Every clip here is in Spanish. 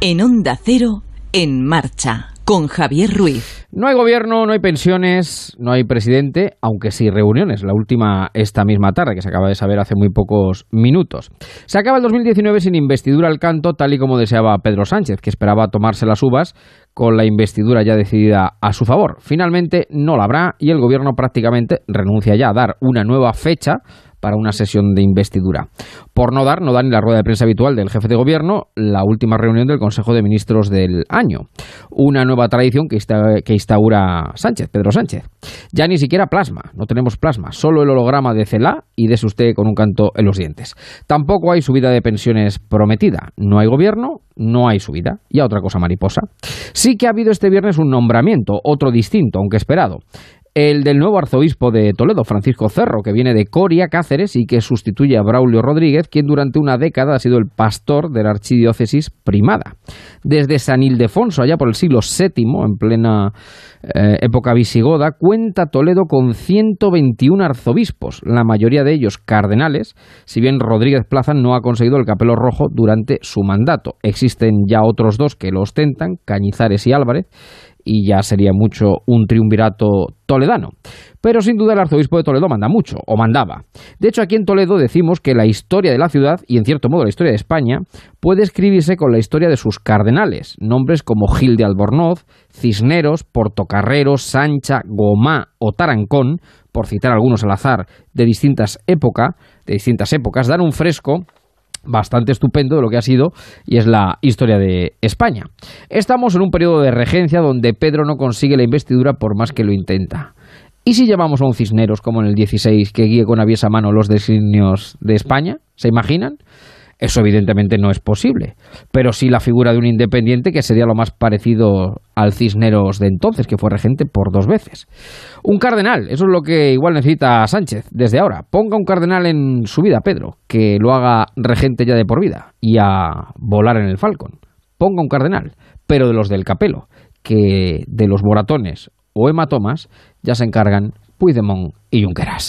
En Onda Cero, en marcha, con Javier Ruiz. No hay gobierno, no hay pensiones, no hay presidente, aunque sí reuniones. La última esta misma tarde, que se acaba de saber hace muy pocos minutos. Se acaba el 2019 sin investidura al canto, tal y como deseaba Pedro Sánchez, que esperaba tomarse las uvas con la investidura ya decidida a su favor. Finalmente no la habrá y el gobierno prácticamente renuncia ya a dar una nueva fecha para una sesión de investidura. Por no dar, no da ni la rueda de prensa habitual del jefe de gobierno, la última reunión del Consejo de Ministros del año. Una nueva tradición que, instaura Sánchez, Pedro Sánchez. Ya ni siquiera plasma, no tenemos plasma, solo el holograma de Celá y des usted con un canto en los dientes. Tampoco hay subida de pensiones prometida. No hay gobierno, no hay subida. Y a otra cosa mariposa. Sí que ha habido este viernes un nombramiento, otro distinto, aunque esperado el del nuevo arzobispo de Toledo, Francisco Cerro, que viene de Coria, Cáceres, y que sustituye a Braulio Rodríguez, quien durante una década ha sido el pastor de la archidiócesis primada. Desde San Ildefonso, allá por el siglo VII, en plena eh, época visigoda, cuenta Toledo con 121 arzobispos, la mayoría de ellos cardenales, si bien Rodríguez Plaza no ha conseguido el capelo rojo durante su mandato. Existen ya otros dos que lo ostentan, Cañizares y Álvarez, y ya sería mucho un triunvirato toledano. Pero sin duda el arzobispo de Toledo manda mucho, o mandaba. De hecho, aquí en Toledo decimos que la historia de la ciudad, y en cierto modo la historia de España, puede escribirse con la historia de sus cardenales, nombres como Gil de Albornoz, Cisneros, Portocarrero, Sancha, Gomá o Tarancón, por citar algunos al azar de distintas épocas, de distintas épocas, dan un fresco bastante estupendo de lo que ha sido y es la historia de España. Estamos en un periodo de regencia donde Pedro no consigue la investidura por más que lo intenta. ¿Y si llevamos a un Cisneros como en el 16 que guíe con aviesa mano los designios de España? ¿Se imaginan? Eso evidentemente no es posible, pero sí la figura de un independiente que sería lo más parecido al Cisneros de entonces, que fue regente por dos veces. Un cardenal, eso es lo que igual necesita Sánchez desde ahora. Ponga un cardenal en su vida, Pedro, que lo haga regente ya de por vida y a volar en el Falcon. Ponga un cardenal, pero de los del capelo, que de los moratones o hematomas ya se encargan Puigdemont y Junqueras.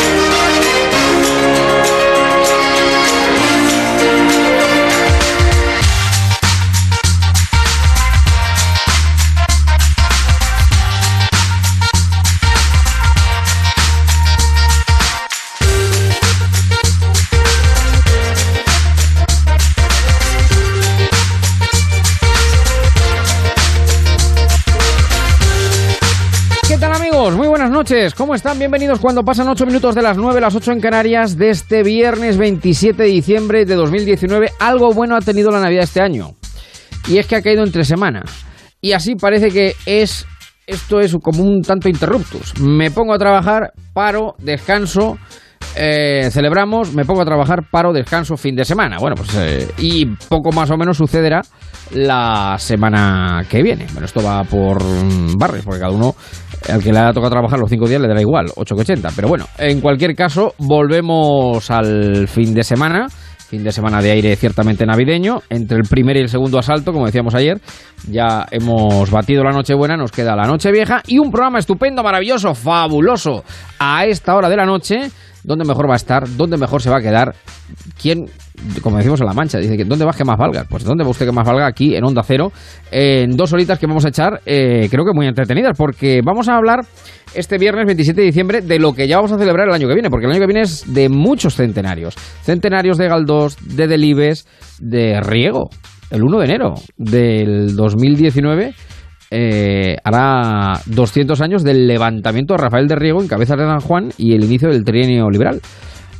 Noches. ¿Cómo están? Bienvenidos cuando pasan 8 minutos de las 9, las 8 en Canarias de este viernes 27 de diciembre de 2019. Algo bueno ha tenido la Navidad este año. Y es que ha caído entre semana. Y así parece que es esto es como un tanto interruptus. Me pongo a trabajar, paro, descanso, eh, celebramos, me pongo a trabajar, paro, descanso, fin de semana. Bueno, pues eh, y poco más o menos sucederá la semana que viene. Bueno, esto va por barrios, porque cada uno al que le ha tocado trabajar los cinco días le dará igual, 8 que 80. Pero bueno, en cualquier caso, volvemos al fin de semana. Fin de semana de aire ciertamente navideño. Entre el primer y el segundo asalto, como decíamos ayer, ya hemos batido la noche buena, nos queda la noche vieja y un programa estupendo, maravilloso, fabuloso a esta hora de la noche. ¿Dónde mejor va a estar? ¿Dónde mejor se va a quedar? ¿Quién como decimos en La Mancha, dice que ¿dónde vas que más valga? Pues ¿dónde va usted que más valga? Aquí en Onda Cero, en dos horitas que vamos a echar, eh, creo que muy entretenidas, porque vamos a hablar este viernes 27 de diciembre de lo que ya vamos a celebrar el año que viene, porque el año que viene es de muchos centenarios. Centenarios de Galdós, de Delibes, de Riego. El 1 de enero del 2019 eh, hará 200 años del levantamiento de Rafael de Riego en cabeza de San Juan y el inicio del trienio liberal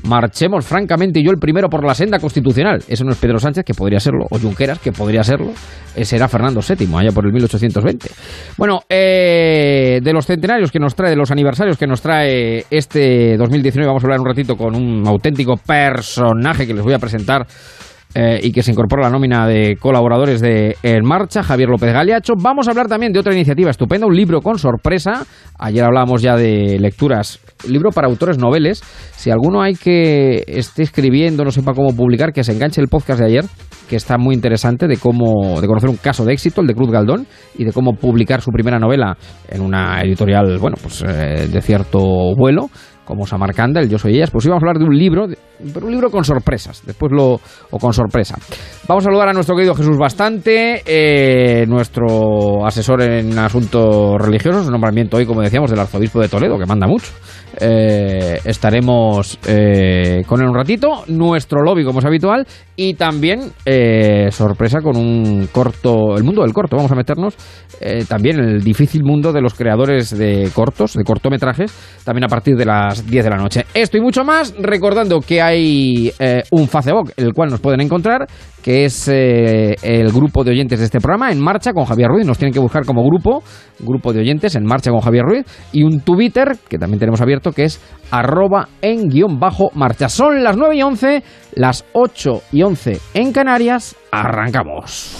marchemos francamente y yo el primero por la senda constitucional. Eso no es Pedro Sánchez, que podría serlo, o Junqueras, que podría serlo. Ese era Fernando VII, allá por el 1820. Bueno, eh, de los centenarios que nos trae, de los aniversarios que nos trae este 2019, vamos a hablar un ratito con un auténtico personaje que les voy a presentar eh, y que se incorpora a la nómina de colaboradores de En Marcha, Javier López Galiacho. Vamos a hablar también de otra iniciativa estupenda, un libro con sorpresa. Ayer hablábamos ya de lecturas, libro para autores noveles. Si alguno hay que esté escribiendo, no sepa cómo publicar, que se enganche el podcast de ayer, que está muy interesante de cómo de conocer un caso de éxito, el de Cruz Galdón, y de cómo publicar su primera novela en una editorial, bueno, pues eh, de cierto vuelo como Samarcanda, el Yo Soy Ellas, pues íbamos a hablar de un libro, pero un libro con sorpresas, después lo, o con sorpresa. Vamos a saludar a nuestro querido Jesús Bastante, eh, nuestro asesor en asuntos religiosos, nombramiento hoy, como decíamos, del arzobispo de Toledo, que manda mucho. Eh, estaremos eh, con él un ratito, nuestro lobby como es habitual y también eh, sorpresa con un corto, el mundo del corto, vamos a meternos también en el difícil mundo de los creadores de cortos, de cortometrajes, también a partir de las 10 de la noche. Esto y mucho más, recordando que hay un Facebook, el cual nos pueden encontrar, que es el grupo de oyentes de este programa, En Marcha con Javier Ruiz, nos tienen que buscar como grupo, grupo de oyentes En Marcha con Javier Ruiz, y un Twitter, que también tenemos abierto que es arroba en guion bajo marcha. Son las 9 y 11, las 8 y 11 en Canarias. Arrancamos.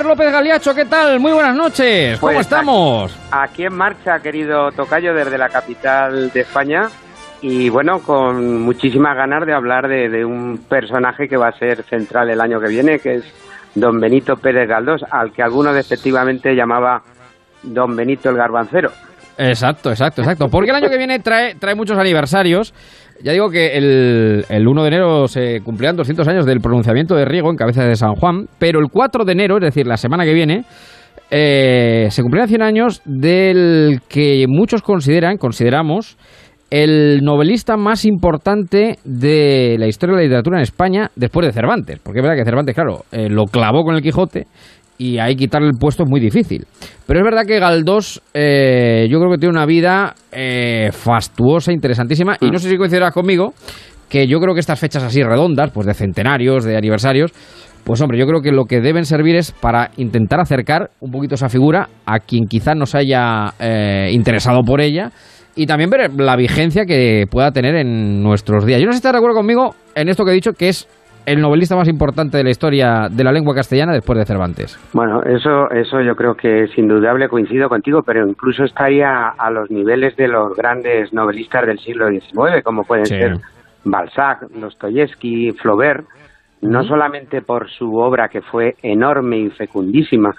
Javier López Galiacho, ¿qué tal? Muy buenas noches, ¿cómo pues estamos? Aquí, en marcha, querido Tocayo, desde la capital de España. Y bueno, con muchísimas ganas de hablar de, un personaje que va a ser central el año que viene, que es don Benito Pérez Galdós, al que algunos efectivamente llamaba don Benito el Garbancero. Exacto, exacto, exacto. Porque el año que viene trae, trae muchos aniversarios. Ya digo que el, el 1 de enero se cumplirán 200 años del pronunciamiento de Riego en cabeza de San Juan, pero el 4 de enero, es decir, la semana que viene, eh, se cumplirán 100 años del que muchos consideran, consideramos, el novelista más importante de la historia de la literatura en España después de Cervantes. Porque es verdad que Cervantes, claro, eh, lo clavó con el Quijote y ahí quitarle el puesto es muy difícil. Pero es verdad que Galdós eh, yo creo que tiene una vida eh, fastuosa, interesantísima, y no sé si coincidirás conmigo, que yo creo que estas fechas así redondas, pues de centenarios, de aniversarios, pues hombre, yo creo que lo que deben servir es para intentar acercar un poquito esa figura a quien quizás nos haya eh, interesado por ella y también ver la vigencia que pueda tener en nuestros días. Yo no sé si estás de acuerdo conmigo en esto que he dicho, que es el novelista más importante de la historia de la lengua castellana después de Cervantes. Bueno, eso, eso yo creo que es indudable, coincido contigo, pero incluso estaría a los niveles de los grandes novelistas del siglo XIX, como pueden ser Balzac, Dostoyevsky, Flaubert, no solamente por su obra que fue enorme y fecundísima,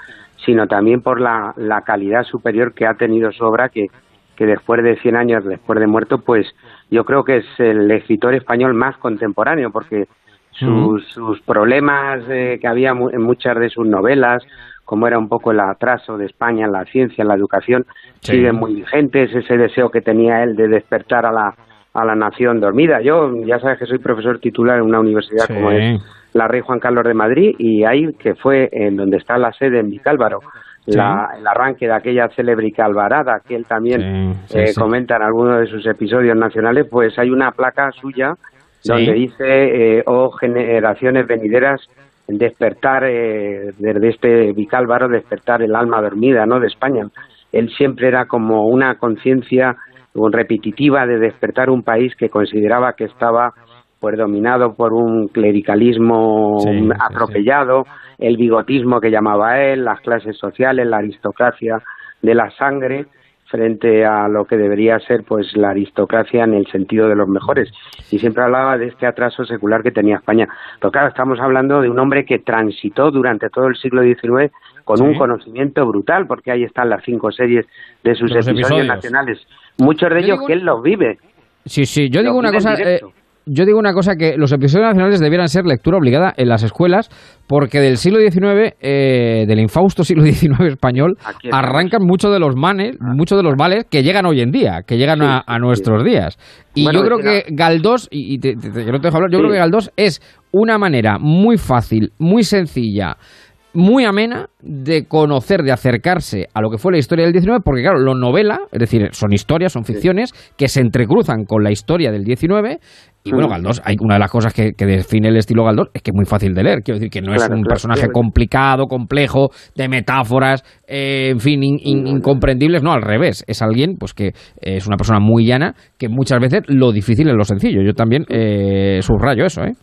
sino también por la, la calidad superior que ha tenido su obra que, que después de 100 años después de muerto, pues yo creo que es el escritor español más contemporáneo, porque sus, problemas eh, que había en muchas de sus novelas, como era un poco el atraso de España en la ciencia, en la educación, siguen muy vigentes, ese deseo que tenía él de despertar a la, a la nación dormida. Yo ya sabes que soy profesor titular en una universidad como es la Rey Juan Carlos de Madrid y ahí, que fue en donde está la sede en Vicálvaro, la, el arranque de aquella célebre calvarada que él también eh, comenta en algunos de sus episodios nacionales, pues hay una placa suya donde dice, eh, oh generaciones venideras, despertar eh, desde este Vicálvaro, despertar el alma dormida ¿no? de España. Él siempre era como una conciencia repetitiva de despertar un país que consideraba que estaba pues dominado por un clericalismo atropellado, el bigotismo que llamaba él, las clases sociales, la aristocracia de la sangre, frente a lo que debería ser pues la aristocracia en el sentido de los mejores. Y siempre hablaba de este atraso secular que tenía España. Pero claro estamos hablando de un hombre que transitó durante todo el siglo XIX con un conocimiento brutal porque ahí están las cinco series de sus episodios, nacionales. Muchos de ellos que él los vive. Sí sí yo digo una cosa yo digo una cosa que los episodios nacionales debieran ser lectura obligada en las escuelas porque del siglo XIX, eh, del infausto siglo XIX español, arrancan muchos de los manes, ah. muchos de los males que llegan hoy en día, que llegan a, nuestros días. Y yo creo que Galdós, y, te, no te dejo hablar, yo creo que Galdós es una manera muy fácil, muy sencilla, muy amena de conocer, de acercarse a lo que fue la historia del 19, porque claro, lo novela, es decir, son historias, son ficciones que se entrecruzan con la historia del 19 y bueno, Galdós, hay una de las cosas que, define el estilo Galdós es que es muy fácil de leer. Quiero decir que no es un personaje complicado, complejo, de metáforas, eh, en fin, incomprendibles. No, al revés. Es alguien pues que es una persona muy llana, que muchas veces lo difícil es lo sencillo. Yo también eh, subrayo eso, ¿eh?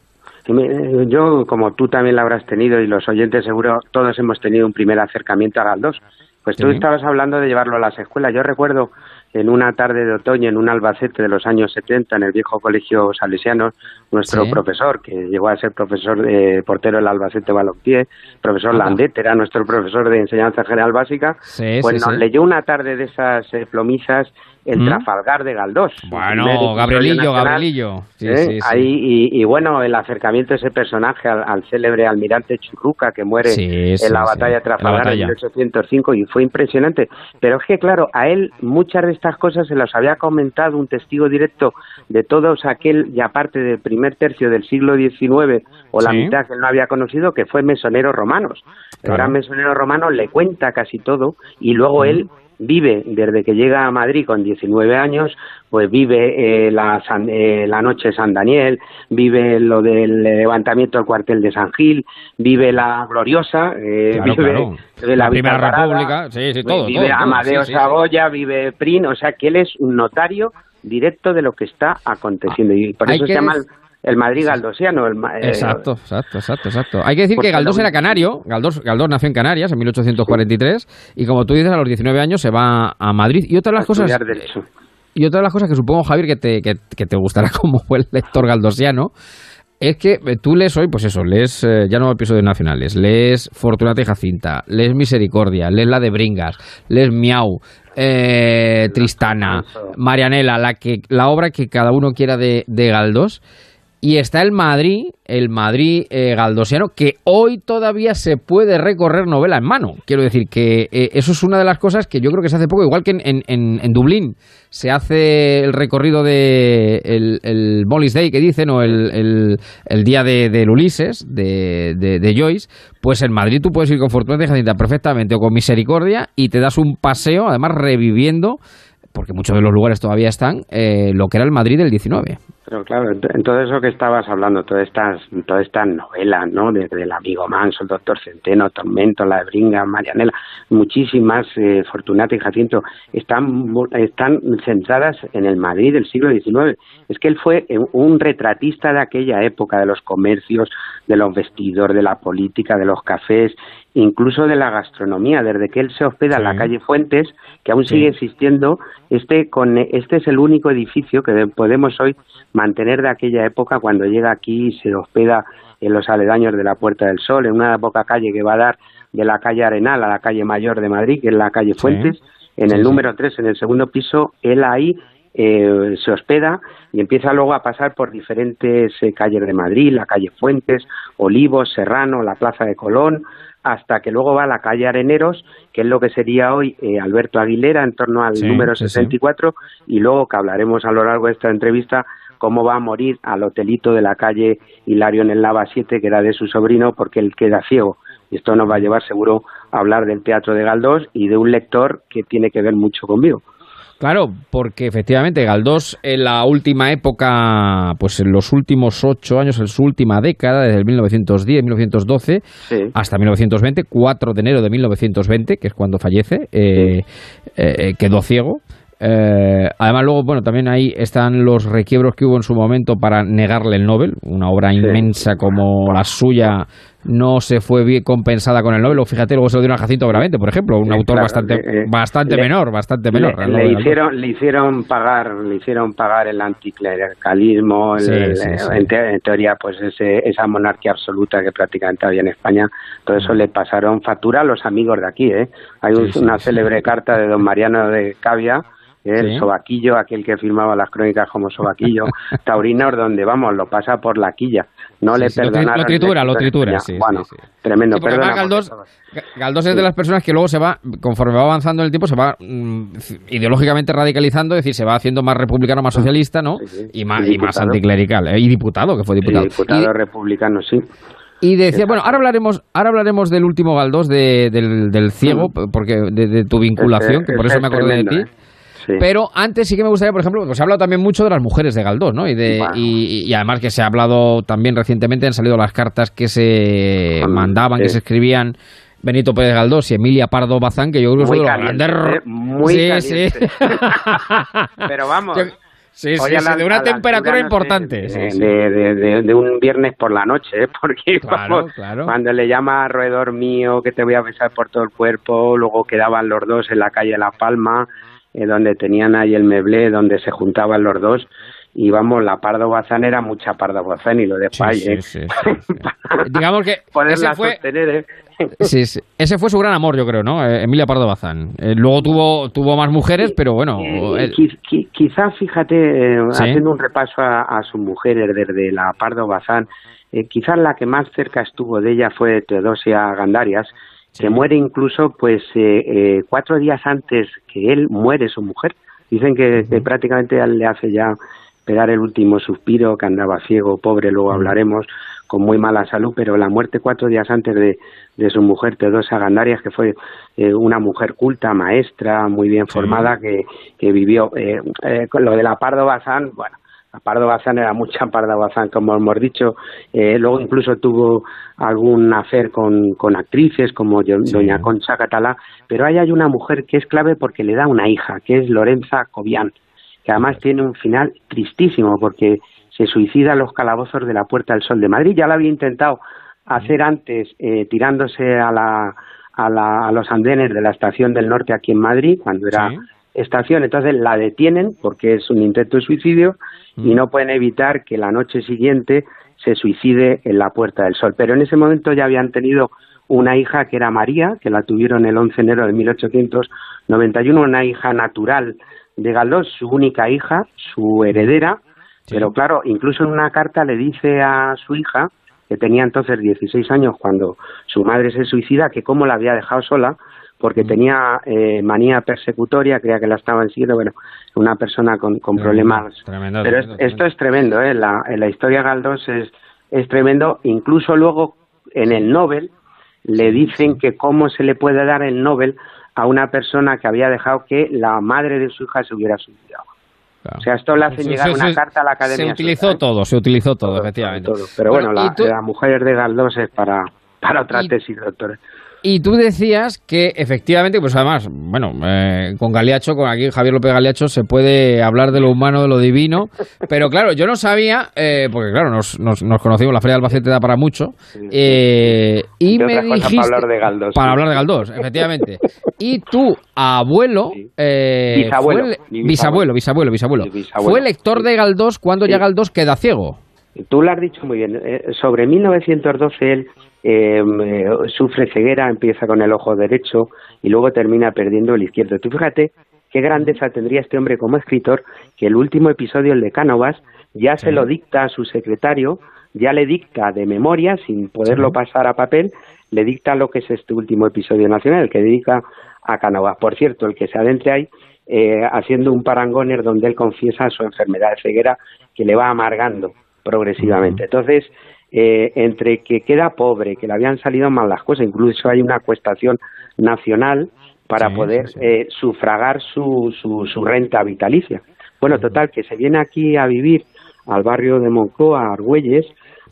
Yo, como tú también lo habrás tenido y los oyentes seguro, todos hemos tenido un primer acercamiento a Galdós. Pues tú estabas hablando de llevarlo a las escuelas. Yo recuerdo en una tarde de otoño en un Albacete de los años 70 en el viejo colegio salesiano, nuestro profesor, que llegó a ser profesor de portero del Albacete Balompié, profesor Landet, era nuestro profesor de enseñanza general básica, pues nos leyó una tarde de esas eh, plomizas el ¿Mm? Trafalgar de Galdós. Bueno, Gabrielillo, Gabrielillo. ¿eh? Ahí, y, bueno, el acercamiento de ese personaje al, célebre almirante Churruca que muere en la batalla de Trafalgar en 1805 y fue impresionante. Pero es que, claro, a él muchas de estas cosas se las había comentado un testigo directo de todos aquel, y aparte del primer tercio del siglo XIX o la mitad que él no había conocido, que fue mesonero romanos. El gran mesonero romano le cuenta casi todo y luego él vive desde que llega a Madrid con 19 años, pues vive eh, la, eh, la noche de San Daniel, vive lo del levantamiento del cuartel de San Gil, vive la gloriosa, eh, vive, la, Primera República, sí, sí, todo, vive Amadeo Saboya, vive Prin, o sea que él es un notario directo de lo que está aconteciendo y por eso se llama el Madrid galdosiano. El, eh, exacto, exacto, exacto, exacto. Hay que decir que Galdós era canario, Galdós, Galdós nació en Canarias en 1843 y como tú dices, a los 19 años se va a Madrid. Y otra de las cosas... Y otra de las cosas que supongo, Javier, que te, que, te gustará como el lector galdosiano, es que eh, tú lees hoy, pues eso, lees eh, ya no episodios nacionales, lees Fortunata y Jacinta, lees Misericordia, lees la de Bringas, lees Miau, Tristana, Marianela, la, que, la obra que cada uno quiera de, de Galdós. Y está el Madrid, el Madrid eh, galdosiano, que hoy todavía se puede recorrer novela en mano. Quiero decir que eh, eso es una de las cosas que yo creo que se hace poco, igual que en, en, Dublín se hace el recorrido de el, el Molly's Day que dicen, o el, el, día de, del Ulises, de, de, Joyce, pues en Madrid tú puedes ir con Fortuna de Jacinta perfectamente o con Misericordia y te das un paseo, además reviviendo porque muchos de los lugares todavía están, eh, lo que era el Madrid del 19. Pero claro, en todo eso que estabas hablando, todas estas, todas estas novelas, ¿no? Desde El amigo Manso, el doctor Centeno, Tormento, La Bringa, Marianela, muchísimas, eh, Fortunata y Jacinto, están, están centradas en el Madrid del siglo XIX. Es que él fue un retratista de aquella época, de los comercios, de los vestidores, de la política, de los cafés, incluso de la gastronomía. Desde que él se hospeda en la calle Fuentes, que aún sigue existiendo, este, con, este es el único edificio que podemos hoy mantener de aquella época cuando llega aquí y se hospeda en los aledaños de la Puerta del Sol, en una poca calle que va a dar de la calle Arenal a la calle Mayor de Madrid, que es la calle Fuentes, en el número 3, en el segundo piso, él ahí eh, se hospeda y empieza luego a pasar por diferentes eh, calles de Madrid, la calle Fuentes, Olivos, Serrano, la Plaza de Colón, hasta que luego va a la calle Areneros, que es lo que sería hoy eh, Alberto Aguilera, en torno al número 64, y luego que hablaremos a lo largo de esta entrevista cómo va a morir al hotelito de la calle Hilario en el Lava 7, que era de su sobrino, porque él queda ciego. Y esto nos va a llevar seguro a hablar del teatro de Galdós y de un lector que tiene que ver mucho conmigo. Claro, porque efectivamente Galdós en la última época, pues en los últimos ocho años, en su última década, desde el 1910, 1912 hasta 1920, 4 de enero de 1920, que es cuando fallece, eh, eh, quedó ciego. Eh, además, luego, bueno, también ahí están los requiebros que hubo en su momento para negarle el Nobel, una obra inmensa como la suya, no se fue bien compensada con el Nobel. O fíjate, luego se lo dieron a Jacinto Gravente, por ejemplo, un autor bastante, eh, bastante menor, bastante menor. Le, hicieron, le hicieron pagar, le hicieron pagar el anticlericalismo, en, teoría, pues ese, esa monarquía absoluta que prácticamente había en España. Todo eso le pasaron factura a los amigos de aquí. ¿eh? Hay una célebre carta de don Mariano de Cavia el sobaquillo, aquel que firmaba las crónicas como sobaquillo, Taurinos, donde vamos, lo pasa por la quilla. No le perdona. Lo, tritura, lo tritura, sí. Bueno, tremendo. Galdós, Galdós, es de las personas que luego se va, conforme va avanzando en el tiempo, se va mm, ideológicamente radicalizando, es decir, se va haciendo más republicano, más socialista, ¿no? Y más, y, más anticlerical. ¿eh? Y diputado, que fue diputado. diputado republicano, sí. Y decía, bueno, ahora hablaremos, ahora hablaremos del último Galdós, de, del, del ciego, mm. porque de, tu vinculación, que por eso me acordé de ti. ¿eh? Pero antes sí que me gustaría, por ejemplo, pues se ha hablado también mucho de las mujeres de Galdós, ¿no? Y, de, y, además que se ha hablado también recientemente, han salido las cartas que se mandaban, que se escribían Benito Pérez Galdós y Emilia Pardo Bazán, que yo creo que son los Muy sí, sí. Pero vamos... Sí, sí, de una temperatura importante. De, un viernes por la noche, ¿eh? porque cuando le llama a roedor mío que te voy a besar por todo el cuerpo, luego quedaban los dos en la calle La Palma, eh, donde tenían ahí el meblé, donde se juntaban los dos, y vamos, la Pardo Bazán era mucha Pardo Bazán y lo de Pay, ¿eh? Digamos que ese fue, sostener, ¿eh? ese fue su gran amor, yo creo, ¿no? Emilia Pardo Bazán. luego tuvo tuvo más mujeres, pero bueno. Quizás, fíjate, haciendo un repaso a, a, sus mujeres desde la Pardo Bazán, quizás la que más cerca estuvo de ella fue Teodosia Gandarias, se muere incluso pues eh, eh, cuatro días antes que él muere su mujer. Dicen que, prácticamente le hace ya pegar el último suspiro, que andaba ciego, pobre, luego hablaremos, con muy mala salud, pero la muerte cuatro días antes de, de su mujer, Teodosa Gandarias, que fue eh, una mujer culta, maestra, muy bien formada, que, que vivió. Eh, lo de la Pardo Bazán, bueno, Pardo Bazán era mucha Pardo Bazán, como hemos dicho. Eh, luego incluso tuvo algún hacer con, con actrices como Doña Concha Catalá. Pero ahí hay una mujer que es clave porque le da una hija, que es Lorenza Cobian, que además tiene un final tristísimo porque se suicida en los calabozos de la Puerta del Sol de Madrid. Ya lo había intentado hacer antes eh, tirándose a, la, a, la, a los andenes de la estación del norte aquí en Madrid, cuando era estación. Entonces la detienen porque es un intento de suicidio y no pueden evitar que la noche siguiente se suicide en la Puerta del Sol. Pero en ese momento ya habían tenido una hija que era María, que la tuvieron el 11 de enero de 1891, una hija natural de Galdós, su única hija, su heredera, pero claro, incluso en una carta le dice a su hija, que tenía entonces 16 años cuando su madre se suicida, que cómo la había dejado sola, porque tenía eh, manía persecutoria, creía que la estaban siguiendo, bueno, una persona con, con problemas. Pero esto es tremendo, ¿eh? La, la historia Galdós es, es tremendo, incluso luego en el Nobel le dicen que cómo se le puede dar el Nobel a una persona que había dejado que la madre de su hija se hubiera suicidado. O sea, esto le hace llegar una carta a la academia. Se utilizó todo, se utilizó todo, efectivamente. Pero bueno, la, la, mujer de Galdós es para, para otra tesis, doctor. Y tú decías que efectivamente, pues además, bueno, eh, con Galeacho, con aquí Javier López Galeacho, se puede hablar de lo humano, de lo divino, pero claro, yo no sabía, eh, porque claro, nos, nos, conocimos, la Feria de Albacete da para mucho, eh, y me dijiste... Para hablar de Galdós. Para hablar de Galdós, efectivamente. Y tu abuelo... bisabuelo, bisabuelo, bisabuelo, bisabuelo, Fue lector de Galdós cuando ya Galdós queda ciego. Tú lo has dicho muy bien. sobre 1912 él Em, eh, sufre ceguera, empieza con el ojo derecho y luego termina perdiendo el izquierdo. Tú fíjate qué grandeza tendría este hombre como escritor que el último episodio, el de Cánovas, ya se lo dicta a su secretario, ya le dicta de memoria, sin poderlo pasar a papel, le dicta lo que es este último episodio nacional, el que dedica a Cánovas. Por cierto, el que se adentre ahí eh, haciendo un parangoner donde él confiesa su enfermedad de ceguera que le va amargando progresivamente. Entonces, eh, entre que queda pobre, que le habían salido mal las cosas, incluso hay una acuestación nacional para poder Eh, sufragar su, su, renta vitalicia. Bueno, total, que se viene aquí a vivir al barrio de Moncloa, a Argüelles,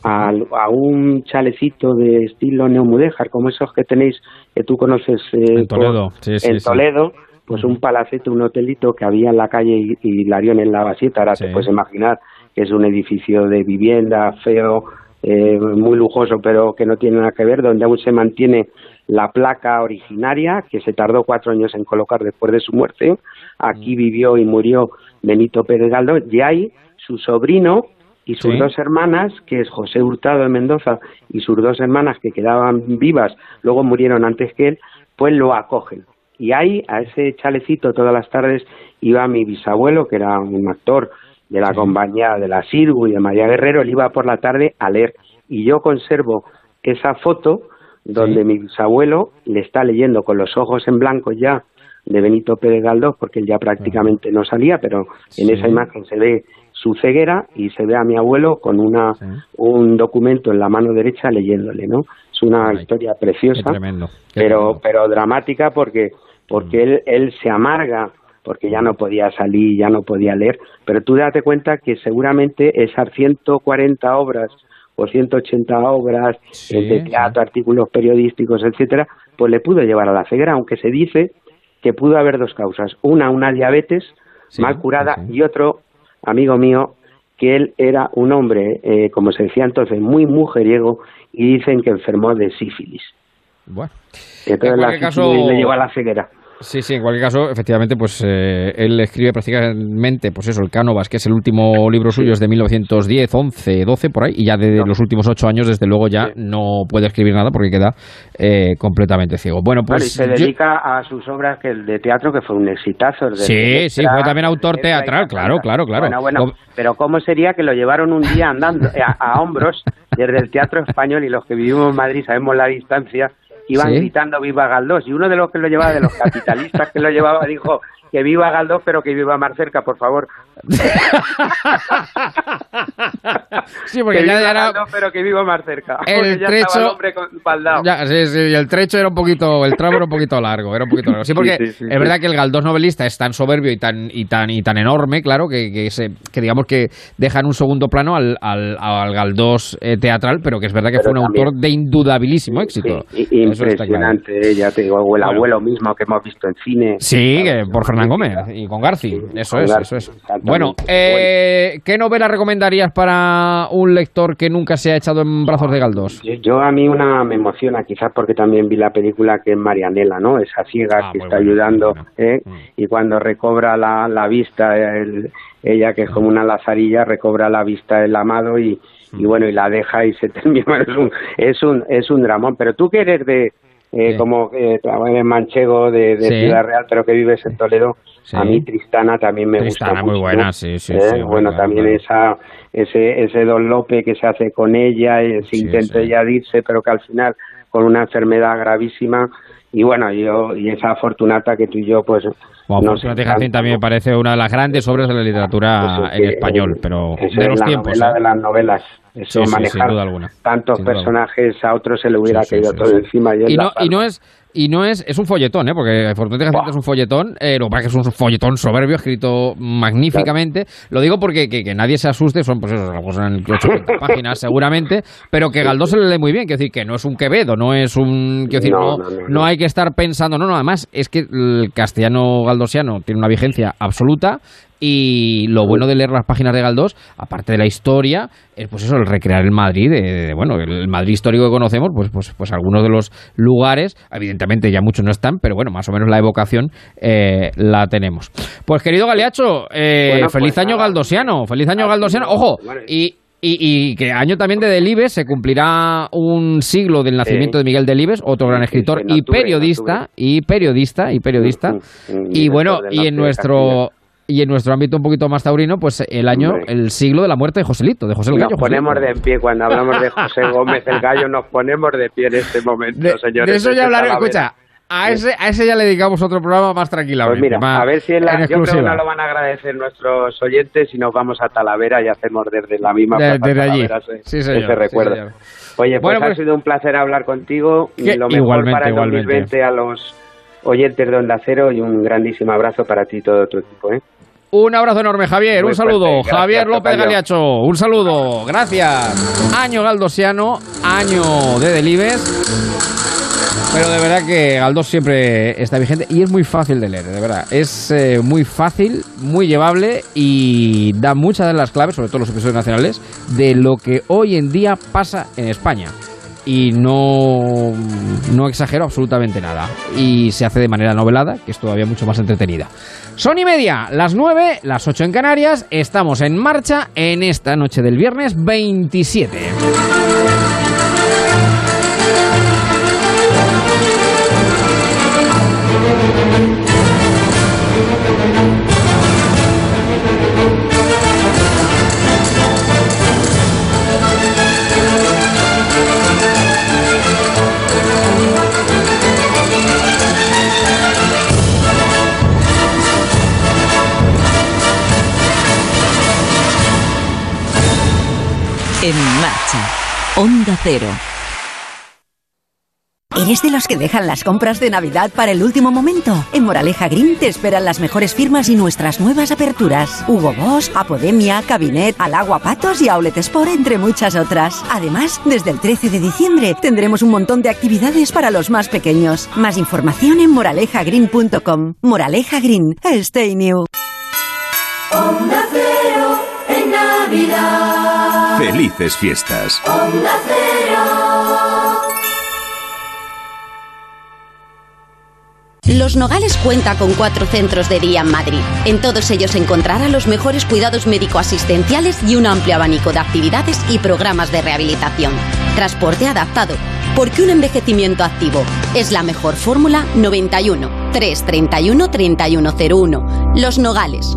a, a, un chalecito de estilo neomudéjar, como esos que tenéis, que tú conoces eh, en Toledo, en Toledo pues un palacete, un hotelito que había en la calle Hilarión en la Basieta, ahora te puedes imaginar que es un edificio de vivienda feo, eh, muy lujoso, pero que no tiene nada que ver, donde aún se mantiene la placa originaria, que se tardó cuatro años en colocar después de su muerte. Aquí mm. vivió y murió Benito Pérez Galdós, y ahí su sobrino y sus dos hermanas, que es José Hurtado de Mendoza y sus dos hermanas que quedaban vivas, luego murieron antes que él, pues lo acogen. Y ahí, a ese chalecito, todas las tardes iba mi bisabuelo, que era un actor de la compañía de la Sirgu y de María Guerrero, él iba por la tarde a leer. Y yo conservo esa foto donde mi bisabuelo le está leyendo con los ojos en blanco ya de Benito Pérez Galdós, porque él ya prácticamente no salía, pero en esa imagen se ve su ceguera y se ve a mi abuelo con una un documento en la mano derecha leyéndole, ¿no? Es una historia preciosa, pero pero dramática porque porque mm. él él se amarga porque ya no podía salir, ya no podía leer, pero tú date cuenta que seguramente esas 140 obras o 180 obras de teatro, artículos periodísticos, etcétera, pues le pudo llevar a la ceguera, aunque se dice que pudo haber dos causas, una una diabetes mal curada y otro amigo mío que él era un hombre, eh, como se decía entonces, muy mujeriego y dicen que enfermó de sífilis. Bueno, entonces la caso... le llevó a la ceguera. Sí, sí, en cualquier caso, efectivamente, pues eh, él escribe prácticamente, pues eso, el Cánovas, que es el último libro suyo, es de 1910, 11, 12, por ahí, y ya de los últimos ocho años, desde luego, ya no puede escribir nada porque queda eh, completamente ciego. Bueno, pues... y se dedica a sus obras que de teatro, que fue un exitazo. sí, sí, fue también autor teatral, claro, claro, claro. Bueno, bueno, pero ¿cómo sería que lo llevaron un día andando eh, a hombros desde el Teatro Español y los que vivimos en Madrid sabemos la distancia iban gritando viva Galdós y uno de los que lo llevaba de los capitalistas que lo llevaba dijo que viva Galdós pero que viva más cerca por favor. Sí porque ya, era pero que viva más cerca. El trecho el hombre ya, sí, sí, el trecho era un poquito el tramo era un poquito largo era un poquito largo. Sí porque es verdad que el Galdós novelista es tan soberbio y tan y tan y tan enorme claro que, que, se, que digamos que deja en un segundo plano al, al, al Galdós eh, teatral pero que es verdad que fue un autor de indudabilísimo éxito. impresionante ya te digo el abuelo mismo que hemos visto en cine. Sí por Gómez y con Garci eso es eso es bueno eh, ¿qué novela recomendarías para un lector que nunca se ha echado en brazos de Galdós? Yo, a mí una me emociona, quizás porque también vi la película que es Marianela, ¿no? Esa ciega ah, que está ayudando, ¿eh? Mm. y cuando recobra la, la vista, ella que es como una lazarilla, recobra la vista del amado y, y mm. bueno, y la deja y se termina. Es un, es un, es un dramón. Pero tú que eres de, eh, como eh, manchego de, Ciudad Real, pero que vives en Toledo, a mí Tristana también me gusta. Tristana muy buena, sí, sí. ¿Eh? bueno, también esa ese ese Don Lope que se hace con ella, ese intento de ella irse, pero que al final con una enfermedad gravísima y bueno, yo y esa Fortunata que tú y yo pues bueno, no también me parece una de las grandes obras de la literatura pues en español, pero de los tiempos. de las novelas. Eso manejar tantos personajes a otros se le hubiera caído todo encima. Y, no, y no es y no es, es un folletón, ¿eh? porque afortunadamente es un folletón, eh, lo que pasa es que es un folletón soberbio, escrito magníficamente. Lo digo porque que, nadie se asuste, son pues eso, en 800 páginas seguramente, pero que Galdós se le lee muy bien, quiero decir, que no es un Quevedo, no es un... Quiero decir, no, no, hay que estar pensando, no, no, además es que el castellano galdosiano tiene una vigencia absoluta, y lo bueno de leer las páginas de Galdós, aparte de la historia, es pues eso, el recrear el Madrid, de, bueno, el Madrid histórico que conocemos, pues, pues, pues algunos de los lugares, evidentemente ya muchos no están, pero bueno, más o menos la evocación eh, la tenemos. Pues querido Galeacho, eh, feliz pues año galdosiano, feliz año galdosiano, ojo, y, y, que año también de Delibes se cumplirá un siglo del nacimiento de Miguel Delibes, otro gran escritor y periodista, y periodista, y periodista, y bueno, y en nuestro y en nuestro ámbito un poquito más taurino, pues el año, el siglo de la muerte de Joselito, de José el Gallo. Nos ponemos de pie cuando hablamos de José Gómez el Gallo, nos ponemos de pie en este momento, señores. De eso ya hablaré, escucha. A ese, a ese ya le dedicamos otro programa más tranquilamente. Pues mira, a ver si en la, yo creo que no lo van a agradecer nuestros oyentes si nos vamos a Talavera y hacemos desde la misma de, desde allí. sí, ese recuerdo. Oye, pues, ha pues sido un placer hablar contigo. y lo mejor igualmente, para el 2020 a los oyentes de Onda Cero y un grandísimo abrazo para ti y todo tu equipo. ¿eh? Un abrazo enorme, Javier. un saludo. Javier López Galiacho. Un saludo. Gracias. Año Galdosiano, año de Delibes. Pero de verdad que Galdós siempre está vigente y es muy fácil de leer, de verdad. Es eh, muy fácil, muy llevable y da muchas de las claves, sobre todo los episodios nacionales, de lo que hoy en día pasa en España. Y no, no exagero absolutamente nada. Y se hace de manera novelada, que es todavía mucho más entretenida. Son y media, las 9, las 8 en Canarias. Estamos en marcha en esta noche del viernes 27. En marcha. Onda Cero. ¿Eres de los que dejan las compras de Navidad para el último momento? En Moraleja Green te esperan las mejores firmas y nuestras nuevas aperturas. Hugo Boss, Apodemia, Cabinet, Alagua Patos y Outlet Sport, entre muchas otras. Además, desde el 13 de diciembre tendremos un montón de actividades para los más pequeños. Más información en moralejagreen.com. Moraleja Green, stay new. Onda Cero en Navidad. Felices fiestas. Onda Cero. Los Nogales cuenta con cuatro centros de día en Madrid. En todos ellos encontrará los mejores cuidados médico-asistenciales y un amplio abanico de actividades y programas de rehabilitación. Transporte adaptado, porque un envejecimiento activo es la mejor fórmula 91 331 3101. Los Nogales.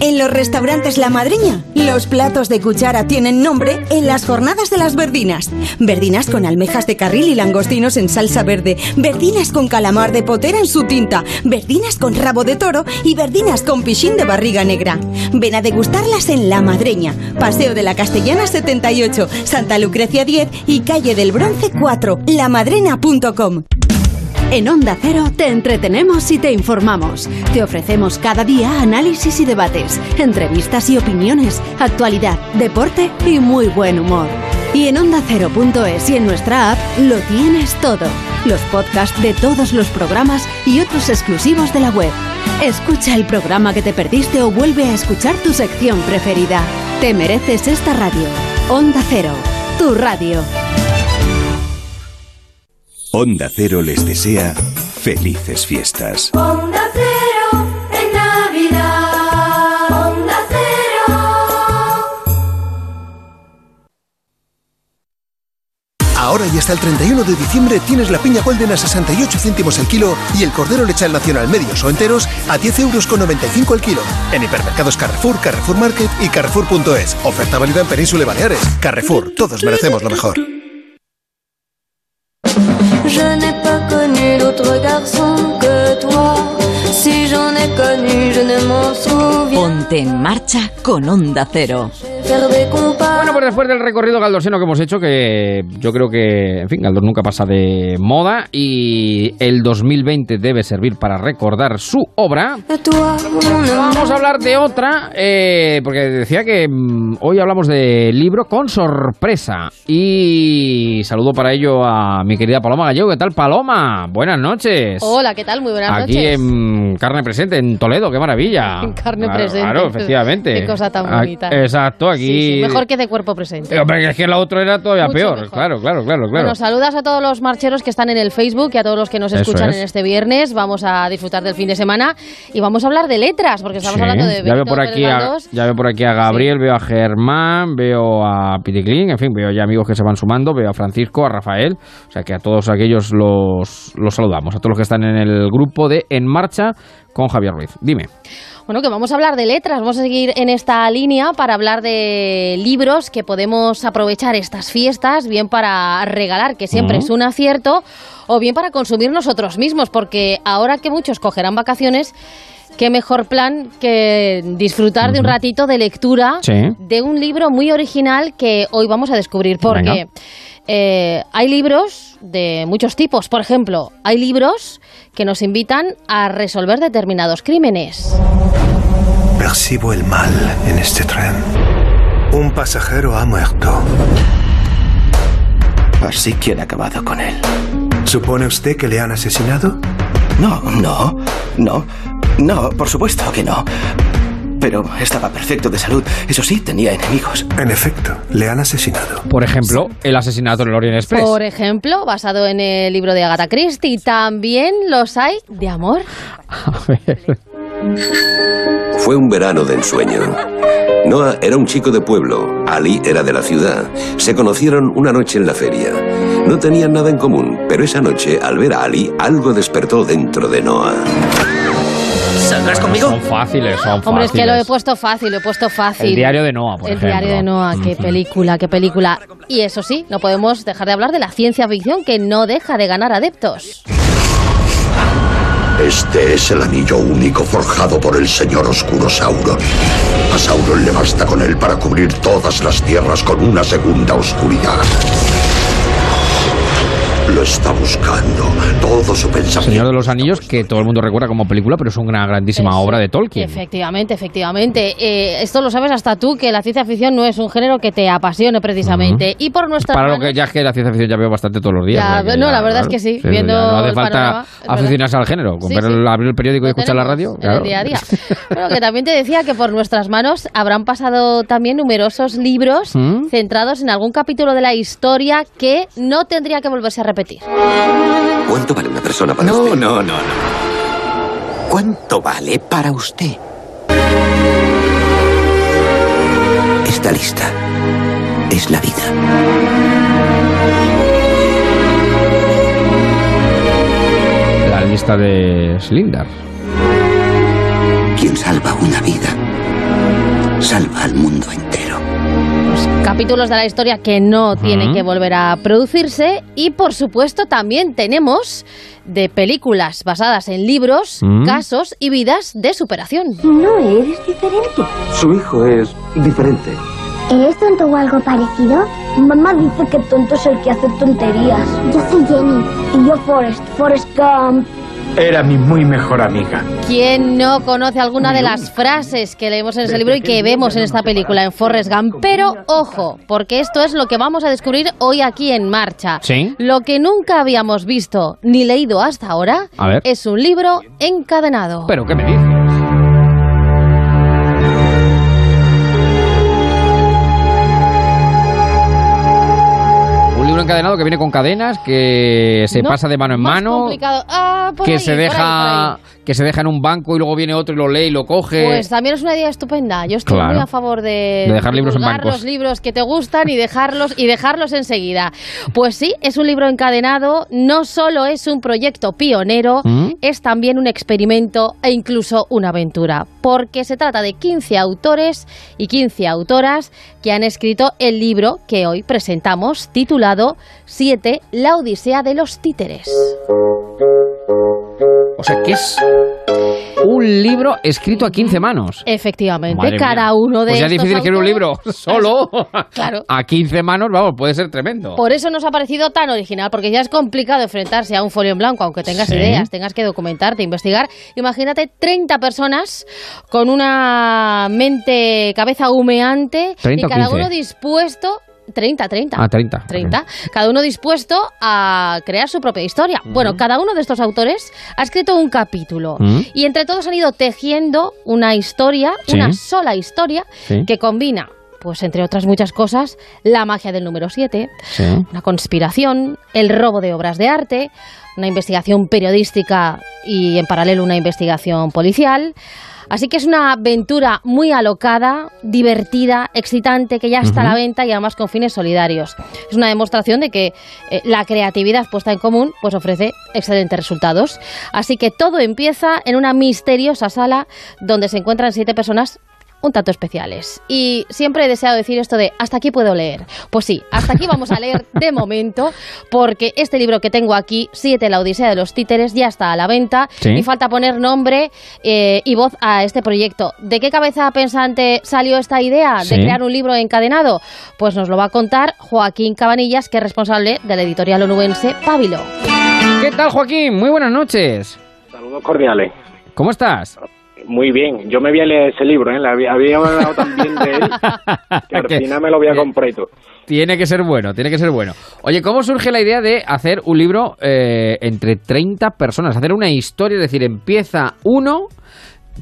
En los restaurantes La Madreña, los platos de cuchara tienen nombre en las jornadas de las verdinas. Verdinas con almejas de carril y langostinos en salsa verde, verdinas con calamar de potera en su tinta, verdinas con rabo de toro y verdinas con pichín de barriga negra. Ven a degustarlas en La Madreña, Paseo de la Castellana 78, Santa Lucrecia 10 y Calle del Bronce 4, lamadrena.com. En Onda Cero te entretenemos y te informamos. Te ofrecemos cada día análisis y debates, entrevistas y opiniones, actualidad, deporte y muy buen humor. Y en ondacero.es y en nuestra app lo tienes todo. Los podcasts de todos los programas y otros exclusivos de la web. Escucha el programa que te perdiste o vuelve a escuchar tu sección preferida. Te mereces esta radio. Onda Cero, tu radio. Onda Cero les desea felices fiestas. Onda Cero en Navidad. Onda Cero. Ahora y hasta el 31 de diciembre tienes la piña Golden a 68 céntimos el kilo y el cordero lechal nacional medios o enteros a 10 euros con 95 el kilo. En hipermercados Carrefour, Carrefour Market y Carrefour.es. Oferta válida en Península y Baleares. Carrefour, todos merecemos lo mejor. Je n'ai pas connu d'autre garçon que toi. Si j'en ai connu, je ne m'en souviens. Ponte en marcha con Onda Cero. Bueno, pues después del recorrido galdosiano que hemos hecho, que yo creo que, en fin, Galdós nunca pasa de moda y el 2020 debe servir para recordar su obra. Vamos a hablar de otra, eh, porque decía que mm, hoy hablamos de libro con sorpresa. Y saludo para ello a mi querida Paloma Gallego. ¿Qué tal, Paloma? Buenas noches. Hola, ¿qué tal? Muy buenas Aquí noches. en Carne Presente, en Toledo, qué maravilla. En Carne Claro, Presente. Claro, efectivamente. Qué cosa tan Ah, bonita. Exacto, aquí aquí... Sí, sí, mejor que de cuerpo presente. Eh, hombre, es que la otra era todavía Mucho peor. mejor. Claro, claro, claro, claro. Bueno, saludas a todos los marcheros que están en el Facebook y a todos los que nos Eso escuchan es. en este viernes. Vamos a disfrutar del fin de semana y vamos a hablar de letras, porque estamos Sí, hablando de ya veo por aquí a, ya veo por aquí a Gabriel, veo a Germán, veo a Piticlin, en fin, veo ya amigos que se van sumando, veo a Francisco, a Rafael, o sea que a todos aquellos los, los saludamos, a todos los que están en el grupo de En Marcha con Javier Ruiz. Dime. Bueno, que vamos a hablar de letras, vamos a seguir en esta línea para hablar de libros que podemos aprovechar estas fiestas, bien para regalar, que siempre es un acierto, o bien para consumir nosotros mismos, porque ahora que muchos cogerán vacaciones, qué mejor plan que disfrutar de un ratito de lectura Sí. de un libro muy original que hoy vamos a descubrir, porque eh, hay libros de muchos tipos. Por ejemplo, hay libros que nos invitan a resolver determinados crímenes. Percibo el mal en este tren. Un pasajero ha muerto. Así que han acabado con él. ¿Supone usted que le han asesinado? No, no, no, no, por supuesto que no. Pero estaba perfecto de salud. Eso sí, tenía enemigos. En efecto, le han asesinado. Por ejemplo, el asesinato en el Orient Express. Por ejemplo, basado en el libro de Agatha Christie, también los hay de amor. Fue un verano de ensueño. Noah era un chico de pueblo, Ali era de la ciudad. Se conocieron una noche en la feria. No tenían nada en común, pero esa noche, al ver a Ali, algo despertó dentro de Noah. ¿Saldrás conmigo? Son fáciles, son Hombre, es que fáciles. lo he puesto fácil, lo he puesto fácil. El diario de Noah, por El ejemplo. diario de Noah, qué película, qué película. Y eso sí, no podemos dejar de hablar de la ciencia ficción que no deja de ganar adeptos. Este es el anillo único forjado por el señor Oscuro Sauron. A Sauron le basta con él para cubrir todas las tierras con una segunda oscuridad. Lo está buscando. Todo su pensamiento. Señor de los Anillos, que todo el mundo recuerda como película, pero es una grandísima obra de Tolkien. Efectivamente, efectivamente. Eh, esto lo sabes hasta tú, que la ciencia ficción no es un género que te apasione precisamente. Y por nuestra Para lo que ya es que la ciencia ficción ya veo bastante todos los días. Ya, no, ya, la verdad claro. es que sí, viendo no hace falta panorama, aficionarse al género. Con Sí, ver sí. el- abrir el periódico y escuchar la radio. en el día a día. Bueno, que también te decía que por nuestras manos habrán pasado también numerosos libros ¿Mm? centrados en algún capítulo de la historia que no tendría que volverse a repetir. ¿Cuánto vale una persona para No, usted? no, no, no. ¿Cuánto vale para usted? Está lista. Es la vida. La lista de Slindar. Quien salva una vida, salva al mundo entero. Capítulos de la historia que no tienen que volver a producirse y por supuesto también tenemos de películas basadas en libros, casos y vidas de superación. No eres diferente. Su hijo es diferente. ¿Eres tonto o algo parecido? Mamá dice que tonto es el que hace tonterías. Yo soy Jenny. Y yo Forrest. Forrest Gump. Era mi muy mejor amiga. ¿Quién no conoce alguna de las frases que leemos en ese libro y que vemos en esta película, en Forrest Gump? Pero ojo, porque esto es lo que vamos a descubrir hoy aquí en Marcha. ¿Sí? Lo que nunca habíamos visto ni leído hasta ahora A ver. es un libro encadenado. ¿Pero qué me dices? Encadenado que viene con cadenas, que se No, pasa de mano en mano. Ah, que ahí, se deja ahí. Que se deja en un banco y luego viene otro y lo lee y lo coge. Pues también es una idea estupenda. Yo estoy Claro. muy a favor de, De dejar libros en bancos. los libros que te gustan y dejarlos y dejarlos enseguida. Pues sí, es un libro encadenado, no solo es un proyecto pionero, ¿Mm? es también un experimento e incluso una aventura, porque se trata de 15 autores y 15 autoras que han escrito el libro que hoy presentamos titulado 7 La Odisea de los títeres. O sea, que es un libro escrito a 15 manos. Efectivamente, Madre cada mía. uno de Pues ya es difícil escribir un libro solo. Claro. A 15 manos, vamos, puede ser tremendo. Por eso nos ha parecido tan original, porque ya es complicado enfrentarse a un folio en blanco, aunque tengas Sí. ideas, tengas que documentarte, investigar. Imagínate 30 personas con una mente, cabeza humeante 30 y cada 15. uno dispuesto 30, 30. Ah, 30. 30. Cada uno dispuesto a crear su propia historia. Bueno, cada uno de estos autores ha escrito un capítulo y entre todos han ido tejiendo una historia, Sí. una sola historia Sí. que combina pues entre otras muchas cosas, la magia del número 7, una conspiración, el robo de obras de arte, una investigación periodística y en paralelo una investigación policial. Así que es una aventura muy alocada, divertida, excitante, que ya está a la venta y además con fines solidarios. Es una demostración de que eh, la creatividad puesta en común pues ofrece excelentes resultados. Así que todo empieza en una misteriosa sala donde se encuentran siete personas un tanto especiales. Y siempre he deseado decir esto de hasta aquí puedo leer. Pues sí, hasta aquí vamos a leer de momento, porque este libro que tengo aquí, Siete, la Odisea de los Títeres, ya está a la venta Sí. y falta poner nombre eh, y voz a este proyecto. ¿De qué cabeza pensante salió esta idea Sí. de crear un libro encadenado? Pues nos lo va a contar Joaquín Cabanillas, que es responsable de la editorial onubense Pábilo. ¿Qué tal, Joaquín? Muy buenas noches. Saludos cordiales. ¿Cómo estás? Muy bien. Yo me voy a leer ese libro, ¿eh? Había, había hablado también de él, que al final me lo voy a comprar. Tiene que ser bueno, tiene que ser bueno. Oye, ¿cómo surge la idea de hacer un libro eh, entre 30 personas? Hacer una historia, es decir, empieza uno,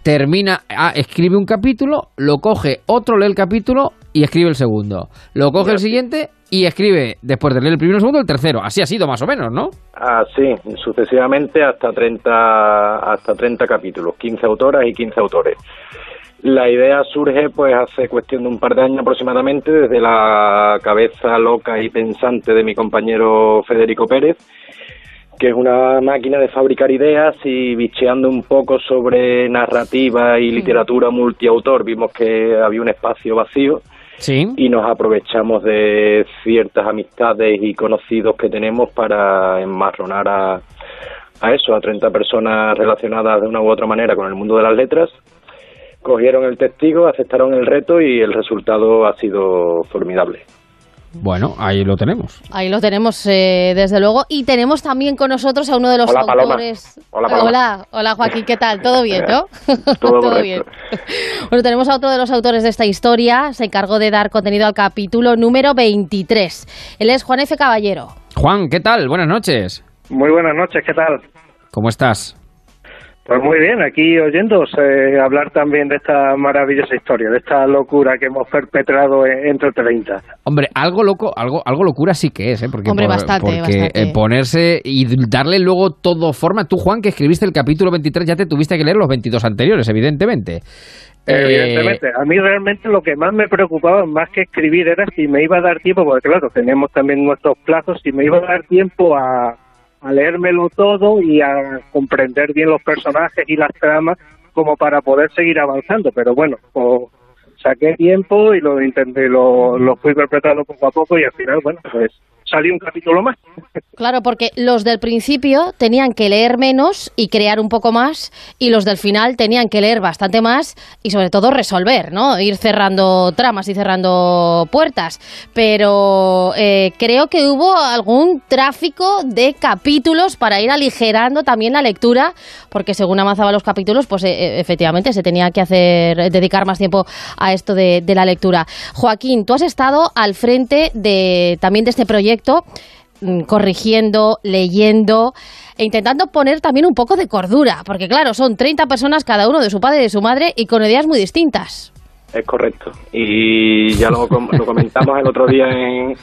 termina, ah, escribe un capítulo, lo coge otro, lee el capítulo y escribe el segundo. Lo coge el siguiente y escribe, después de leer el primero el segundo, el tercero. Así ha sido más o menos, ¿no? Así, sucesivamente hasta 30, hasta 30 capítulos, 15 autoras y 15 autores. La idea surge pues hace cuestión de un par de años aproximadamente desde la cabeza loca y pensante de mi compañero Federico Pérez, que es una máquina de fabricar ideas y bicheando un poco sobre narrativa y literatura multiautor, vimos que había un espacio vacío Sí. y nos aprovechamos de ciertas amistades y conocidos que tenemos para enmarronar a, a eso, a 30 personas relacionadas de una u otra manera con el mundo de las letras. Cogieron el testigo, aceptaron el reto y el resultado ha sido formidable. Bueno, ahí lo tenemos. Ahí lo tenemos, eh, desde luego. Y tenemos también con nosotros a uno de los Hola, Paloma. autores. Hola, Paloma. hola, hola, Joaquín, ¿qué tal? ¿Todo bien, no? Todo correcto. bien. Bueno, tenemos a otro de los autores de esta historia. Se encargó de dar contenido al capítulo número 23. Él es Juan F. Caballero. Juan, ¿qué tal? Buenas noches. Muy buenas noches, ¿qué tal? ¿Cómo estás? Pues muy bien, aquí oyéndos eh, hablar también de esta maravillosa historia, de esta locura que hemos perpetrado en- entre 30. Hombre, algo loco, algo, algo locura sí que es, ¿eh? Porque, Hombre, bastante, porque, bastante. eh, ponerse y darle luego todo forma. Tú, Juan, que escribiste el capítulo 23, ya te tuviste que leer los 22 anteriores, evidentemente. Eh, Evidentemente, a mí realmente lo que más me preocupaba, más que escribir, era si me iba a dar tiempo, porque claro, tenemos también nuestros plazos, si me iba a dar tiempo a, a leérmelo todo y a comprender bien los personajes y las tramas como para poder seguir avanzando. Pero bueno, pues, saqué tiempo y lo intenté, lo, lo fui interpretando poco a poco y al final, bueno, pues salió un capítulo más. Claro, porque los del principio tenían que leer menos y crear un poco más, y los del final tenían que leer bastante más y sobre todo resolver, ¿no? Ir cerrando tramas y cerrando puertas. Pero eh, creo que hubo algún tráfico de capítulos para ir aligerando también la lectura, porque según avanzaban los capítulos, pues eh, efectivamente se tenía que hacer, dedicar más tiempo a esto de, de la lectura. Joaquín, tú has estado al frente de también de este proyecto mm, corrigiendo, leyendo e intentando poner también un poco de cordura, porque claro, son 30 personas cada uno de su padre y de su madre y con ideas muy distintas. Es correcto. Y ya lo, lo comentamos el otro día en,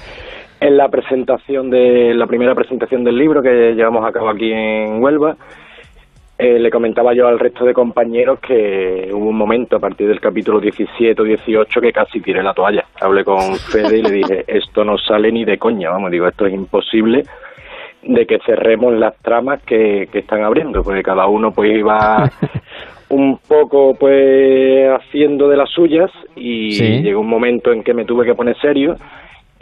en la presentación de la primera presentación del libro que llevamos a cabo aquí en Huelva. Eh, le comentaba yo al resto de compañeros que hubo un momento a partir del capítulo 17 o 18 que casi tiré la toalla. Hablé con Fede y le dije, esto no sale ni de coña, vamos, digo, esto es imposible de que cerremos las tramas que, que están abriendo, porque cada uno pues iba un poco pues haciendo de las suyas y Sí. llegó un momento en que me tuve que poner serio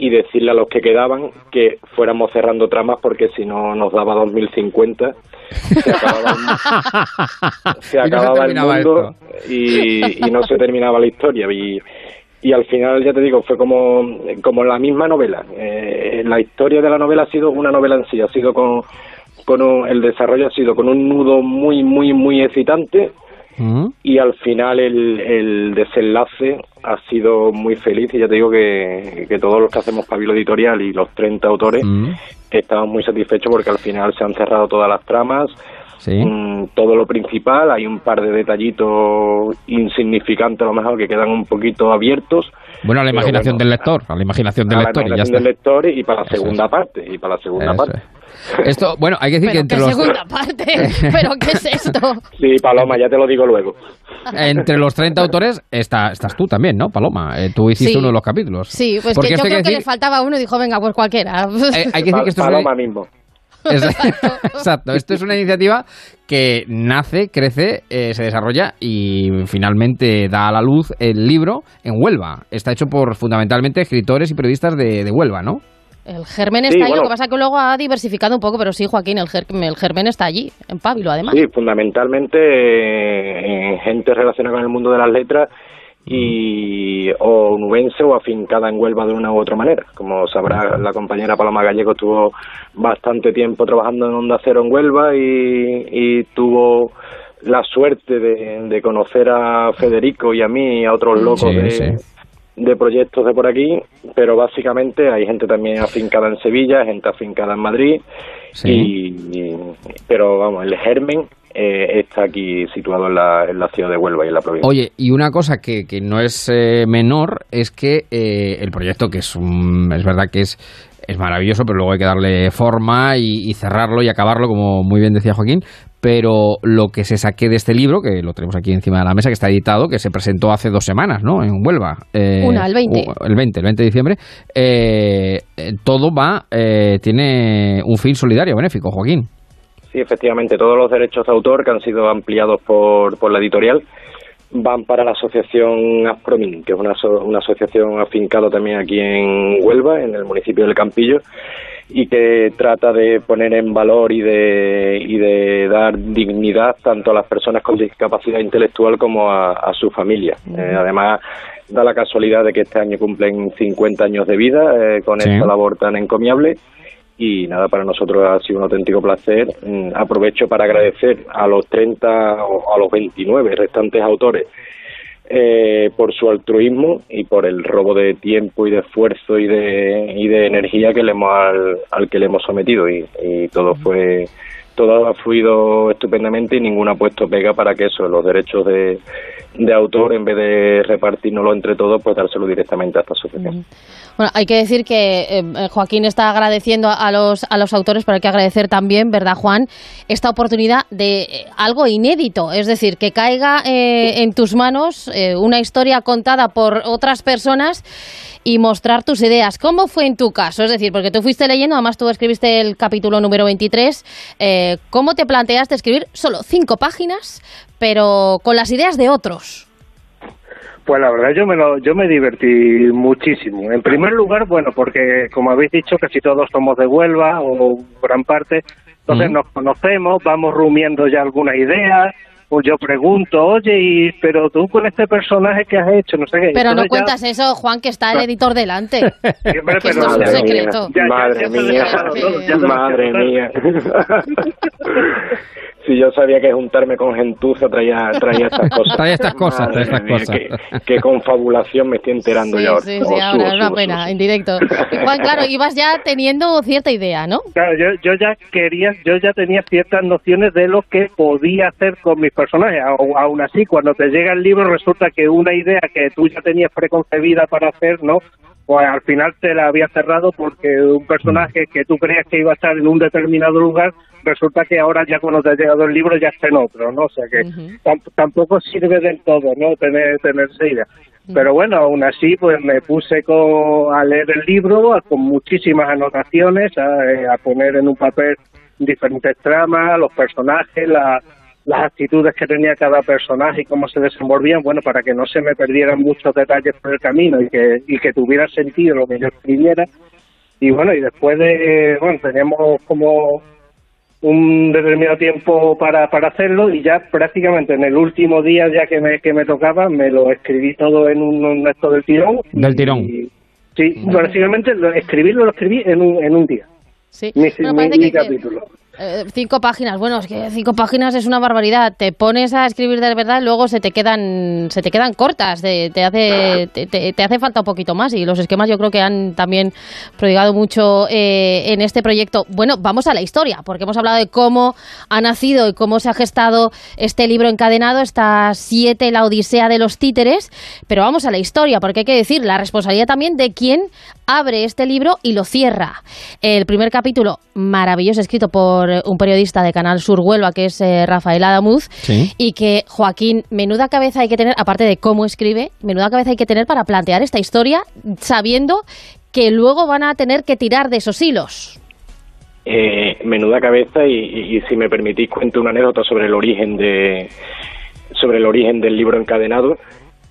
y decirle a los que quedaban que fuéramos cerrando tramas porque si no nos daba 2050 se acababa se Y no se acababa el mundo y, y no se terminaba la historia. Y, y al final ya te digo fue como como la misma novela. Eh, la historia de la novela ha sido una novela en sí. Ha sido con con un- el desarrollo ha sido con un nudo muy muy muy excitante y al final el, el desenlace ha sido muy feliz y ya te digo que, que todos los que hacemos Pabilo Editorial y los 30 autores estamos muy satisfechos porque al final se han cerrado todas las tramas, Sí. mm, todo lo principal, hay un par de detallitos insignificantes a lo mejor que quedan un poquito abiertos. Bueno, a la imaginación bueno, del lector, a la imaginación del a la lector y ya imaginación está. del lector y para la Eso segunda parte, y para la segunda Eso parte. Esto, bueno, hay que decir que entre qué los, segunda parte. ¿Pero qué es esto? Sí, Paloma, ya te lo digo luego. entre los 30 autores está, estás tú también, ¿no, Paloma? Eh, tú hiciste Sí. uno de los capítulos. Sí, pues Porque que yo esto hay creo que que, decir- le faltaba uno y dijo, venga, pues cualquiera. Eh, hay que decir que esto es una- Paloma mismo. Es- Exacto, esto es una iniciativa que nace, crece, eh, se desarrolla y finalmente da a la luz el libro en Huelva. Está hecho por fundamentalmente escritores y periodistas de, de Huelva, ¿no? El germen Sí, está ahí, bueno. lo que pasa que luego ha diversificado un poco, pero sí, Joaquín, el, ger- el germen está allí, en Pablo, además. Sí, fundamentalmente eh, en gente relacionada con el mundo de las letras y o nubense o afincada en Huelva de una u otra manera. Como sabrá, la compañera Paloma Gallego estuvo bastante tiempo trabajando en Onda Cero en Huelva y, y tuvo la suerte de, de conocer a Federico y a mí y a otros locos Sí, de, sí. De proyectos de por aquí, pero básicamente hay gente también afincada en Sevilla, gente afincada en Madrid, Sí. y, y- pero vamos, el germen eh, está aquí situado en la, en la ciudad de Huelva y en la provincia. Oye, y una cosa que, que no es eh, menor es que eh, el proyecto, que es un, es verdad que es, es maravilloso, pero luego hay que darle forma y, y cerrarlo y acabarlo, como muy bien decía Joaquín. Pero lo que se saque de este libro, que lo tenemos aquí encima de la mesa, que está editado, que se presentó hace dos semanas, ¿no? En Huelva. Eh, Una, el 20. u- El 20, el 20 de diciembre. eh, eh, todo va, eh, tiene un fin solidario, benéfico, Joaquín. Sí, efectivamente, todos los derechos de autor que han sido ampliados por, por la editorial van para la asociación Aspromin, que es una, aso- una asociación afincada también aquí en Huelva, en el municipio del Campillo, y que trata de poner en valor y de, y de dar dignidad tanto a las personas con discapacidad intelectual como a, a su familia. Eh, además, da la casualidad de que este año cumplen 50 años de vida eh, con Sí. esta labor tan encomiable y nada, para nosotros ha sido un auténtico placer. Mm, Aprovecho para agradecer a los 30 o a los 29 restantes autores eh, por su altruismo y por el robo de tiempo y de esfuerzo y de, y de energía que le hemos al, al que le hemos sometido. Y, y todo fue todo ha fluido estupendamente y ninguno ha puesto pega para que eso, los derechos de, de autor, en vez de repartirnoslo entre todos, pues dárselo directamente a esta asociación. Bueno, hay que decir que eh, Joaquín está agradeciendo a los, a los autores, pero hay que agradecer también, ¿verdad, Juan? Esta oportunidad de eh, algo inédito, es decir, que caiga eh, en tus manos eh, una historia contada por otras personas y mostrar tus ideas. ¿Cómo fue en tu caso? Es decir, porque tú fuiste leyendo, además tú escribiste el capítulo número 23, eh, ¿cómo te planteaste escribir solo cinco páginas, pero con las ideas de otros? Pues la verdad yo me lo, yo me divertí muchísimo. En primer lugar, bueno, porque como habéis dicho, casi todos somos de Huelva o gran parte, entonces Mm. nos conocemos, vamos rumiando ya algunas ideas. O yo pregunto, oye, y, pero tú con este personaje que has hecho, no sé qué. Pero no ya- cuentas eso, Juan, que está el editor delante. Sí, hombre, que pero- esto es un Madre secreto. mía, madre ya mía, madre mía. si yo sabía que juntarme con gentuza traía, traía estas cosas. Traía estas cosas, traía estas mía, cosas. Que, que confabulación me estoy enterando Sí, ya ahora. sí, Oh, sí, ahora subo, es una subo, pena, subo. en directo. Juan, claro, ibas ya teniendo cierta idea, ¿no? Claro, yo, yo ya quería, yo ya tenía ciertas nociones de lo que podía hacer con mis personajes. Aún así, cuando te llega el libro, resulta que una idea que tú ya tenías preconcebida para hacer, ¿no? Pues al final te la había cerrado porque un personaje que tú creías que iba a estar en un determinado lugar, resulta que ahora ya cuando te ha llegado el libro ya está en otro, ¿no? O sea que tam- tampoco sirve del todo, ¿no? Tener, tener esa idea. Pero bueno, aún así, pues me puse co- a leer el libro a- con muchísimas anotaciones, a, eh, a poner en un papel diferentes tramas, los personajes, la- las actitudes que tenía cada personaje y cómo se desenvolvían, bueno, para que no se me perdieran muchos detalles por el camino y que, y que tuviera sentido lo que yo escribiera. Y bueno, y después de, bueno, teníamos como un determinado tiempo para, para hacerlo y ya prácticamente en el último día ya que me, que me tocaba me lo escribí todo en un, un acto del tirón. Del tirón. Y- sí, básicamente lo, escribirlo lo escribí en un, en un día. Sí. Mi, Bueno, mi- parece mi que- capítulo. Eh, cinco páginas, bueno, es que cinco páginas es una barbaridad. Te pones a escribir de verdad luego se te quedan, se te quedan cortas. Te, te hace, te, te- hace falta un poquito más y los esquemas yo creo que han también prodigado mucho eh, en este proyecto. Bueno, vamos a la historia, porque hemos hablado de cómo ha nacido y cómo se ha gestado este libro encadenado, esta siete, la Odisea de los títeres. Pero vamos a la historia, porque hay que decir la responsabilidad también de quien abre este libro y lo cierra. El primer capítulo, maravilloso, escrito por eh, un periodista de Canal Sur Huelva, que es eh, Rafael Adamuz, Sí. y que, Joaquín, menuda cabeza hay que tener, aparte de cómo escribe, menuda cabeza hay que tener para plantear esta historia sabiendo que luego van a tener que tirar de esos hilos. Eh, menuda cabeza y, y- y si me permitís cuento una anécdota sobre el origen de sobre el origen del libro encadenado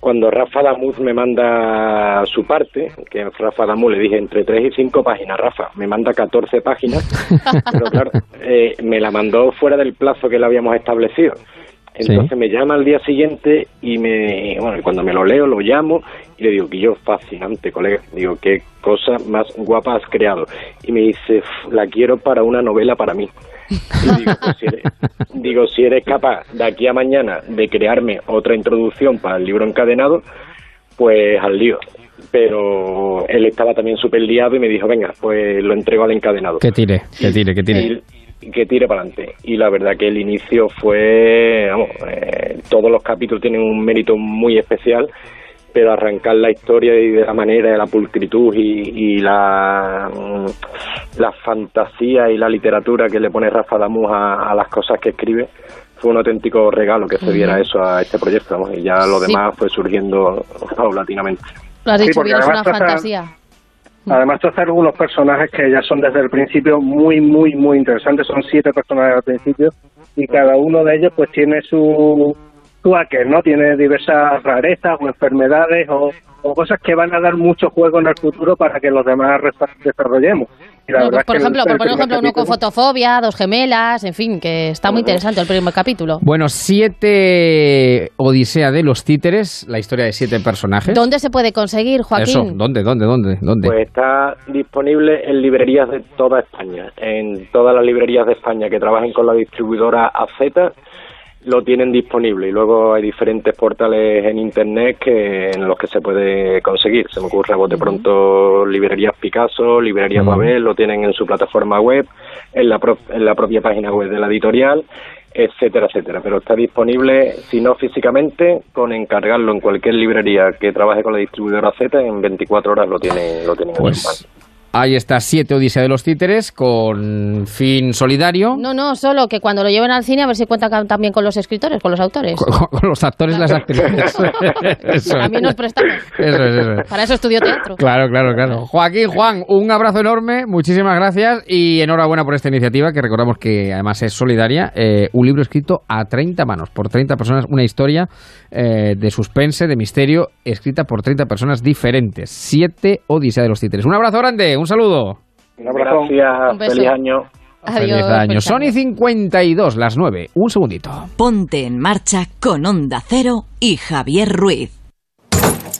cuando Rafa Damuz me manda su parte, que Rafa Damuz le dije entre 3 y 5 páginas, Rafa, me manda 14 páginas, pero claro, eh, me la mandó fuera del plazo que le habíamos establecido. Entonces me llama al día siguiente y me, bueno, cuando me lo leo, lo llamo y le digo que yo, fascinante, colega. Digo, qué cosa más guapa has creado. Y me dice, "Uf, la quiero para una novela para mí. Y digo, pues si eres, digo, si eres capaz de aquí a mañana de crearme otra introducción para el libro encadenado, pues al lío. Pero él estaba también súper liado y me dijo, venga, pues lo entrego al encadenado Que tire, que tire, que tire. y que tire para adelante. Y la verdad que el inicio fue, vamos, eh, todos los capítulos tienen un mérito muy especial, pero arrancar la historia y de la manera, de la pulcritud y, y la, mm, la fantasía y la literatura que le pone Rafa Damus a, a las cosas que escribe, fue un auténtico regalo que se diera eso a este proyecto, vamos, y ya lo Sí. demás fue surgiendo paulatinamente. Lo has Sí, dicho porque bien, es una además fantasía. Algunos personajes que ya son desde el principio muy, muy, muy interesantes. Son siete personajes al principio y cada uno de ellos pues tiene su, aquel, ¿no? Tiene diversas rarezas o enfermedades o, o cosas que van a dar mucho juego en el futuro para que los demás desarrollemos. Y la Bueno, verdad por es que ejemplo, el- por ejemplo, uno con capítulo- fotofobia, dos gemelas, en fin, que está muy interesante el primer capítulo. Bueno, siete Odisea de los títeres, la historia de siete personajes. ¿Dónde se puede conseguir, Joaquín? Eso, ¿dónde, dónde, dónde, dónde? Pues está disponible en librerías de toda España. En todas las librerías de España que trabajen con la distribuidora AZ lo tienen disponible. Y luego hay diferentes portales en internet que en los que se puede conseguir. Se me ocurre a bote pronto librerías Picasso, librerías Ujú. Babel, lo tienen en su plataforma web, en la, pro- en la propia página web de la editorial etcétera, etcétera. Pero está disponible, si no físicamente, con encargarlo en cualquier librería que trabaje con la distribuidora Z, en 24 horas lo tienen, lo tienen en sus manos. Ahí está, siete Odisea de los títeres con fin solidario. No, no, solo que cuando lo lleven al cine a ver si cuentan también con los escritores, con los autores. Con, con los actores y las actrices. Eso es. También nos prestamos. Eso es, eso es. Para eso estudio teatro. Claro, claro, claro. Joaquín, Juan, un abrazo enorme, muchísimas gracias y enhorabuena por esta iniciativa que recordamos que además es solidaria. Eh, un libro escrito a 30 manos, por 30 personas, una historia eh, de suspense, de misterio, escrita por 30 personas diferentes. Siete Odisea de los Títeres. Un abrazo grande, un saludo. Gracias, Un beso. feliz año. Feliz año. Sony 52, las 9. Un segundito. Ponte en marcha con Onda Cero y Javier Ruiz.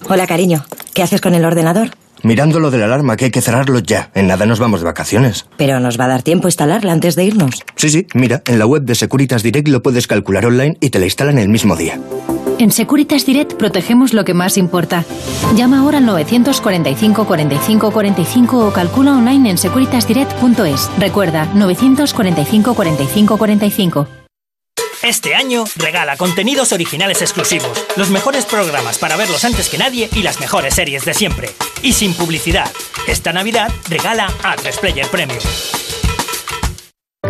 Hola, cariño. ¿Qué haces con el ordenador? Mirando lo de la alarma, que hay que cerrarlo ya. En nada nos vamos de vacaciones. Pero nos va a dar tiempo instalarla antes de irnos. Sí, sí, mira, en la web de Securitas Direct lo puedes calcular online y te la instalan el mismo día. En Securitas Direct protegemos lo que más importa. Llama ahora al 945 45 45 o calcula online en securitasdirect.es. Recuerda, 945 45 45. Este año regala contenidos originales exclusivos, los mejores programas para verlos antes que nadie y las mejores series de siempre. Y sin publicidad. Esta Navidad regala a Player Premium.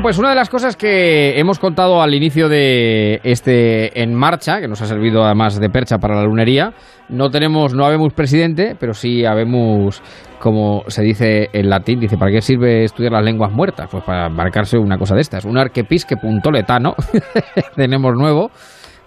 Bueno, pues una de las cosas que hemos contado al inicio de este En Marcha, que nos ha servido además de percha para la lunería, no tenemos, no habemos presidente, pero sí habemos, como se dice en latín, dice, ¿para qué sirve estudiar las lenguas muertas? Pues para marcarse una cosa de estas. Un arquepisque puntoletano, tenemos nuevo,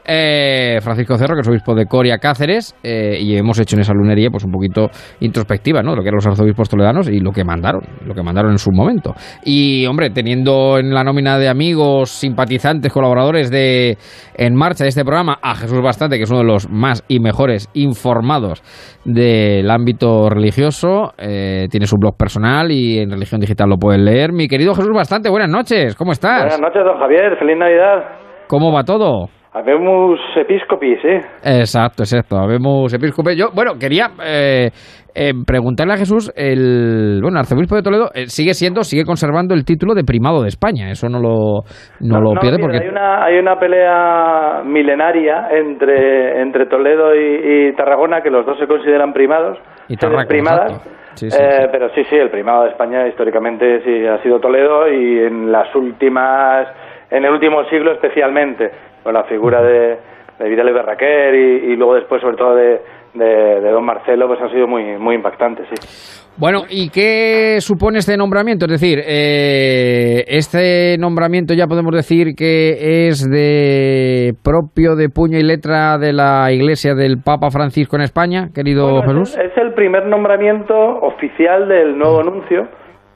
eh, Francisco Cerro, que es obispo de Coria Cáceres, eh, y hemos hecho en esa lunería pues un poquito introspectiva, ¿no? Lo que eran los arzobispos toledanos y lo que mandaron, lo que mandaron en su momento. Y, hombre, teniendo en la nómina de amigos, simpatizantes, colaboradores de En Marcha de este programa a Jesús Bastante, que es uno de los más y mejores informados del ámbito religioso, eh, tiene su blog personal y en Religión Digital lo pueden leer. Mi querido Jesús Bastante, buenas noches, ¿cómo estás? Buenas noches, don Javier, feliz Navidad. ¿Cómo va todo? Habemos episcopis, ¿eh? Exacto, exacto. Habemos episcopes. Yo, bueno, quería eh, eh, preguntarle a Jesús, el bueno, arzobispo de Toledo eh, sigue siendo, sigue conservando el título de primado de España. Eso no lo, no, lo pierde mira, porque hay una hay una pelea milenaria entre entre Toledo y, y Tarragona que los dos se consideran primados, Y sedes Tarraco, primadas. Sí, sí, Eh, Pero sí, sí, el primado de España históricamente sí ha sido Toledo y en las últimas, en el último siglo especialmente, con la figura de, de Vidal y Berraquer y, y luego después sobre todo de, de, de Don Marcelo, pues han sido muy, muy impactantes, sí. Bueno, ¿y qué supone este nombramiento? Es decir, eh, este nombramiento ya podemos decir que es de propio de puño y letra de la Iglesia del Papa Francisco en España, querido Bueno, Jesús. es, es el primer nombramiento oficial del nuevo nuncio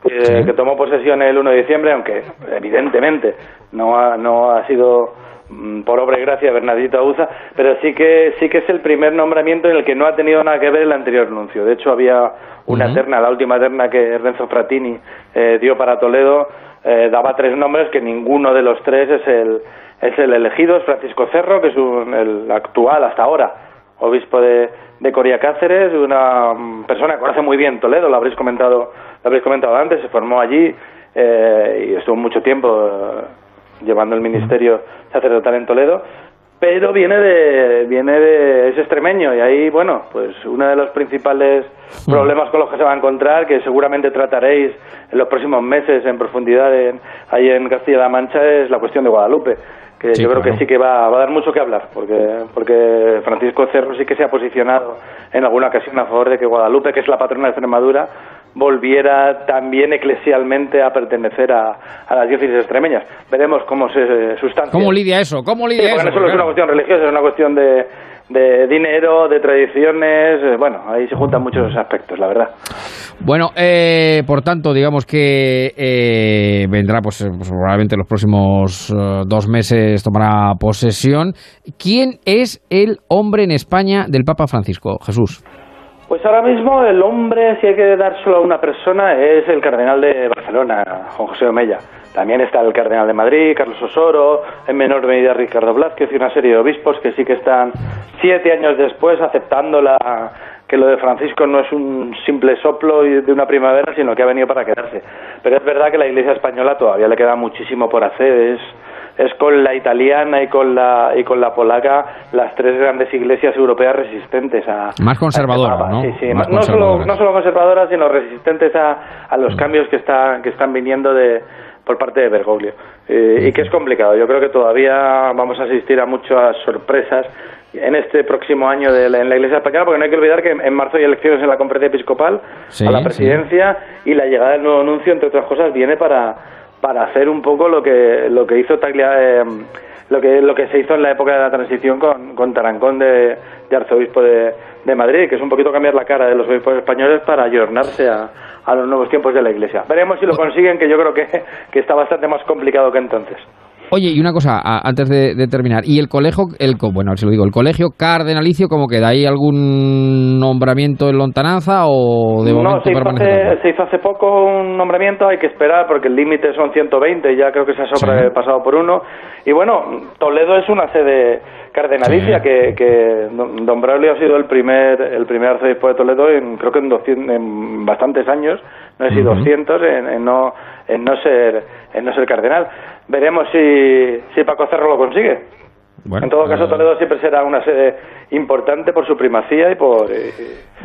que, que tomó posesión el 1 de diciembre, aunque evidentemente no ha, no ha sido por obra y gracia de Bernardito Auza, pero sí que sí que es el primer nombramiento en el que no ha tenido nada que ver el anterior nuncio. De hecho, había una Ujú. terna, la última terna que Renzo Fratini eh, dio para Toledo, eh, daba tres nombres que ninguno de los tres es el es el elegido, es Francisco Cerro, que es un- el actual hasta ahora obispo de, de Coria Cáceres, una mm, persona que conoce muy bien Toledo, lo habréis comentado, lo habréis comentado antes, se formó allí eh, y estuvo mucho tiempo eh, llevando el ministerio sacerdotal en Toledo, pero viene de, viene de, es extremeño y ahí, bueno, pues uno de los principales problemas con los que se va a encontrar, que seguramente trataréis en los próximos meses en profundidad en, ahí en Castilla-La Mancha, es la cuestión de Guadalupe que Sí, yo creo claro. que sí que va, va a dar mucho que hablar, porque, porque Francisco Cerro sí que se ha posicionado en alguna ocasión a favor de que Guadalupe, que es la patrona de Extremadura, volviera también eclesialmente a pertenecer a, a las diócesis extremeñas. Veremos cómo se sustancia. ¿Cómo lidia eso? ¿Cómo lidia eso? no solo es una cuestión religiosa, es una cuestión de, de dinero, de tradiciones, eh, bueno, ahí se juntan muchos aspectos, la verdad. Bueno, eh, por tanto, digamos que eh, vendrá, pues, eh, pues, probablemente los próximos eh, dos meses tomará posesión. ¿Quién es el hombre en España del Papa Francisco? Jesús. Pues ahora mismo el hombre, si hay que dar solo a una persona, es el cardenal de Barcelona, Juan José Omeya. También está el cardenal de Madrid, Carlos Osoro, en menor medida Ricardo Blázquez y una serie de obispos que sí que están siete años después aceptando la, que lo de Francisco no es un simple soplo de una primavera, sino que ha venido para quedarse. Pero es verdad que la Iglesia española todavía le queda muchísimo por hacer. Es, es con la italiana y con la y con la polaca las tres grandes iglesias europeas resistentes a Más a este ¿no? papa. Sí, sí, Más no solo conservadora. no solo conservadoras, sino resistentes a, a los cambios que está que están viniendo de por parte de Bergoglio Eh, y que es complicado. Yo creo que todavía vamos a asistir a muchas sorpresas en este próximo año de la- en la Iglesia española, porque no hay que olvidar que en, marzo hay elecciones en la conferencia episcopal Sí, a la sí. presidencia y la llegada del nuevo anuncio, entre otras cosas, viene para para hacer un poco lo que lo que hizo Taglia, eh, lo que lo que se hizo en la época de la transición con, con Tarancón de, arzobispo de, de Madrid, que es un poquito cambiar la cara de los obispos españoles para ayornarse a, a los nuevos tiempos de la Iglesia. Veremos si lo consiguen, que yo creo que, que está bastante más complicado que entonces. Oye, y una cosa, a- antes de, de terminar. ¿Y el colegio, el, bueno, se lo digo, el colegio cardenalicio, cómo queda? ¿Hay algún nombramiento en lontananza o de no, se hizo, hace, se hizo hace poco un nombramiento, hay que esperar porque el límite son 120 y ya creo que se ha sobrepasado por uno. Y bueno, Toledo es una sede cardenalicia Sí. que, que don Braulio ha sido el primer el primer arzobispo de Toledo en creo que en, 200 en bastantes años, no sé si Ujú. 200 en, en no en no ser en no ser cardenal. Veremos si si Paco Cerro lo consigue. Bueno, en todo caso, eh, Toledo siempre será una sede importante por su primacía y por,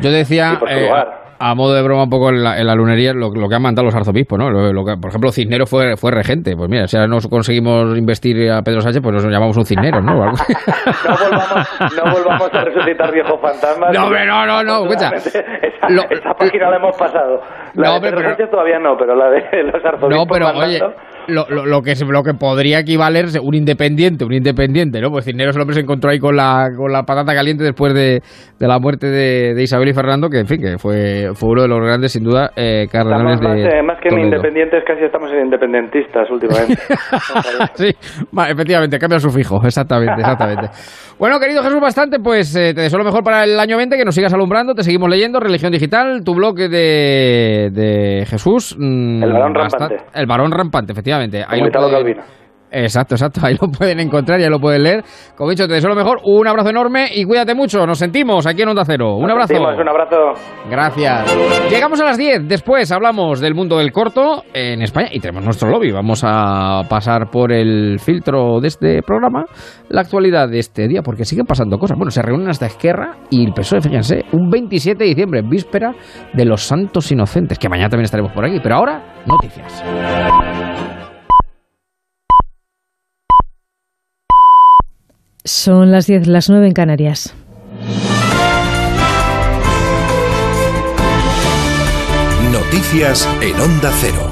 Yo decía y por su eh, lugar. a modo de broma un poco en la, en la lunería lo, lo que han mandado los arzobispos, ¿no? Lo, lo que, por ejemplo, Cisneros fue, fue regente. Pues mira, si ahora no conseguimos investir a Pedro Sánchez, pues nos llamamos un Cisneros, ¿no? No volvamos, no volvamos a resucitar viejos fantasmas. No, hombre, no, no, no, escucha. Esa, Lo- esa página la hemos pasado. La No, de Pedro pero- Sánchez todavía no, pero la de los arzobispos No, pero mandando- oye, lo, lo, lo que, lo que podría equivalerse un independiente, un independiente, ¿no? Pues Cisneros hombre se encontró ahí con la, con la patata caliente después de, de la muerte de, de Isabel y Fernando, que en fin, que fue, fue uno de los grandes, sin duda, eh, cardenales más, de eh, más que en independientes, casi estamos en independentistas últimamente. sí, va, efectivamente, cambia su fijo, exactamente, exactamente. Bueno, querido Jesús, bastante, pues eh, te deseo lo mejor para el año 20, que nos sigas alumbrando, te seguimos leyendo, Religión Digital, tu blog de, de Jesús. mm, El varón rampante. El varón rampante, efectivamente. Pueden-. Exacto, exacto, ahí lo pueden encontrar, ya lo pueden leer. Como he dicho, te deseo lo mejor, un abrazo enorme y cuídate mucho, nos sentimos aquí en Onda Cero. Un Nos abrazo. sentimos, Un abrazo. Gracias. Llegamos a las 10. Después hablamos del mundo del corto en España y tenemos nuestro lobby. Vamos a pasar por el filtro de este programa la actualidad de este día porque siguen pasando cosas. Bueno, se reúnen hasta Esquerra y el PSOE, fíjense, un 27 de diciembre, víspera de los Santos Inocentes, que mañana también estaremos por aquí. Pero ahora, noticias. Son las 10, las 9 en Canarias. Noticias en Onda Cero.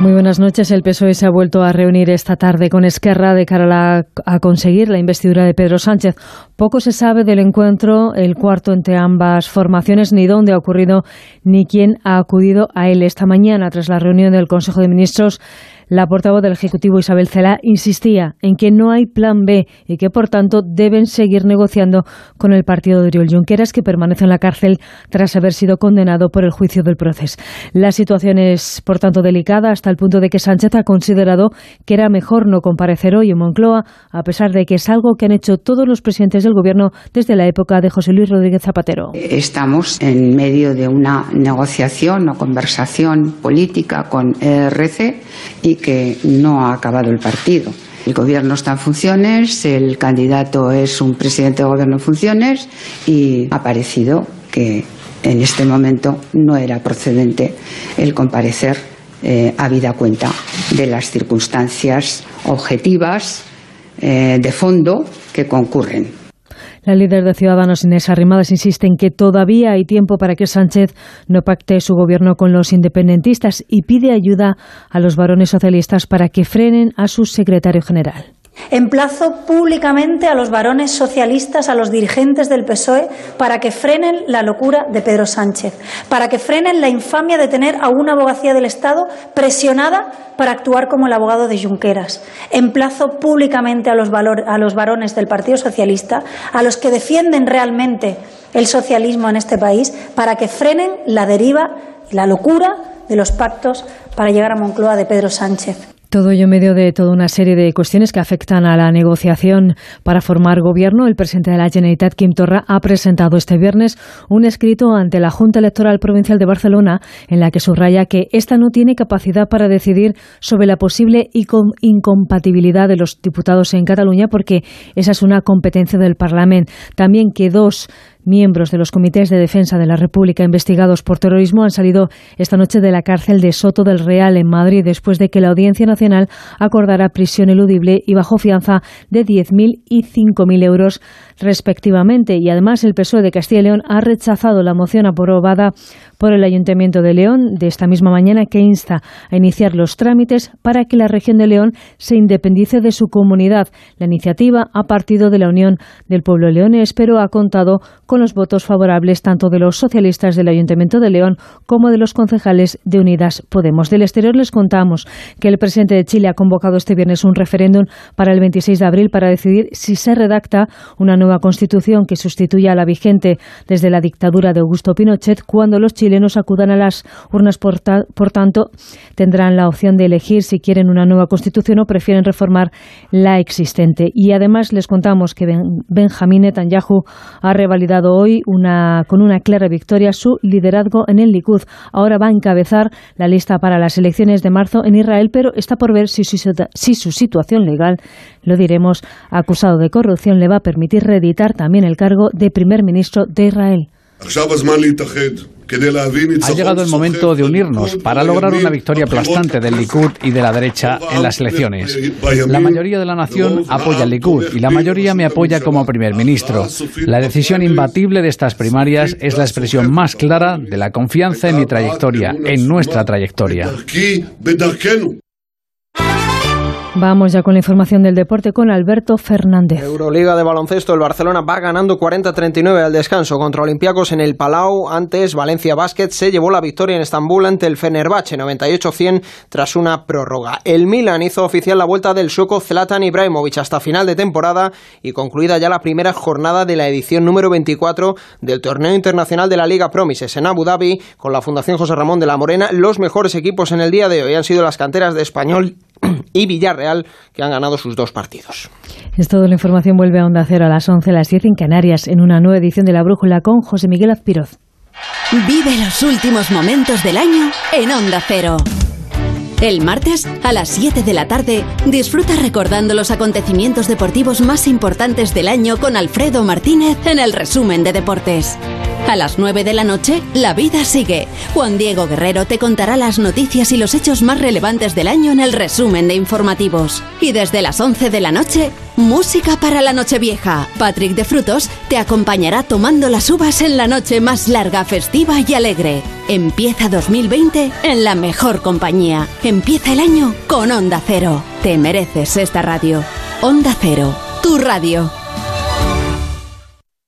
Muy buenas noches. El PSOE se ha vuelto a reunir esta tarde con Esquerra de cara a, la- a conseguir la investidura de Pedro Sánchez. Poco se sabe del encuentro, el cuarto entre ambas formaciones, ni dónde ha ocurrido, ni quién ha acudido a él. Esta mañana, tras la reunión del Consejo de Ministros, la portavoz del Ejecutivo, Isabel Cela, insistía en que no hay plan B y que, por tanto, deben seguir negociando con el partido de Oriol Junqueras, que permanece en la cárcel tras haber sido condenado por el juicio del proceso. La situación es, por tanto, delicada hasta el punto de que Sánchez ha considerado que era mejor no comparecer hoy en Moncloa, a pesar de que es algo que han hecho todos los presidentes del Gobierno desde la época de José Luis Rodríguez Zapatero. Estamos en medio de una negociación o conversación política con ERC y que no ha acabado el partido. El gobierno está en funciones, el candidato es un presidente de gobierno en funciones y ha parecido que en este momento no era procedente el comparecer eh, habida cuenta de las circunstancias objetivas eh, de fondo que concurren. La líder de Ciudadanos, Inés Arrimadas, insiste en que todavía hay tiempo para que Sánchez no pacte su gobierno con los independentistas y pide ayuda a los varones socialistas para que frenen a su secretario general. Emplazo públicamente a los varones socialistas, a los dirigentes del PSOE, para que frenen la locura de Pedro Sánchez, para que frenen la infamia de tener a una abogacía del Estado presionada para actuar como el abogado de Junqueras. Emplazo públicamente a los, varones del Partido Socialista, a los que defienden realmente el socialismo en este país, para que frenen la deriva y la locura de los pactos para llegar a Moncloa de Pedro Sánchez. Todo ello en medio de toda una serie de cuestiones que afectan a la negociación para formar gobierno. El presidente de la Generalitat, Quim Torra, ha presentado este viernes un escrito ante la Junta Electoral Provincial de Barcelona en la que subraya que esta no tiene capacidad para decidir sobre la posible incompatibilidad de los diputados en Cataluña porque esa es una competencia del Parlamento. También que dos miembros de los comités de defensa de la República investigados por terrorismo han salido esta noche de la cárcel de Soto del Real en Madrid después de que la Audiencia Nacional acordara prisión eludible y bajo fianza de 10.000 y 5.000 euros respectivamente. Y además el PSOE de Castilla y León ha rechazado la moción aprobada por el Ayuntamiento de León de esta misma mañana que insta a iniciar los trámites para que la región de León se independice de su comunidad. La iniciativa ha partido de la Unión del Pueblo Leonés, pero ha contado con los votos favorables tanto de los socialistas del Ayuntamiento de León como de los concejales de Unidas Podemos. Del exterior les contamos que el presidente de Chile ha convocado este viernes un referéndum para el 26 de abril para decidir si se redacta una nueva constitución que sustituya a la vigente desde la dictadura de Augusto Pinochet cuando los chilenos acudan a las urnas. Por, ta- por tanto, tendrán la opción de elegir si quieren una nueva constitución o prefieren reformar la existente. Y además les contamos que Ben- Benjamín Netanyahu ha revalidado hoy una, con una clara victoria su liderazgo en el Likud. Ahora va a encabezar la lista para las elecciones de marzo en Israel, pero está por ver si su, situa- si su situación legal, lo diremos, acusado de corrupción, le va a permitir reeditar también el cargo de primer ministro de Israel. Ha llegado el momento de unirnos para lograr una victoria aplastante del Likud y de la derecha en las elecciones. La mayoría de la nación apoya al Likud y la mayoría me apoya como primer ministro. La decisión imbatible de estas primarias es la expresión más clara de la confianza en mi trayectoria, en nuestra trayectoria. Vamos ya con la información del deporte con Alberto Fernández. Euroliga de baloncesto, el Barcelona va ganando 40-39 al descanso contra Olympiacos en el Palau. Antes, Valencia Basket se llevó la victoria en Estambul ante el Fenerbahce 98-100 tras una prórroga. El Milan hizo oficial la vuelta del sueco Zlatan Ibrahimovic hasta final de temporada y concluida ya la primera jornada de la edición número 24 del torneo internacional de la Liga Promises en Abu Dhabi con la Fundación José Ramón de la Morena. Los mejores equipos en el día de hoy han sido las canteras de Español y Villarreal, que han ganado sus dos partidos. Es todo, la información vuelve a Onda Cero a las 11, a las 10 en Canarias, en una nueva edición de La Brújula con José Miguel Azpiroz. Vive los últimos momentos del año en Onda Cero. El martes, a las 7 de la tarde, disfruta recordando los acontecimientos deportivos más importantes del año con Alfredo Martínez en el resumen de deportes. A las 9 de la noche, la vida sigue. Juan Diego Guerrero te contará las noticias y los hechos más relevantes del año en el resumen de informativos. Y desde las 11 de la noche, música para la Nochevieja. Patrick de Frutos te acompañará tomando las uvas en la noche más larga, festiva y alegre. Empieza 2020 en la mejor compañía. Empieza el año con Onda Cero. Te mereces esta radio. Onda Cero, tu radio.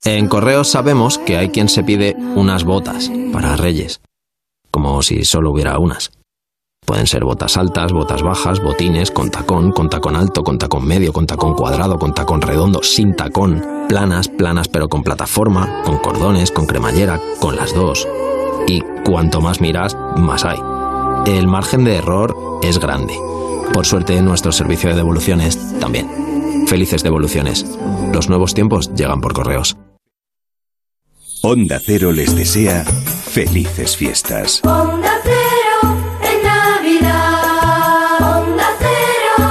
En Correos sabemos que hay quien se pide unas botas para Reyes, como si solo hubiera unas. Pueden ser botas altas, botas bajas, botines, con tacón, con tacón alto, con tacón medio, con tacón cuadrado, con tacón redondo, sin tacón, planas, planas pero con plataforma, con cordones, con cremallera, con las dos. Y cuanto más miras, más hay. El margen de error es grande. Por suerte, nuestro servicio de devoluciones también. Felices devoluciones. Los nuevos tiempos llegan por correos. Onda Cero les desea felices fiestas. Onda Cero en Navidad. Onda Cero.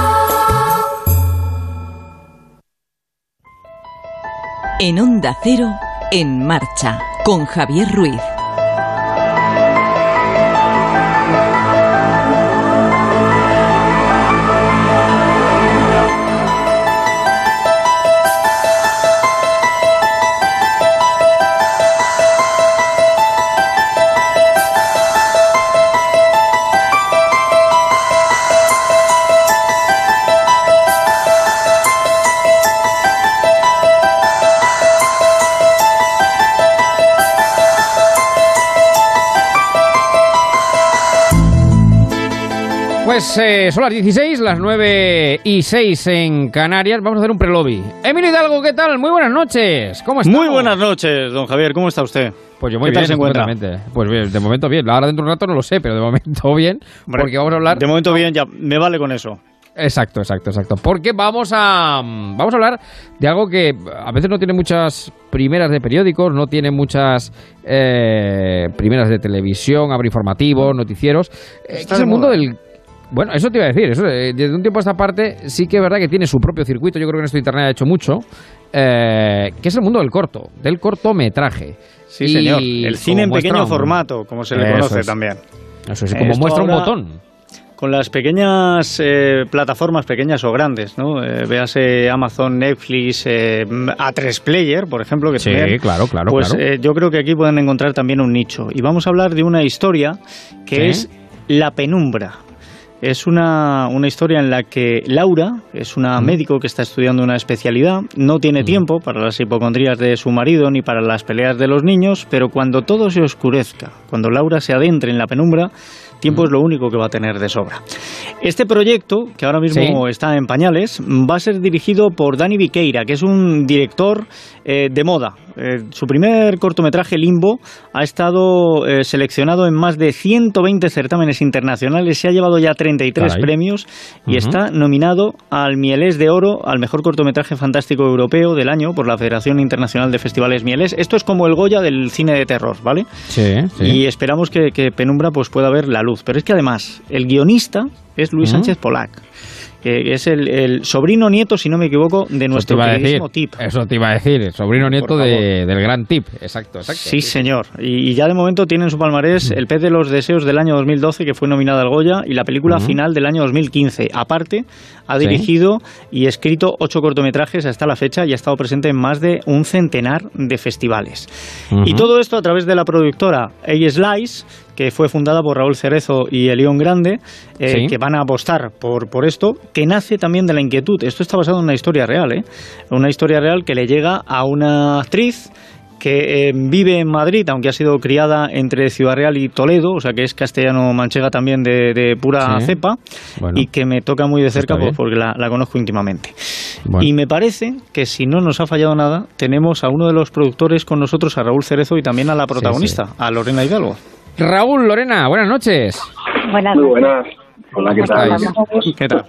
En Onda Cero, en marcha, con Javier Ruiz. Eh, son las 16, las 9 y 6 en Canarias. Vamos a hacer un prelobby. Emilio Hidalgo, ¿qué tal? Muy buenas noches. ¿Cómo está? Muy buenas noches, don Javier. ¿Cómo está usted? Pues yo muy ¿Qué tal bien, se encuentra? Pues bien, de momento bien. Ahora dentro de un rato no lo sé, pero de momento bien. Hombre, porque vamos a hablar... De momento bien, ya me vale con eso. Exacto, exacto, exacto. Porque vamos a vamos a hablar de algo que a veces no tiene muchas primeras de periódicos, no tiene muchas eh, primeras de televisión, abre informativos, noticieros. eh, que es el mundo del bueno, eso te iba a decir. Eso, eh, desde un tiempo a esta parte sí que es verdad que tiene su propio circuito. Yo creo que en esto Internet ha hecho mucho. eh, que es el mundo del corto, del cortometraje. Sí, Y señor. El cine en pequeño un- formato, como se le Eso conoce es. también. Eso es, como Esto muestra un botón. Con las pequeñas eh, plataformas, pequeñas o grandes, ¿no? Eh, véase Amazon, Netflix, eh, A3 Player, por ejemplo, que Sí, también, claro, claro, Pues claro. eh, yo creo que aquí pueden encontrar también un nicho. Y vamos a hablar de una historia que Sí. es La Penumbra. Es una, una historia en la que Laura es una médico que está estudiando una especialidad, no tiene tiempo para las hipocondrías de su marido ni para las peleas de los niños, pero cuando todo se oscurezca, cuando Laura se adentre en la penumbra, tiempo es lo único que va a tener de sobra. Este proyecto, que ahora mismo Sí. está en pañales, va a ser dirigido por Dani Viqueira, que es un director eh, de moda. Eh, su primer cortometraje, Limbo, ha estado eh, seleccionado en más de 120 certámenes internacionales, se ha llevado ya 33 Caray. premios y está nominado al Mielés de Oro, al mejor cortometraje fantástico europeo del año por la Federación Internacional de Festivales Mielés. Esto es como el Goya del cine de terror, ¿vale? Sí, sí. Y esperamos que, que Penumbra pues, pueda ver la luz. Pero es que además, el guionista es Luis. Sánchez Polac. Que es el, el sobrino nieto, si no me equivoco, de nuestro a decir, queridísimo Tip. Eso te iba a decir, el sobrino nieto de- del gran tip. Exacto, exacto. Sí, señor. Y, y ya de momento tiene en su palmarés El pez de los deseos del año 2012, que fue nominada al Goya, y la película final del año 2015. Aparte, ha Sí. dirigido y escrito ocho cortometrajes hasta la fecha y ha estado presente en más de un centenar de festivales. Y todo esto a través de la productora A-Slice, que fue fundada por Raúl Cerezo y Elión Grande, eh, Sí. que van a apostar por, por esto, que nace también de la inquietud. Esto está basado en una historia real, ¿eh? Una historia real que le llega a una actriz que eh, vive en Madrid, aunque ha sido criada entre Ciudad Real y Toledo, o sea que es castellano-manchega también de, de pura Sí. cepa, Bueno. y que me toca muy de cerca pues, porque la, la conozco íntimamente. Bueno. Y me parece que si no nos ha fallado nada, tenemos a uno de los productores con nosotros, a Raúl Cerezo, y también a la protagonista, a Lorena Hidalgo. Raúl, Lorena, buenas noches. Buenas Muy buenas. Hola, ¿qué ¿Cómo tal? estáis? ¿Qué tal?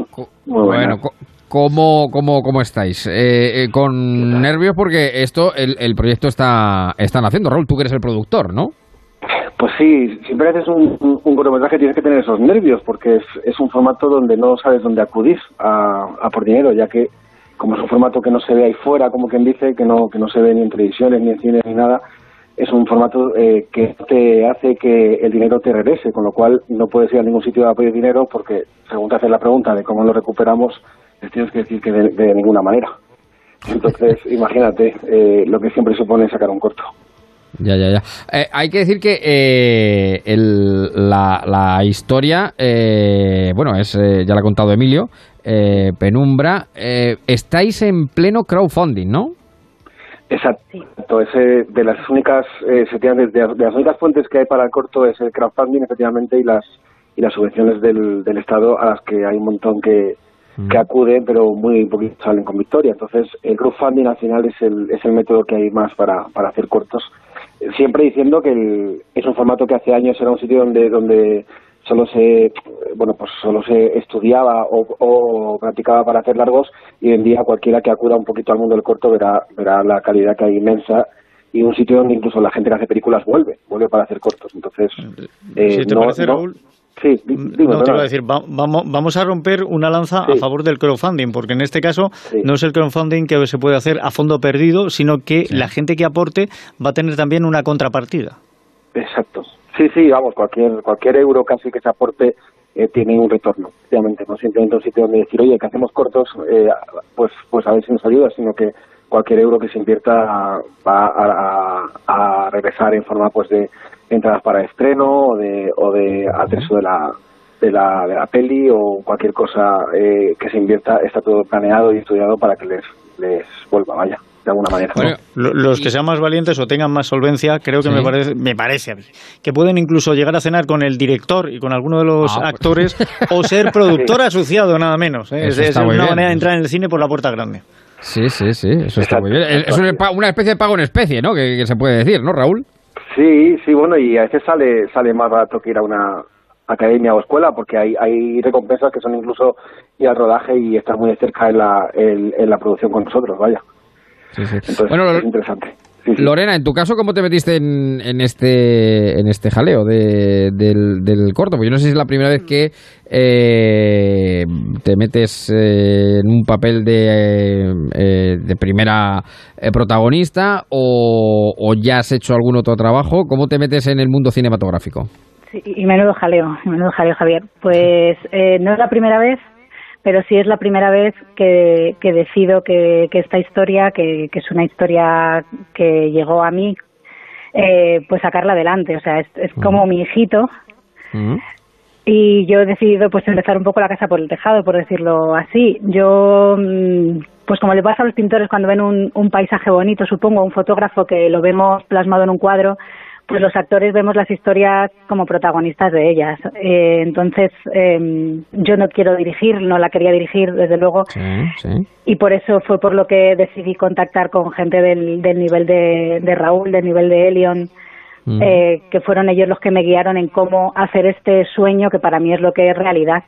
Muy buenas. Bueno, co- ¿cómo, cómo, cómo estáis? Eh, eh, con nervios porque esto, el, el proyecto está, están haciendo. Raúl, tú que eres el productor, ¿no? Pues sí, siempre haces un, un, un cortometraje tienes que tener esos nervios porque es, es un formato donde no sabes dónde acudir a, a por dinero, ya que como es un formato que no se ve ahí fuera, como quien dice, que no, que no se ve ni en televisiones, ni en cine, ni nada, es un formato eh, que te hace que el dinero te regrese, con lo cual no puedes ir a ningún sitio a pedir dinero porque según te haces la pregunta de cómo lo recuperamos, les tienes que decir que de, de ninguna manera. Entonces, imagínate eh, lo que siempre supone sacar un corto. Ya, ya, ya. Eh, hay que decir que eh, el- la, la historia, eh, bueno, es eh, ya la ha contado Emilio, eh, Penumbra. eh, estáis en pleno crowdfunding, ¿no? Exacto, ese de las únicas eh, de, de las únicas fuentes que hay para el corto es el crowdfunding efectivamente y las y las subvenciones del, del estado a las que hay un montón que, que acuden pero muy poquito salen con victoria. Entonces el crowdfunding al final es el es el método que hay más para, para hacer cortos Eh, siempre diciendo que el- es un formato que hace años era un sitio donde donde solo se bueno pues solo se estudiaba o, o practicaba para hacer largos y hoy en día cualquiera que acuda un poquito al mundo del corto verá verá la calidad que hay inmensa y un sitio donde incluso la gente que hace películas vuelve vuelve para hacer cortos. Entonces eh, si te no- parece, no- Raúl, sí di- dime, no te iba a decir, va- vamos, vamos a romper una lanza a favor del crowdfunding, porque en este caso no es el crowdfunding que se puede hacer a fondo perdido, sino que la gente que aporte va a tener también una contrapartida. Sí, sí, vamos, cualquier cualquier euro casi que se aporte eh, tiene un retorno, obviamente, no simplemente un sitio donde decir, oye, que hacemos cortos, eh, pues pues a ver si nos ayuda, sino que cualquier euro que se invierta va a, a- a regresar en forma pues de entradas para estreno o de, o de atrezo de la, de la, de la peli o cualquier cosa eh, que se invierta, está todo planeado y estudiado para que les, les vuelva, vaya, de alguna manera. Lo- Los que sean más valientes o tengan más solvencia, creo que Sí. me parece, me parece a mí, que pueden incluso llegar a cenar con el director y con alguno de los Ah, pues. actores o ser productor asociado, nada menos. ¿eh? Es, una bien. manera de entrar en el cine por la puerta grande. Sí, sí, sí, eso está muy bien. Es una, especie de pago en especie, ¿no? Que, que se puede decir, ¿no, Raúl? Sí, sí, bueno, y a veces sale sale más barato que ir a una academia o escuela, porque hay, hay recompensas que son incluso ir al rodaje y estar muy de cerca en la, en, en la producción con nosotros, vaya. Sí, sí. Entonces, Bueno, es interesante. Sí, sí. Lorena, en tu caso, ¿cómo te metiste en, en este en este jaleo de- del, del corto? Porque yo no sé si es la primera vez que eh, te metes eh, en un papel de, eh, de primera eh, protagonista o, o ya has hecho algún otro trabajo. ¿Cómo te metes en el mundo cinematográfico? Sí, y menudo jaleo, y menudo jaleo, Javier. Pues eh, no es la primera vez, pero sí es la primera vez que, que decido que, que esta historia, que, que es una historia que llegó a mí, eh, pues sacarla adelante. O sea, es, es como mi hijito y yo he decidido pues empezar un poco la casa por el tejado, por decirlo así. Yo, mm, pues como le pasa a los pintores cuando ven un, un paisaje bonito, supongo, a un fotógrafo que lo vemos plasmado en un cuadro, pues los actores vemos las historias como protagonistas de ellas. Eh, entonces, eh, yo no quiero dirigir, no la quería dirigir, desde luego, y por eso fue por lo que decidí contactar con gente del, del nivel de, de Raúl, del nivel de Elion, Mm. eh, que fueron ellos los que me guiaron en cómo hacer este sueño que para mí es lo que es realidad.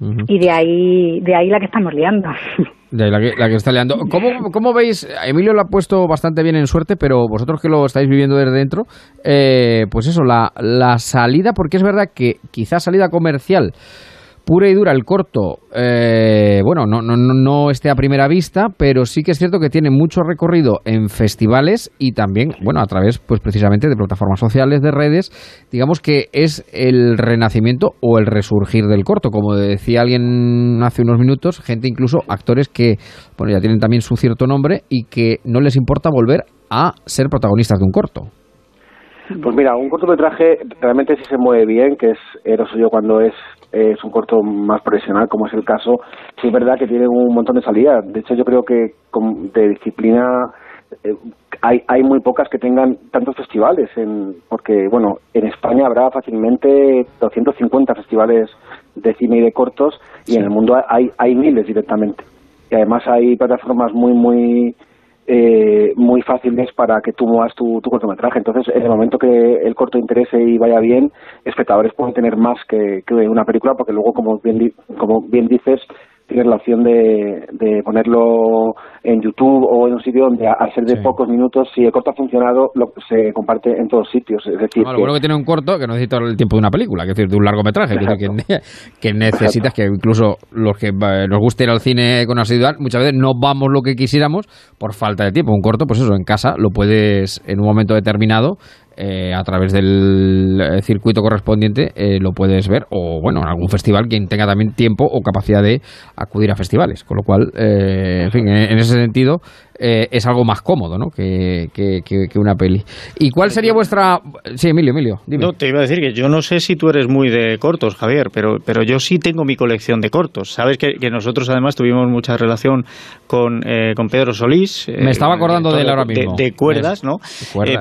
Y de ahí, de ahí la que estamos liando. De la que, la que está liando. ¿Cómo, ¿Cómo veis? Emilio lo ha puesto bastante bien en suerte, pero vosotros que lo estáis viviendo desde dentro, eh, pues eso, la, la salida, porque es verdad que quizás salida comercial, pura y dura el corto, eh, bueno, no, no, no esté a primera vista, pero sí que es cierto que tiene mucho recorrido en festivales y también, bueno, a través, pues precisamente de plataformas sociales, de redes, digamos que es el renacimiento o el resurgir del corto, como decía alguien hace unos minutos, gente incluso, actores que, bueno, ya tienen también su cierto nombre y que no les importa volver a ser protagonistas de un corto. Pues mira, un cortometraje realmente sí se mueve bien, que es Eros yo cuando es, es un corto más profesional, como es el caso. Sí es verdad que tiene un montón de salidas. De hecho, yo creo que de disciplina eh, hay, hay muy pocas que tengan tantos festivales, en, porque bueno, en España habrá fácilmente 250 festivales de cine y de cortos y en el mundo hay, hay miles directamente. Y además hay plataformas muy, muy eh, muy fáciles para que tú muevas tu, cortometraje. Entonces, en el momento que el corto interese y vaya bien, espectadores pueden tener más que, que una película, porque luego, como bien, como bien dices, tienes la opción de, de, ponerlo en YouTube o en un sitio donde al ser de pocos minutos, si el corto ha funcionado, lo, se comparte en todos sitios. Es decir, lo bueno que tiene un corto que no necesita el tiempo de una película, que es decir, de un largometraje, que, que, necesitas que incluso los que nos guste ir al cine con asiduidad, muchas veces no vamos lo que quisiéramos por falta de tiempo. Un corto, pues eso, en casa lo puedes en un momento determinado eh, a través del eh, circuito correspondiente eh, lo puedes ver o bueno en algún festival quien tenga también tiempo o capacidad de acudir a festivales. Con lo cual en fin en, ese sentido es algo más cómodo ¿no? que, que, una peli. Y cuál sería vuestra sí Emilio Emilio dime. no te iba a decir que yo no sé si tú eres muy de cortos Javier pero pero yo sí tengo mi colección de cortos. Sabes que, nosotros además tuvimos mucha relación con, con Pedro Solís me estaba acordando de él ahora mismo. de, cuerdas no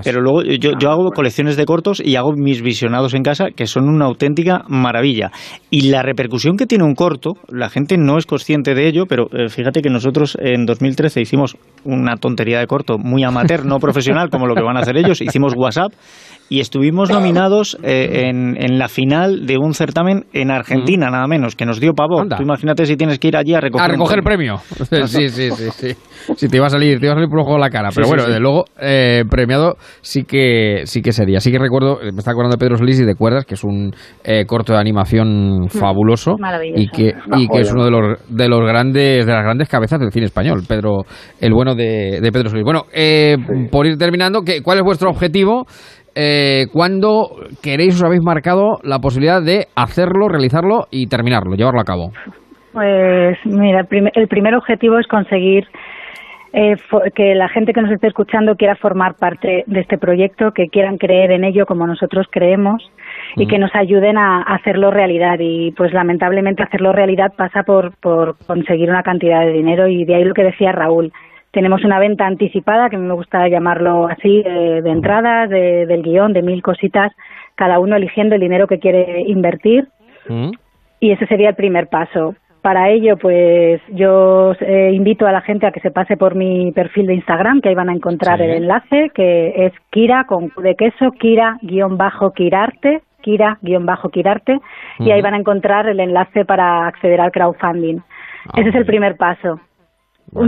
pero luego yo, yo hago colecciones de cortos y hago mis visionados en casa, que son una auténtica maravilla. Y la repercusión que tiene un corto, la gente no es consciente de ello, pero eh, fíjate que nosotros en 2013 hicimos una tontería de corto muy amateur, no profesional, como lo que van a hacer ellos, hicimos WhatsApp y estuvimos nominados eh, en, en, la final de un certamen en Argentina, nada menos, que nos dio pavo. Tú imagínate si tienes que ir allí a recoger, a recoger el premio. sí, sí, sí, sí. Sí, te iba a salir, te iba a salir por ojo la cara. Pero bueno, desde luego, eh, premiado sí que sí que sería. Sí que recuerdo, me está acordando de Pedro Solís y de Cuerdas, que es un eh, corto de animación mm, fabuloso. Y que, y que es uno de los, de los grandes, de las grandes cabezas del cine español, Pedro, el bueno de, de Pedro Solís. Bueno, por ir terminando, ¿cuál es vuestro objetivo? Eh, ¿cuándo queréis, os habéis marcado la posibilidad de hacerlo, realizarlo y terminarlo, llevarlo a cabo? Pues mira, el primer, objetivo es conseguir eh, que la gente que nos esté escuchando quiera formar parte de este proyecto, que quieran creer en ello como nosotros creemos y que nos ayuden a, hacerlo realidad. Y pues lamentablemente hacerlo realidad pasa por, por conseguir una cantidad de dinero y de ahí lo que decía Raúl, tenemos una venta anticipada, que me gusta llamarlo así, de, entradas, del guion, de mil cositas, cada uno eligiendo el dinero que quiere invertir. Mm. Y ese sería el primer paso. Para ello, pues yo eh, invito a la gente a que se pase por mi perfil de Instagram, que ahí van a encontrar el enlace, que es Kira con de queso, Kira-Kirarte, Kira-Kirarte, y ahí van a encontrar el enlace para acceder al crowdfunding. Ah, ese es el primer paso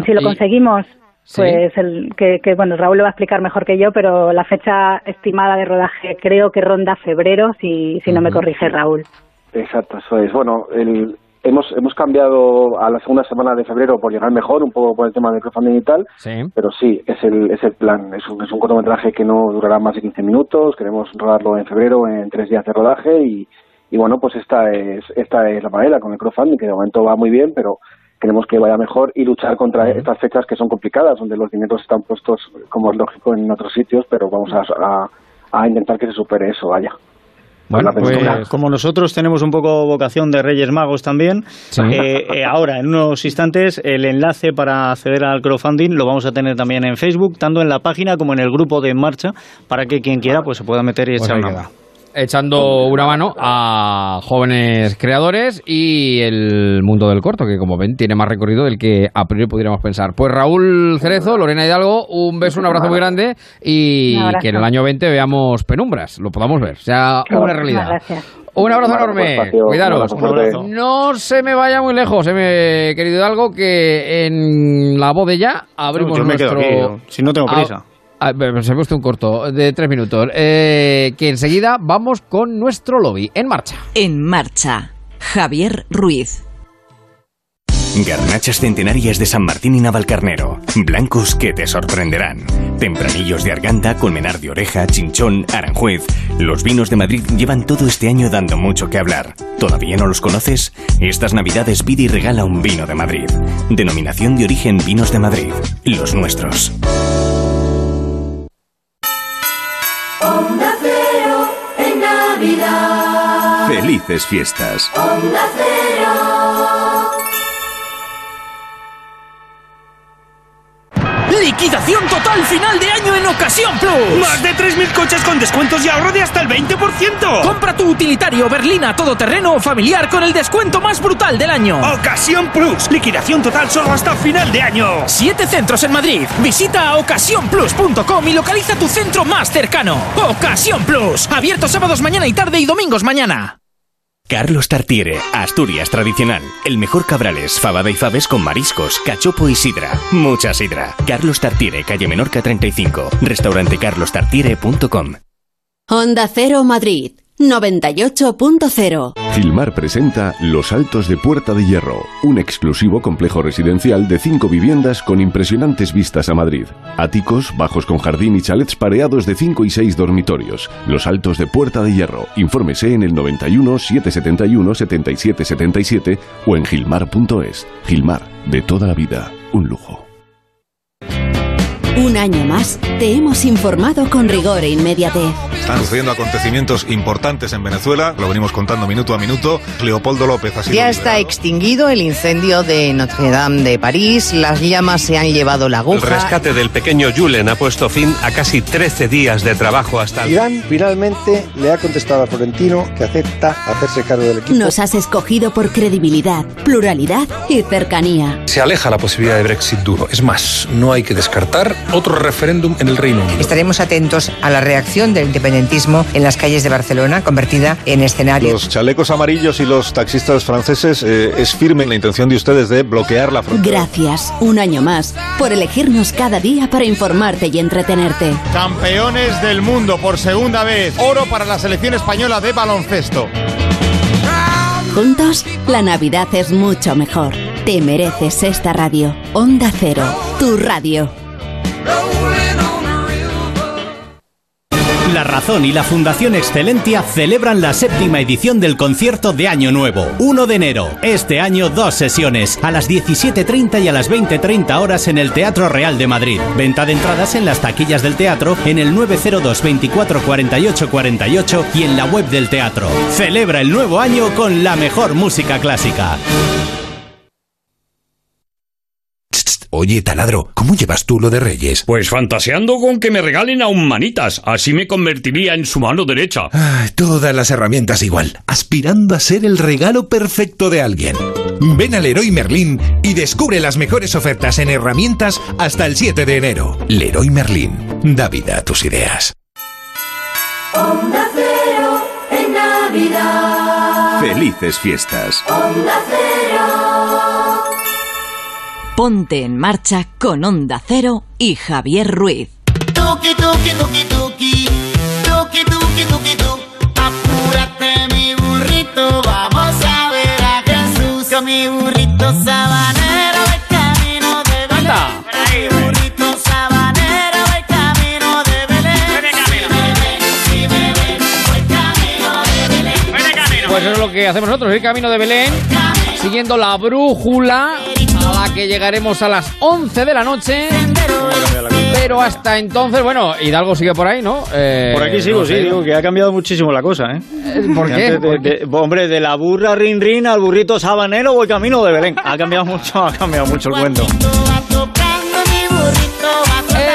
si lo conseguimos, pues el, que, bueno, Raúl lo va a explicar mejor que yo, pero la fecha estimada de rodaje creo que ronda febrero, si, si no me corrige Raúl. Exacto, eso es. Bueno, el, hemos hemos cambiado a la segunda semana de febrero por llegar mejor, un poco por el tema de crowdfunding y tal, pero sí, es el, es el plan. Es un, es un cortometraje que no durará más de 15 minutos, queremos rodarlo en febrero en tres días de rodaje y, y bueno, pues esta es, esta es la manera con el crowdfunding, que de momento va muy bien, pero queremos que vaya mejor y luchar contra estas fechas que son complicadas, donde los dineros están puestos, como es lógico, en otros sitios, pero vamos a, a, intentar que se supere eso, vaya. Bueno, pues, como nosotros tenemos un poco vocación de Reyes Magos también, eh, eh, ahora en unos instantes el enlace para acceder al crowdfunding lo vamos a tener también en Facebook, tanto en la página como en el grupo de En Marcha, para que quien quiera pues se pueda meter y pues echar una mano echando una mano a jóvenes creadores y el mundo del corto, que como ven tiene más recorrido del que a priori pudiéramos pensar. Pues Raúl Cerezo, Lorena Hidalgo, un beso, un abrazo muy grande y que en el año 20 veamos penumbras, lo podamos ver, sea una realidad. Un abrazo enorme, cuidaros. No se me vaya muy lejos, eh, querido Hidalgo, que en la voz de ya abrimos nuestro... si no tengo prisa. Ah, se ha puesto un corto de tres minutos. Eh, que enseguida vamos con nuestro lobby. En marcha. En marcha. Javier Ruiz. Garnachas centenarias de San Martín y Navalcarnero. Blancos que te sorprenderán. Tempranillos de Arganda, Colmenar de Oreja, Chinchón, Aranjuez. Los vinos de Madrid llevan todo este año dando mucho que hablar. ¿Todavía no los conoces? Estas navidades pide y regala un vino de Madrid. Denominación de origen Vinos de Madrid. Los nuestros. Onda Cero en Navidad. Felices fiestas. Onda Cero. ¡Liquidación total final de año en Ocasión Plus! ¡Más de 3.000 coches con descuentos y ahorro de hasta el 20%! Compra tu utilitario berlina todoterreno o familiar con el descuento más brutal del año. ¡Ocasión Plus! Liquidación total solo hasta final de año. Siete centros en Madrid. Visita ocasiónplus.com y localiza tu centro más cercano. Ocasión Plus. Abierto sábados mañana y tarde y domingos mañana. Carlos Tartiere, Asturias tradicional. El mejor cabrales, fabada y faves con mariscos, cachopo y sidra. Mucha sidra. Carlos Tartiere, calle Menorca 35. Restaurantecarlostartiere.com. Onda Cero Madrid 98.0. Gilmar presenta Los Altos de Puerta de Hierro, un exclusivo complejo residencial de cinco viviendas con impresionantes vistas a Madrid. Áticos, bajos con jardín y chalets pareados de 5 y 6 dormitorios. Los Altos de Puerta de Hierro. Infórmese en el 91 771 77 77 o en gilmar.es. Gilmar, de toda la vida, un lujo. Un año más te hemos informado con rigor e inmediatez. Están sucediendo acontecimientos importantes en Venezuela, lo venimos contando minuto a minuto. Leopoldo López ha sido Ya está extinguido el incendio de Notre Dame de París, las llamas se han llevado la El aguja. rescate del pequeño Julen ha puesto fin a casi 13 días de trabajo hasta el... Irán finalmente le ha contestado a Florentino que acepta hacerse cargo del equipo. Nos has escogido por credibilidad, pluralidad y cercanía. Se aleja la posibilidad de Brexit duro. Es más, no hay que descartar otro referéndum en el Reino Unido. Estaremos atentos a la reacción del independentismo en las calles de Barcelona, convertida en escenario. Los chalecos amarillos y los taxistas franceses eh, es firme la intención de ustedes de bloquear la frontera. Gracias, un año más, por elegirnos cada día para informarte y entretenerte. Campeones del mundo por segunda vez. Oro para la selección española de baloncesto. Juntos, la Navidad es mucho mejor. Te mereces esta radio. Onda Cero, tu radio. La Razón y la Fundación Excelentia celebran la séptima edición del concierto de Año Nuevo, 1 de enero. Este año dos sesiones, a las 17.30 y a las 20.30 horas en el Teatro Real de Madrid. Venta de entradas en las taquillas del teatro en el 902 24 48 48 y en la web del teatro. Celebra el nuevo año con la mejor música clásica. Oye, taladro, ¿cómo llevas tú lo de Reyes? Pues fantaseando con que me regalen aún manitas, así me convertiría en su mano derecha. Ay, todas las herramientas igual, aspirando a ser el regalo perfecto de alguien. Ven al Leroy Merlin y descubre las mejores ofertas en herramientas hasta el 7 de enero. Leroy Merlin, da vida a tus ideas. Onda Cero en Navidad. Felices fiestas. Onda Cero. Ponte en marcha con Onda Cero y Javier Ruiz. Tuki, tuki, tuki, tuki. Tuki, tuki, tuki, tuki. Apúrate, mi burrito. Vamos a ver a Jesús. Con mi burrito sabanero. Voy camino de Belén. Mi burrito sabanero. Voy camino de Belén. Si me ven, si me ven, voy camino de Belén. Pues eso es lo que hacemos nosotros, ir camino de Belén, siguiendo la brújula a la que llegaremos a las 11 de la noche. Pero hasta entonces, bueno, Hidalgo sigue por ahí, ¿no? Eh, Por aquí sigo, no sí, digo que ha cambiado muchísimo la cosa, ¿eh? ¿Por Que qué? antes de- ¿Por de- hombre, de la burra rin rin al burrito sabanero voy camino de Belén. Ha cambiado mucho, ha cambiado mucho el cuento.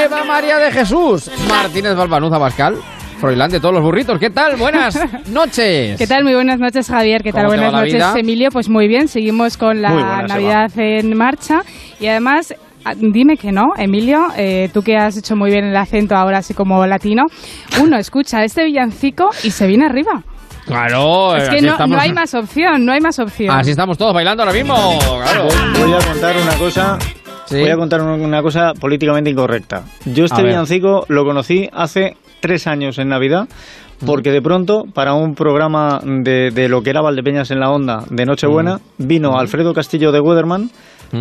Eva María de Jesús, Martínez Balbanuza Bascal, Froilán de todos los burritos. ¿Qué tal? Buenas noches. ¿Qué tal? Muy buenas noches, Javier. ¿Qué tal? ¿Cómo te Buenas noches, vida? Emilio. Pues muy bien, seguimos con la Navidad en marcha. Y además, ah, dime que no, Emilio, eh, tú que has hecho muy bien el acento ahora así como latino, uno escucha este villancico y se viene arriba. Claro, Es que así no, estamos- no hay más opción, no hay más opción. Así estamos todos bailando ahora mismo. Claro. Voy, voy a contar una cosa. Voy a contar un- una cosa políticamente incorrecta. Yo este villancico lo conocí hace tres años en Navidad porque de pronto, para un programa de, de lo que era Valdepeñas en la Onda de Nochebuena, vino Alfredo Castillo de Weatherman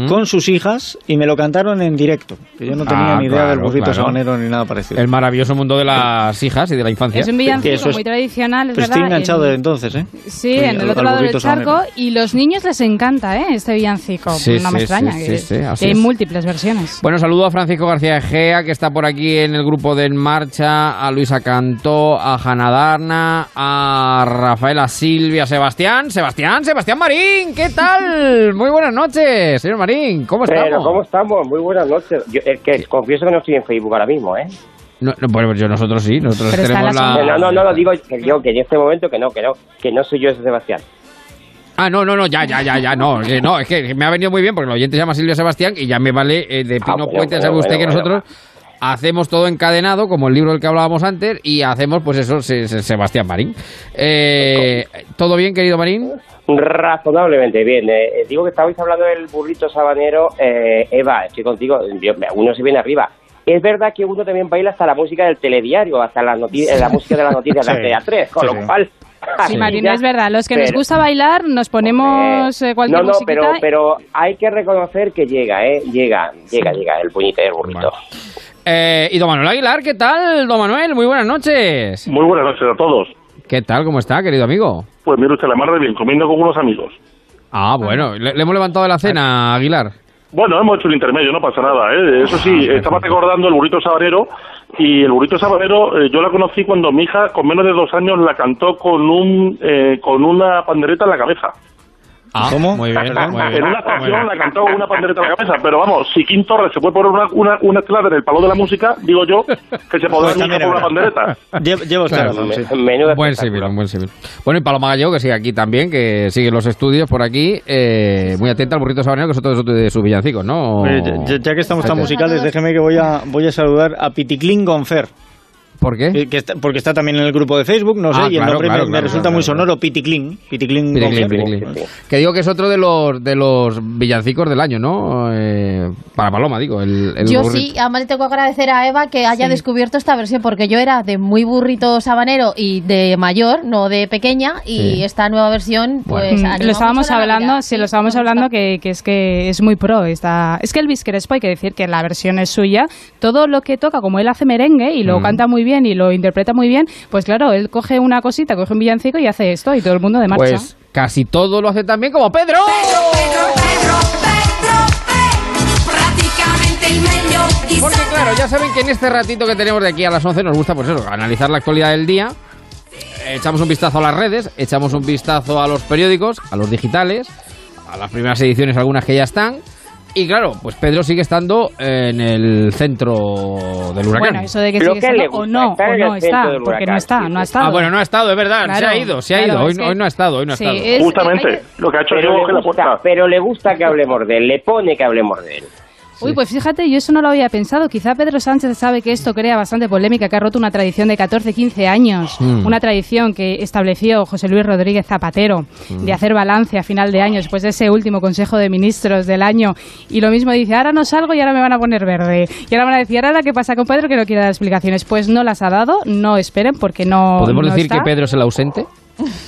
con sus hijas y me lo cantaron en directo. Que yo no tenía Ah, ni idea del burrito claro. sabanero ni nada parecido. El maravilloso mundo de las hijas y de la infancia. Es un villancico es- muy tradicional, es estoy enganchado en- desde entonces, ¿eh? Sí, en el otro lado del charco sabanero. y los niños les encanta, ¿eh? Este villancico. Sí, no sí, me extraña. sí, que, sí, sí, así que hay es. múltiples versiones. Bueno, saludo a Francisco García Egea, que está por aquí en el grupo de En Marcha, a Luisa Cantó, a Hanna Darna, a Rafaela Silvia, Sebastián, Sebastián, Sebastián Marín, ¿qué tal? Muy buenas noches, señor Marín, ¿cómo Pero, estamos? ¿cómo estamos? Muy buenas noches. Yo, que confieso que no estoy en Facebook ahora mismo, ¿eh? No, no, bueno, yo nosotros sí, nosotros Pero tenemos en la. No, no, no, digo que yo, que en este momento que no, que no, que no soy yo ese Sebastián. Ah, no, no, no, ya, ya, ya, ya, no, no, es que me ha venido muy bien porque el oyente se llama Silvia Sebastián y ya me vale eh, de Pino bueno, Puente, bueno, sabe usted bueno, que bueno. nosotros hacemos todo encadenado, como el libro del que hablábamos antes, y hacemos pues eso, Se- Se- Sebastián Marín. Eh, ¿Todo bien, querido Marín? Razonablemente bien. Eh, eh, digo que estabais hablando del burrito sabanero. Eh, Eva, estoy contigo. Uno se viene arriba. Es verdad que uno también baila hasta la música del telediario, hasta la, eh, la música de las noticias de Sí. Antena 3, con Sí, lo cual... Sí, Marina, es verdad. Los que nos gusta bailar, nos ponemos eh, cualquier No, no, musiquita pero, pero hay que reconocer que llega, ¿eh? Llega, llega, llega el puñete del burrito. Eh, y don Manuel Aguilar, ¿qué tal, don Manuel? Muy buenas noches. Muy buenas noches a todos. ¿Qué tal, cómo está, querido amigo? Pues mire usted, la mar de bien, comiendo con unos amigos. Ah, bueno, le, le hemos levantado de la cena, Aguilar. Bueno, hemos hecho un intermedio, no pasa nada, ¿eh? Eso sí, Ah, estaba recordando el burrito sabanero y el burrito sabanero eh, yo la conocí cuando mi hija con menos de dos años la cantó con un eh, con una pandereta en la cabeza. Ah, ¿Cómo? Muy bien, muy bien. en una bien. la cantó una pandereta en la cabeza, pero vamos, si Kim Torres se puede poner una, una, una clave en el palo de la música, digo yo que se podrá Pues también con una pandereta. Lle- Lleva usted Claro, razón, sí. Un buen civil, buen civil. Bueno, y Paloma Gallego, que sigue aquí también, que sigue los estudios por aquí, eh, muy atenta al burrito sabanero, que es otro de sus, de sus villancicos, ¿no? Oye, ya, ya que estamos tan musicales, déjeme que voy a, voy a saludar a Piticlin Gonfer. ¿Por qué? Que, que está- porque está también en el grupo de Facebook, no sé, Ah, y el claro, nombre me- claro, me, claro, resulta claro, muy claro. sonoro, Piticlin. Piticlin piriclín. Que digo que es otro de los de los villancicos del año, ¿no? Eh, para Paloma, digo. El, el Yo burrito. sí, además le tengo que agradecer a Eva que haya descubierto esta versión, porque yo era de muy burrito sabanero y de mayor, no de pequeña, y Sí. esta nueva versión, pues... Mm, anima lo estábamos hablando, sí, lo estábamos hablando que, que es que es muy pro. Está, es que Elvis Crespo hay que decir que la versión es suya. Todo lo que toca, como él hace merengue y lo Mm. canta muy bien y lo interpreta muy bien, pues claro, él coge una cosita, coge un villancico y hace esto y todo el mundo de marcha. Pues casi todo lo hace también como Pedro. Prácticamente el meglio Porque claro, ya saben que en este ratito que tenemos de aquí a las 11 nos gusta pues eso, analizar la actualidad del día. Echamos un vistazo a las redes, echamos un vistazo a los periódicos, a los digitales, a las primeras ediciones, algunas que ya están. Y claro, pues Pedro sigue estando en el centro del huracán. Bueno, eso de que Pero sigue ¿qué le estando o gusta? no, o no está, porque no huracán, está, sí, no ha estado. Ah, bueno, no ha estado, es verdad, se Claro, ha ido, se ha claro, ido. Hoy, que- hoy no ha estado, hoy no ha Sí, estado. es- Justamente, lo que ha hecho Pero yo le, que la gusta, puerta. pero le gusta que hablemos de él, le pone que hablemos de él. Uy, pues fíjate, yo eso no lo había pensado. Quizá Pedro Sánchez sabe que esto crea bastante polémica, que ha roto una tradición de 14, 15 años. Mm. Una tradición que estableció José Luis Rodríguez Zapatero Mm. de hacer balance a final de año, después de ese último Consejo de Ministros del año. Y lo mismo dice, ahora no salgo y ahora me van a poner verde. Y ahora van a decir, ahora qué pasa con Pedro que no quiere dar explicaciones. Pues no las ha dado, no esperen porque no. ¿Podemos no decir está. que Pedro es el ausente?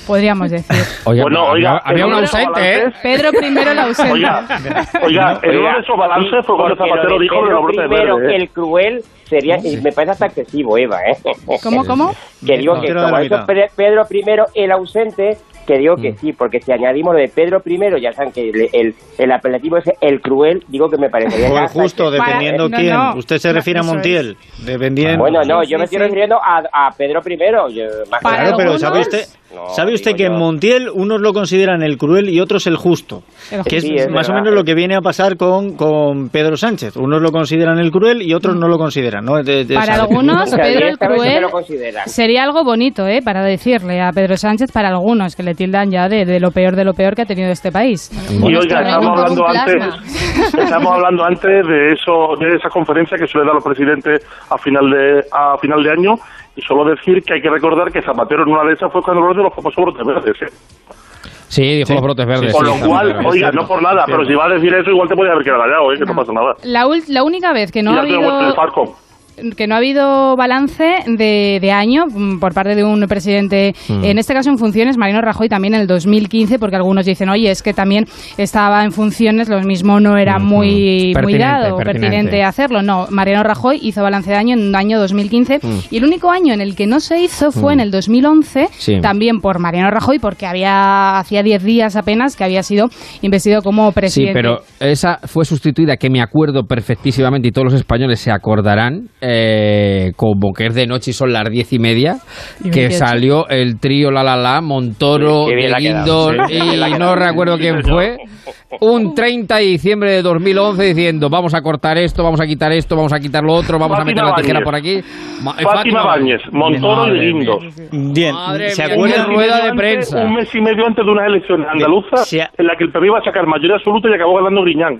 Podríamos decir. Oye, Bueno, había, oiga, había un ausente, ¿eh? Pedro primero el ausente. Oiga, oiga, en uno de esos balances fue cuando Zapatero de dijo de Pedro la brote de primero, verde. ¿eh? el cruel sería, y me parece hasta excesivo, Eva, ¿eh? ¿Cómo, cómo? Que digo No, que como eso Pedro primero, el ausente, que digo que Mm. sí, porque si añadimos lo de Pedro primero, ya saben que el, el, el apelativo es el cruel, digo que me parecería... O el justo, dependiendo no, quién. no. Usted se No, refiere a eso es. Montiel, dependiendo... Bueno, no, Sí, yo me sí, estoy sí. refiriendo a, a Pedro primero. yo- más Para claro, pero ¿sabe usted, No, ¿sabe usted que en. Montiel unos lo consideran el cruel y otros el justo? Que es Sí, es más o menos lo que viene a pasar con, con Pedro Sánchez. Unos lo consideran el cruel y otros no lo consideran. ¿no? De- de- Para algunos, Pedro el Cruel sería algo bonito, ¿eh? Para decirle a Pedro Sánchez, para algunos, que le tildan ya de, de lo peor de lo peor que ha tenido este país. Y Bueno, oiga, estamos hablando antes, estamos hablando antes de eso, de esa conferencia que suele dar los presidentes a final de a final de año y solo decir que hay que recordar que Zapatero en una de esas fue cuando habló de los famosos brotes verdes. ¿eh? Sí, dijo los brotes verdes. Con sí, lo cual, bien. oiga, no por nada, pero si va a decir eso igual te podía haber quedado callado, ¿eh? que no, pasa nada. La, ul- la única vez que no ha habido... que no ha habido balance de, de año mm, por parte de un presidente, Mm. en este caso en funciones, Mariano Rajoy también en el 2015, porque algunos dicen, oye, es que también estaba en funciones, lo mismo no era muy, muy dado, pertinente. pertinente hacerlo. No, Mariano Rajoy hizo balance de año en el año 2015 Mm. y el único año en el que no se hizo fue Mm. en el 2011, Sí. también por Mariano Rajoy, porque había hacía 10 días apenas que había sido investido como Sí, presidente. pero esa fue sustituida, que me acuerdo perfectísimamente y todos los españoles se acordarán, eh, como que es de noche y son las diez y media, Y que 28. salió el trío La La La, Montoro, de quedado, sí, y no recuerdo quién fue, un 30 de diciembre de 2011 diciendo vamos a cortar esto, vamos a quitar esto, vamos a quitar lo otro, vamos Fátima a meter la tijera Báñez. por aquí. Ma- eh, Fátima Báñez, Montoro y. Guindos. Bien, Madre ¿se acuerdan? rueda de prensa. Un mes y medio antes de unas elecciones andaluzas en la que el PP iba a sacar mayoría absoluta y acabó ganando Griñán.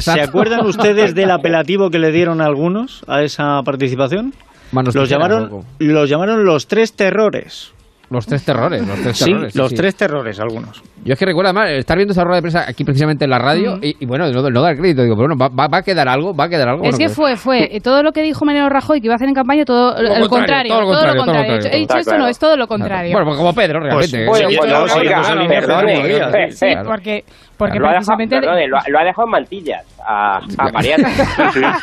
¿Se acuerdan ustedes del apelativo que le dieron algunos a esa participación? Manos los tijeras, llamaron, los llamaron los tres terrores. Los tres terrores, los tres Sí, terrores. los tres terrores, algunos. Yo es que recuerdo además estar viendo esa rueda de prensa aquí precisamente en la radio y, y bueno, no, no dar crédito, digo, pero bueno, va, va- a quedar algo, va a quedar algo. Es que pues- fue, fue eh, todo lo que dijo Mariano Rajoy que iba a hacer en campaña, todo Lo el contrario, contrario, todo lo contrario, todo lo contrario. contrario. He dicho esto, claro. no, es todo lo contrario. Bueno, pues como Pedro, realmente. Pues, Sí, bueno, oiga, perdone, porque, porque lo, ha dejado, precisamente... perdone, lo, ha- lo ha dejado en mantillas a, a Mariana.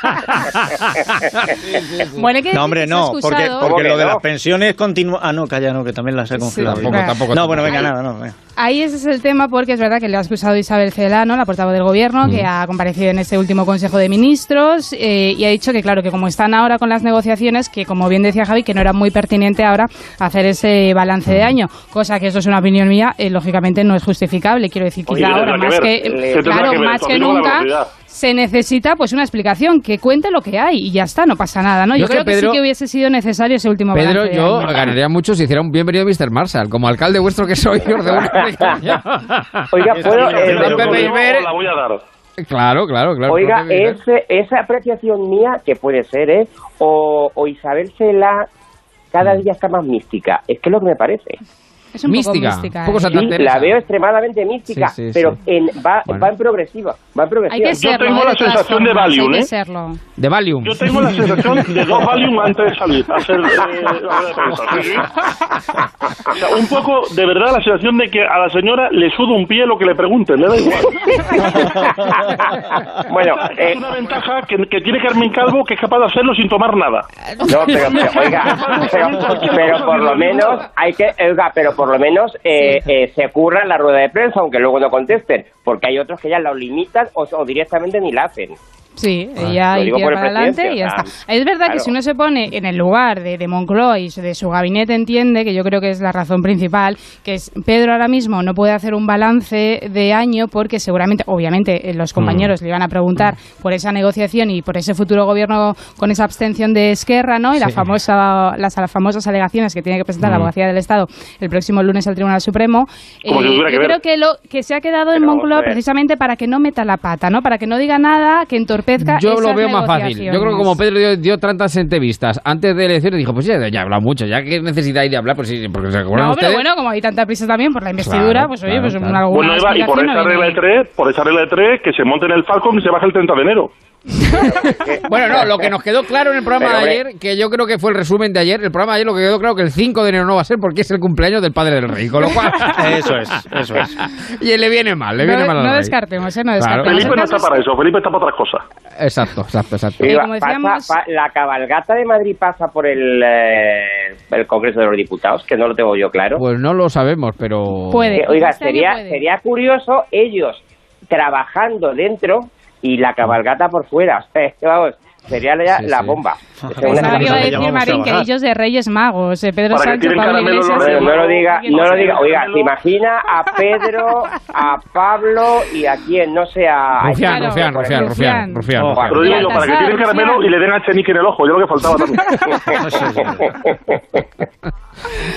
Bueno, que No, hombre, no, porque, excusado. porque ¿Cómo que lo de las pensiones continúa. Ah, no, calla, no, que también las he congelado. tampoco, tampoco, No, bueno, venga, nada, no. venga. Ahí ese es el tema porque es verdad que le ha excusado Isabel Celano, la portavoz del gobierno, que ha comparecido en este último Consejo de Ministros eh, y ha dicho que claro, que como están ahora con las negociaciones, que como bien decía Javi, que no era muy pertinente ahora hacer ese balance de año, cosa que esto es una opinión mía, eh, lógicamente no es justificable, quiero decir, Oye, quizá ¿qué ahora más que que, ver? ¿Qué tendrá claro, que más que nunca se necesita pues una explicación que cuente lo que hay y ya está, no pasa nada, ¿no? Yo Yo, es que creo que, Pedro- sí que hubiese sido necesario ese último Pedro, yo año. ganaría mucho si hiciera un bienvenido Mr. Marshall, como alcalde vuestro que soy, os una. Oiga, puedo. Eh, la voy a- Iber- la voy a dar. Claro, claro, claro. Oiga, no ese- esa apreciación mía, que puede ser, ¿eh? O, o Isabel Cela cada Mm. día está más mística. Es que es lo que me parece. Es un Mística, poco mística. poco ¿eh? Santa Sí, la veo extremadamente mística, Sí, sí, pero sí. En, va, Bueno. va en progresiva. Va en progresiva. Hay que Yo serlo, tengo ¿eh? la todas sensación de Valium, ¿eh? serlo. De Valium. Yo tengo la sensación de dos Valium antes de salir hacer eh. O sea, un poco, de verdad, la sensación de que a la señora le suda un pie lo que le pregunten, le da igual. bueno, eh, es una ventaja que, que tiene Carmen Calvo que es capaz de hacerlo sin tomar nada. No, pero, pero, oiga, pero, pero por lo menos hay que, oiga, pero por lo menos eh, eh, se curra la rueda de prensa, aunque luego no contesten, porque hay otros que ya la limitan o, o directamente ni la hacen. Sí, Ah, ella el para adelante y ya está. Es verdad que si uno se pone en el lugar de, de Moncloa y de su gabinete entiende, que yo creo que es la razón principal, que es Pedro ahora mismo no puede hacer un balance de año porque seguramente, obviamente, eh, los compañeros le iban a preguntar por esa negociación y por ese futuro gobierno con esa abstención de Esquerra, ¿no? Y la Sí. famosa, las, las famosas alegaciones que tiene que presentar la Mm. Abogacía del Estado el próximo lunes al Tribunal Supremo. Eh, que yo ver. creo que lo que se ha quedado en Pero Moncloa precisamente para que no meta la pata, ¿no? Para que no diga nada que entorpezca Yo lo veo más fácil. Yo creo que como. Pedro dio, dio tantas entrevistas antes de elecciones, dijo, pues ya, ya he hablado mucho, ya que necesidad hay de hablar, pues sí, porque se acuerdan No, pero ustedes. bueno, como hay tanta prisa también por la investidura, Claro, pues oye, claro, pues claro. una, Bueno, Eva, y por esa no regla de tres, por esa regla de tres, que se monte en el Falcon y se baje el 30 de enero. Bueno, no, lo que nos quedó claro en el programa Pero, de hombre. ayer, que yo creo que fue el resumen de ayer, el programa de ayer lo que quedó claro que el 5 de enero no va a ser porque es el cumpleaños del padre del rey, con lo cual... Eso es, eso es. y le viene mal, le No, viene mal al no descartemos, ¿eh? No Claro. descartemos. Felipe El no está es- para eso, Felipe está para otras cosas. Exacto, exacto, exacto. Pasa- pa- la cabalgata de Madrid pasa por el, eh, el Congreso de los Diputados, que no lo tengo yo claro. Pues no lo sabemos, pero... Puede. Que, oiga, Este sería, puede. sería curioso ellos trabajando dentro y la cabalgata por fuera. Eh, vamos, sería la, Sí, la sí. bomba. Pensaba que iba a decir Marín que ellos de Reyes Magos, eh, Pedro Para Sánchez, Pablo Iglesias. los No, lo diga, no lo diga. Oiga, se imagina a Pedro, a Pablo y a quien no sea. a Rufián, Claro, Rufián, Rufián, Rufián, Rufián. Rufián, Oh, Rufián. Pero digo yo, para que tiren caramelo Rufián. y le den a Chenique en el ojo, yo lo que faltaba también.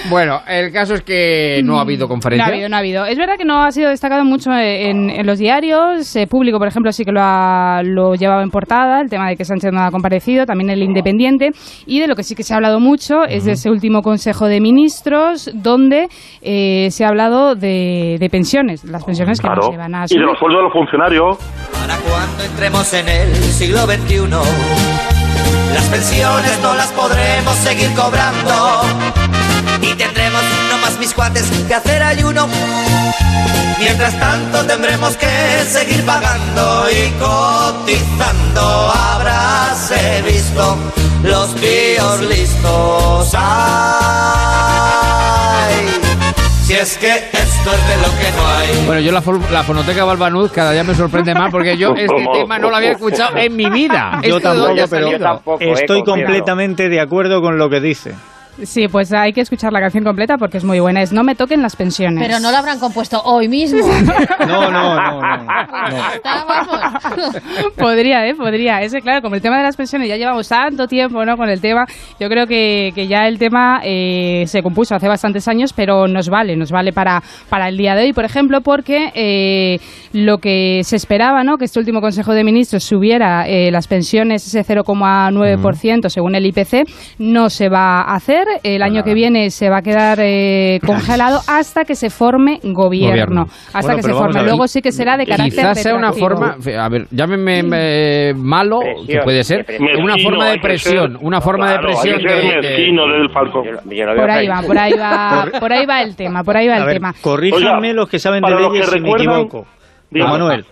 Bueno, el caso es que no ha habido No ha conferencia. habido, no ha habido. Es verdad que no ha sido destacado mucho en, en los diarios. Eh, público, por ejemplo, sí que lo, ha, lo llevaba en portada, el tema de que Sánchez no ha comparecido, también el Independiente. Y de lo que sí que se ha hablado mucho es de ese último Consejo de Ministros, donde eh, se ha hablado de, de pensiones, las pensiones que no Claro. se van a Y de subir. los sueldos de los funcionarios. Para cuando entremos en el siglo XXI, Las pensiones no las podremos seguir cobrando. Y tendremos no más mis cuates que hacer ayuno. Mientras tanto tendremos que seguir pagando y cotizando. Habráse visto los píos listos. Ay, si es que esto es de lo que no hay. Bueno, yo la, la fonoteca Balbanud cada día me sorprende más porque yo este tema no lo había escuchado en mi vida. Yo ¿Esto de dónde tampoco, pero salido? estoy completamente de acuerdo con lo que dice. Sí, pues hay que escuchar la canción completa porque es muy buena. Es No me toquen las pensiones. Pero no lo habrán compuesto hoy mismo. No, no, no, no. Está, vamos. podría, ¿eh? Podría. Ese, claro, como el tema de las pensiones ya llevamos tanto tiempo, ¿no? Con el tema, yo creo que, que ya el tema eh, se compuso hace bastantes años, pero nos vale, nos vale para, para el día de hoy, por ejemplo, porque eh, lo que se esperaba, ¿no? Que este último Consejo de Ministros subiera eh, las pensiones ese 0,9% según el IPC, no se va a hacer. El año que viene se va a quedar eh, congelado hasta que se forme gobierno. Gobierno. Hasta Bueno, que se forme. ver. Luego sí que será de carácter Quizás sea una forma, a ver, llámeme eh, malo, que puede ser, una forma de presión, ser- una forma Claro, de presión de- del Falcón. Por ahí va, por ahí va, por ahí va el tema, por ahí va A el ver, tema. corríjanme Oiga, los que saben de leyes que si me equivoco. Manuel.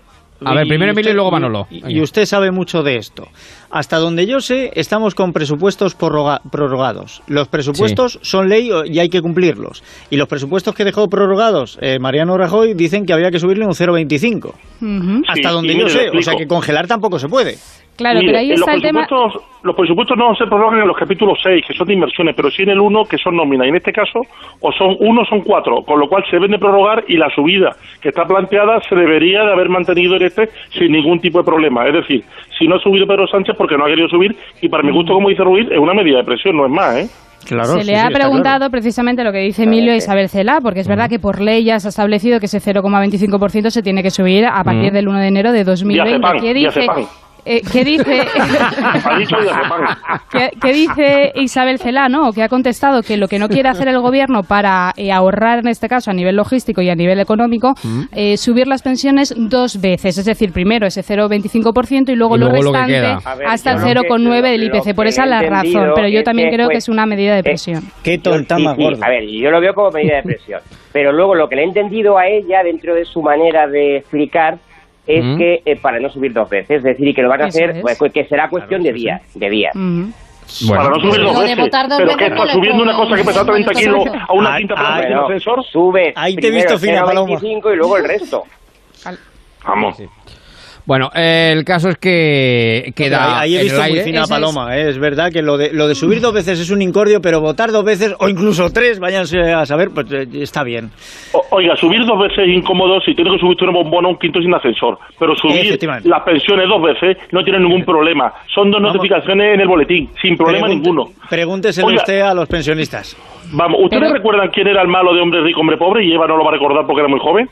A ver, primero Emilio y usted- luego Manolo. Y, y usted sabe mucho de esto. Hasta donde yo sé, estamos con presupuestos prorroga- prorrogados. Los presupuestos son ley y hay que cumplirlos. Y los presupuestos que dejó prorrogados eh, Mariano Rajoy dicen que había que subirle un 0,25. Ujú. Hasta Sí, donde yo sé. O sea que congelar tampoco se puede. Claro, Mire, pero ahí en está los el tema. presupuestos, los presupuestos no se prorrogan en los capítulos 6, que son de inversiones, pero sí en el 1, que son nóminas. Y en este caso, o son uno o son cuatro, con lo cual se deben de prorrogar y la subida que está planteada se debería de haber mantenido en este sin ningún tipo de problema. Es decir, si no ha subido Pedro Sánchez porque no ha querido subir, y para mi gusto, como dice Ruiz, es una medida de presión, no es más, ¿eh? se le ha preguntado precisamente lo que dice Emilio a Isabel Cela, porque es verdad que por ley ya se ha establecido que ese 0,25% se tiene que subir a partir Mm. del 1 de enero de 2020. Diazepam, ¿Qué dice? Eh, ¿Qué dice? ¿Qué, qué dice Isabel Celá, no? Que ha contestado que lo que no quiere hacer el gobierno para eh, ahorrar, en este caso, a nivel logístico y a nivel económico, Mm. eh, subir las pensiones dos veces. Es decir, primero ese 0,25% y luego, Y luego lo restante ver, hasta el yo lo que- 0,9 del lo- lo IPC. Por esa la razón. Pero yo también que, creo que es una medida de eh, presión. Qué tonta más sí, gorda. A ver, yo lo veo como medida de presión. Pero luego lo que le he entendido a ella, dentro de su manera de explicar, es Mm. que eh, para no subir dos veces, es decir, y que lo van a Eso hacer, es. pues, que será cuestión de días, de días. Ujú. para no subir dos veces. pero que no está le subiendo una cosa que pesa 30 ningún kilos a una persona sin no. ascensor. Sube Ahí te he visto fina, Paloma. 0,25 y luego el resto. Vamos. Bueno, eh, el caso es que queda ahí, ahí he en visto muy fina es. Paloma, ¿eh? es verdad que lo de, lo de subir dos veces es un incordio, pero votar dos veces o incluso tres, váyanse a saber, pues eh, está bien. O- Oiga, subir dos veces es incómodo si tiene que subir una bombona un quinto sin ascensor. Pero subir las pensiones dos veces no tiene ningún problema. Son dos Vamos. notificaciones en el boletín, sin problema Pregunte- ninguno. Pregúnteselo Oiga. usted a los pensionistas. Vamos, ¿ustedes Pero- recuerdan quién era el malo de hombre rico, hombre pobre? Y Eva no lo va a recordar porque era muy joven.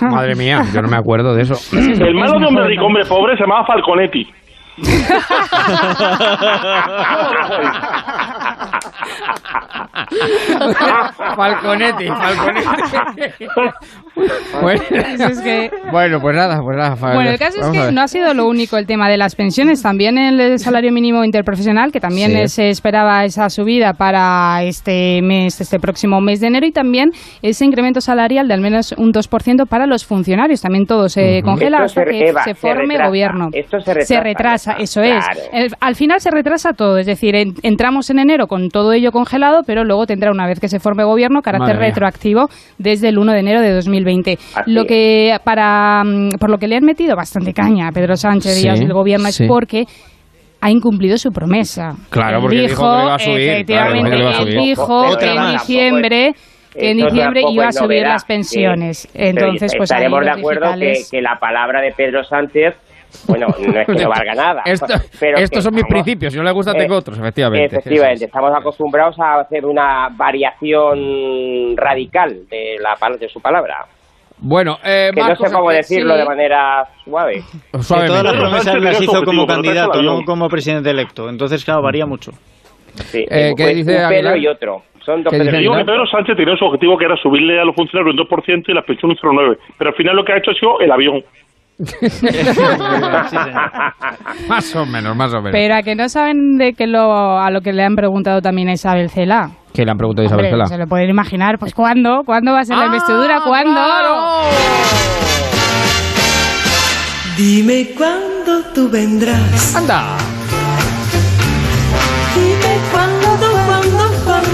Madre mía, yo no me acuerdo de eso. El malo de hombre rico, hombre pobre se llamaba Falconetti. Falconetti, Falconetti. bueno, Es que- bueno, pues nada, pues nada. Bueno, el caso es que no ha sido lo único el tema de las pensiones, también el salario mínimo interprofesional, que también Sí. se esperaba esa subida para este mes, este próximo mes de enero, y también ese incremento salarial de al menos un 2% para los funcionarios. También todo se congela Esto hasta se- que Eva, se se forme retrasa. gobierno. Esto se retrasa, retrasa, Eva, eso claro. es. El- al final se retrasa todo, es decir, en- entramos en enero con todo ello congelado, pero luego tendrá, una vez que se forme gobierno, carácter Madre mía. retroactivo desde el 1 de enero de 2020. Así lo que para mm, por lo que le han metido bastante caña a Pedro Sánchez Sí, y al gobierno sí. es porque ha incumplido su promesa. Claro, Él porque dijo que lo iba a subir, efectivamente, claro, a subir. dijo Otra que en diciembre que en diciembre iba a subir novedad, las pensiones. Entonces, pues ahí estaremos de acuerdo que, que la palabra de Pedro Sánchez, bueno, no es que no valga nada. Esto- pero estos son mis principios, si no le gusta eh, tengo otros, efectivamente. Efectivamente, estamos acostumbrados a hacer una variación radical de la pal- de su palabra. Bueno, eh, Que no sé cómo que- decirlo sí. de manera suave. Suavemente. todas las Pedro promesas las hizo como candidato, no como presidente electo. Entonces, claro, varía mucho. Sí, Eh, un ¿qué pe- dice un? Pedro y otro. Son dos ¿Qué Pedros dice Te digo que? Pedro Sánchez tenía su objetivo que era subirle a los funcionarios un 2% y las pensiones un 0,9%. Pero al final lo que ha hecho ha sido el avión. más o menos, más o menos. Pero a que no saben de que lo, a lo que le han preguntado también a Isabel Cela. ¿Qué le han preguntado a Isabel Cela? Se lo pueden imaginar. Pues ¿cuándo? ¿Cuándo va a ser la investidura? ¿Cuándo? Dime cuándo tú vendrás. ¡Anda! Dime cuándo, cuándo, cuándo.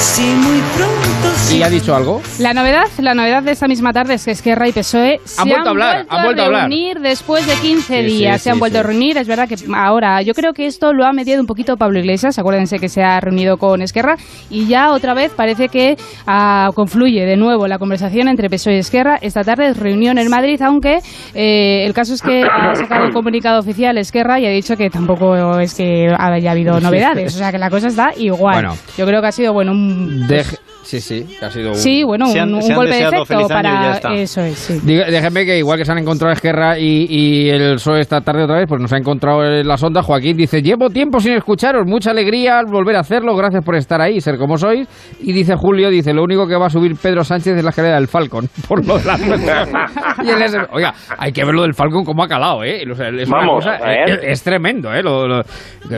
Si muy pronto. ¿Y ha dicho algo? La novedad, la novedad de esta misma tarde es que Esquerra y PSOE se Han vuelto a hablar, han vuelto a hablar. reunir después de 15 Sí, sí, días. se sí, han vuelto sí. a reunir. Es verdad que ahora yo creo que esto lo ha mediado un poquito Pablo Iglesias. Acuérdense que se ha reunido con Esquerra y ya otra vez parece que ah, confluye de nuevo la conversación entre PSOE y Esquerra. Esta tarde es reunión en Madrid, aunque eh, el caso es que ha sacado un comunicado oficial Esquerra y ha dicho que tampoco es que haya habido novedades. O sea que la cosa está igual. Bueno. Yo creo que ha sido bueno un Deje- Sí, sí, ha sido un... Sí, bueno, Se han- un, golpe de efecto para eso es, sí. Que igual que se han encontrado Esquerra y, y el PSOE esta tarde otra vez, pues nos ha encontrado en las ondas. Joaquín dice, llevo tiempo sin escucharos, mucha alegría al volver a hacerlo, gracias por estar ahí, ser como sois. Y dice Julio, dice, lo único que va a subir Pedro Sánchez es la escalera del Falcon, por lo de las pensiones". y él es- Oiga, hay que ver lo del Falcon como ha calado, ¿eh? O sea, es Vamos, cosa- es, es tremendo, ¿eh? Lo- lo-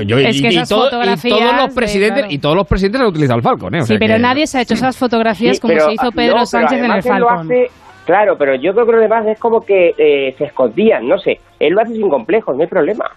yo- Es y, que y esas todo- y todos los de- presidentes claro. y todos los presidentes han utilizado el Falcon, ¿eh? O Sí, sea pero que- nadie se ha hecho esas fotografías Sí, como pero- se hizo no, Pedro Sánchez en el Falcon. hace- claro, pero yo creo que lo demás es como que eh, se escondían, no sé. Él lo hace sin complejos, no hay problema.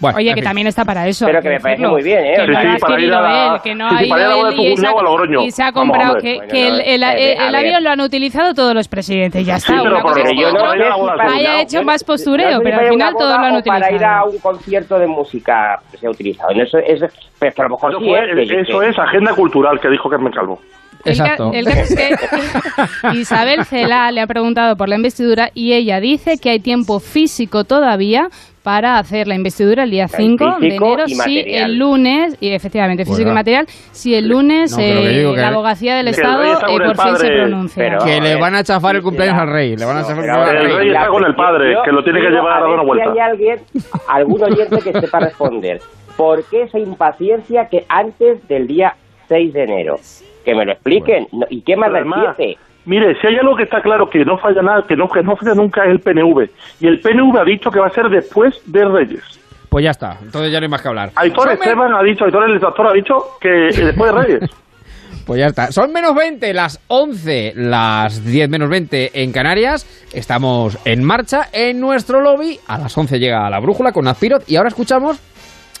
Bueno, Oye, que fin. también está para eso. Pero que me parece muy bien, ¿eh? Que Sí, no sí, lo ha para ir adquirido a la- él, que no sí, ha ido él de y, se ha comprado que, el, el- el a avión lo han utilizado todos los presidentes. Ya está. Es haya hecho más postureo, pero al final todos lo han o Para ir a utilizado. un concierto de música se ha utilizado. Eso, eso, pero que a lo mejor Eso, ¿eh? Que- eso que- es agenda cultural que dijo Carmen Calvo. El, ca- Exacto. el caso es que Isabel Cela le ha preguntado por la investidura y ella dice que hay tiempo físico todavía para hacer la investidura el día 5 de enero si material. el lunes, y efectivamente físico Bueno. y material, si el lunes No, que eh, digo que- la abogacía del el Estado eh, el por fin se pronuncia. pero- que le eh, van a chafar el cumpleaños al rey. Le van a No, chafar el cumpleaños al El rey. rey está con el padre, yo que lo tiene que llevar a dar una vuelta. Si hay alguien, algún oyente que sepa responder, ¿por qué esa impaciencia que antes del día 6 de enero? Que me lo expliquen. No, ¿Y qué más Pero da además, el 7? Mire, si hay algo que está claro que no falla nada, que no, que no falla nunca es el PNV. Y el PNV ha dicho que va a ser después de Reyes. Pues ya está, entonces ya no hay más que hablar. Aitor Son Esteban ha dicho, Aitor el extractor ha dicho que eh, después de Reyes. Pues ya está. Son menos 20, las 11, las 10 menos 20 en Canarias. Estamos en marcha en nuestro lobby. A las 11 llega la brújula con Azpirot y ahora escuchamos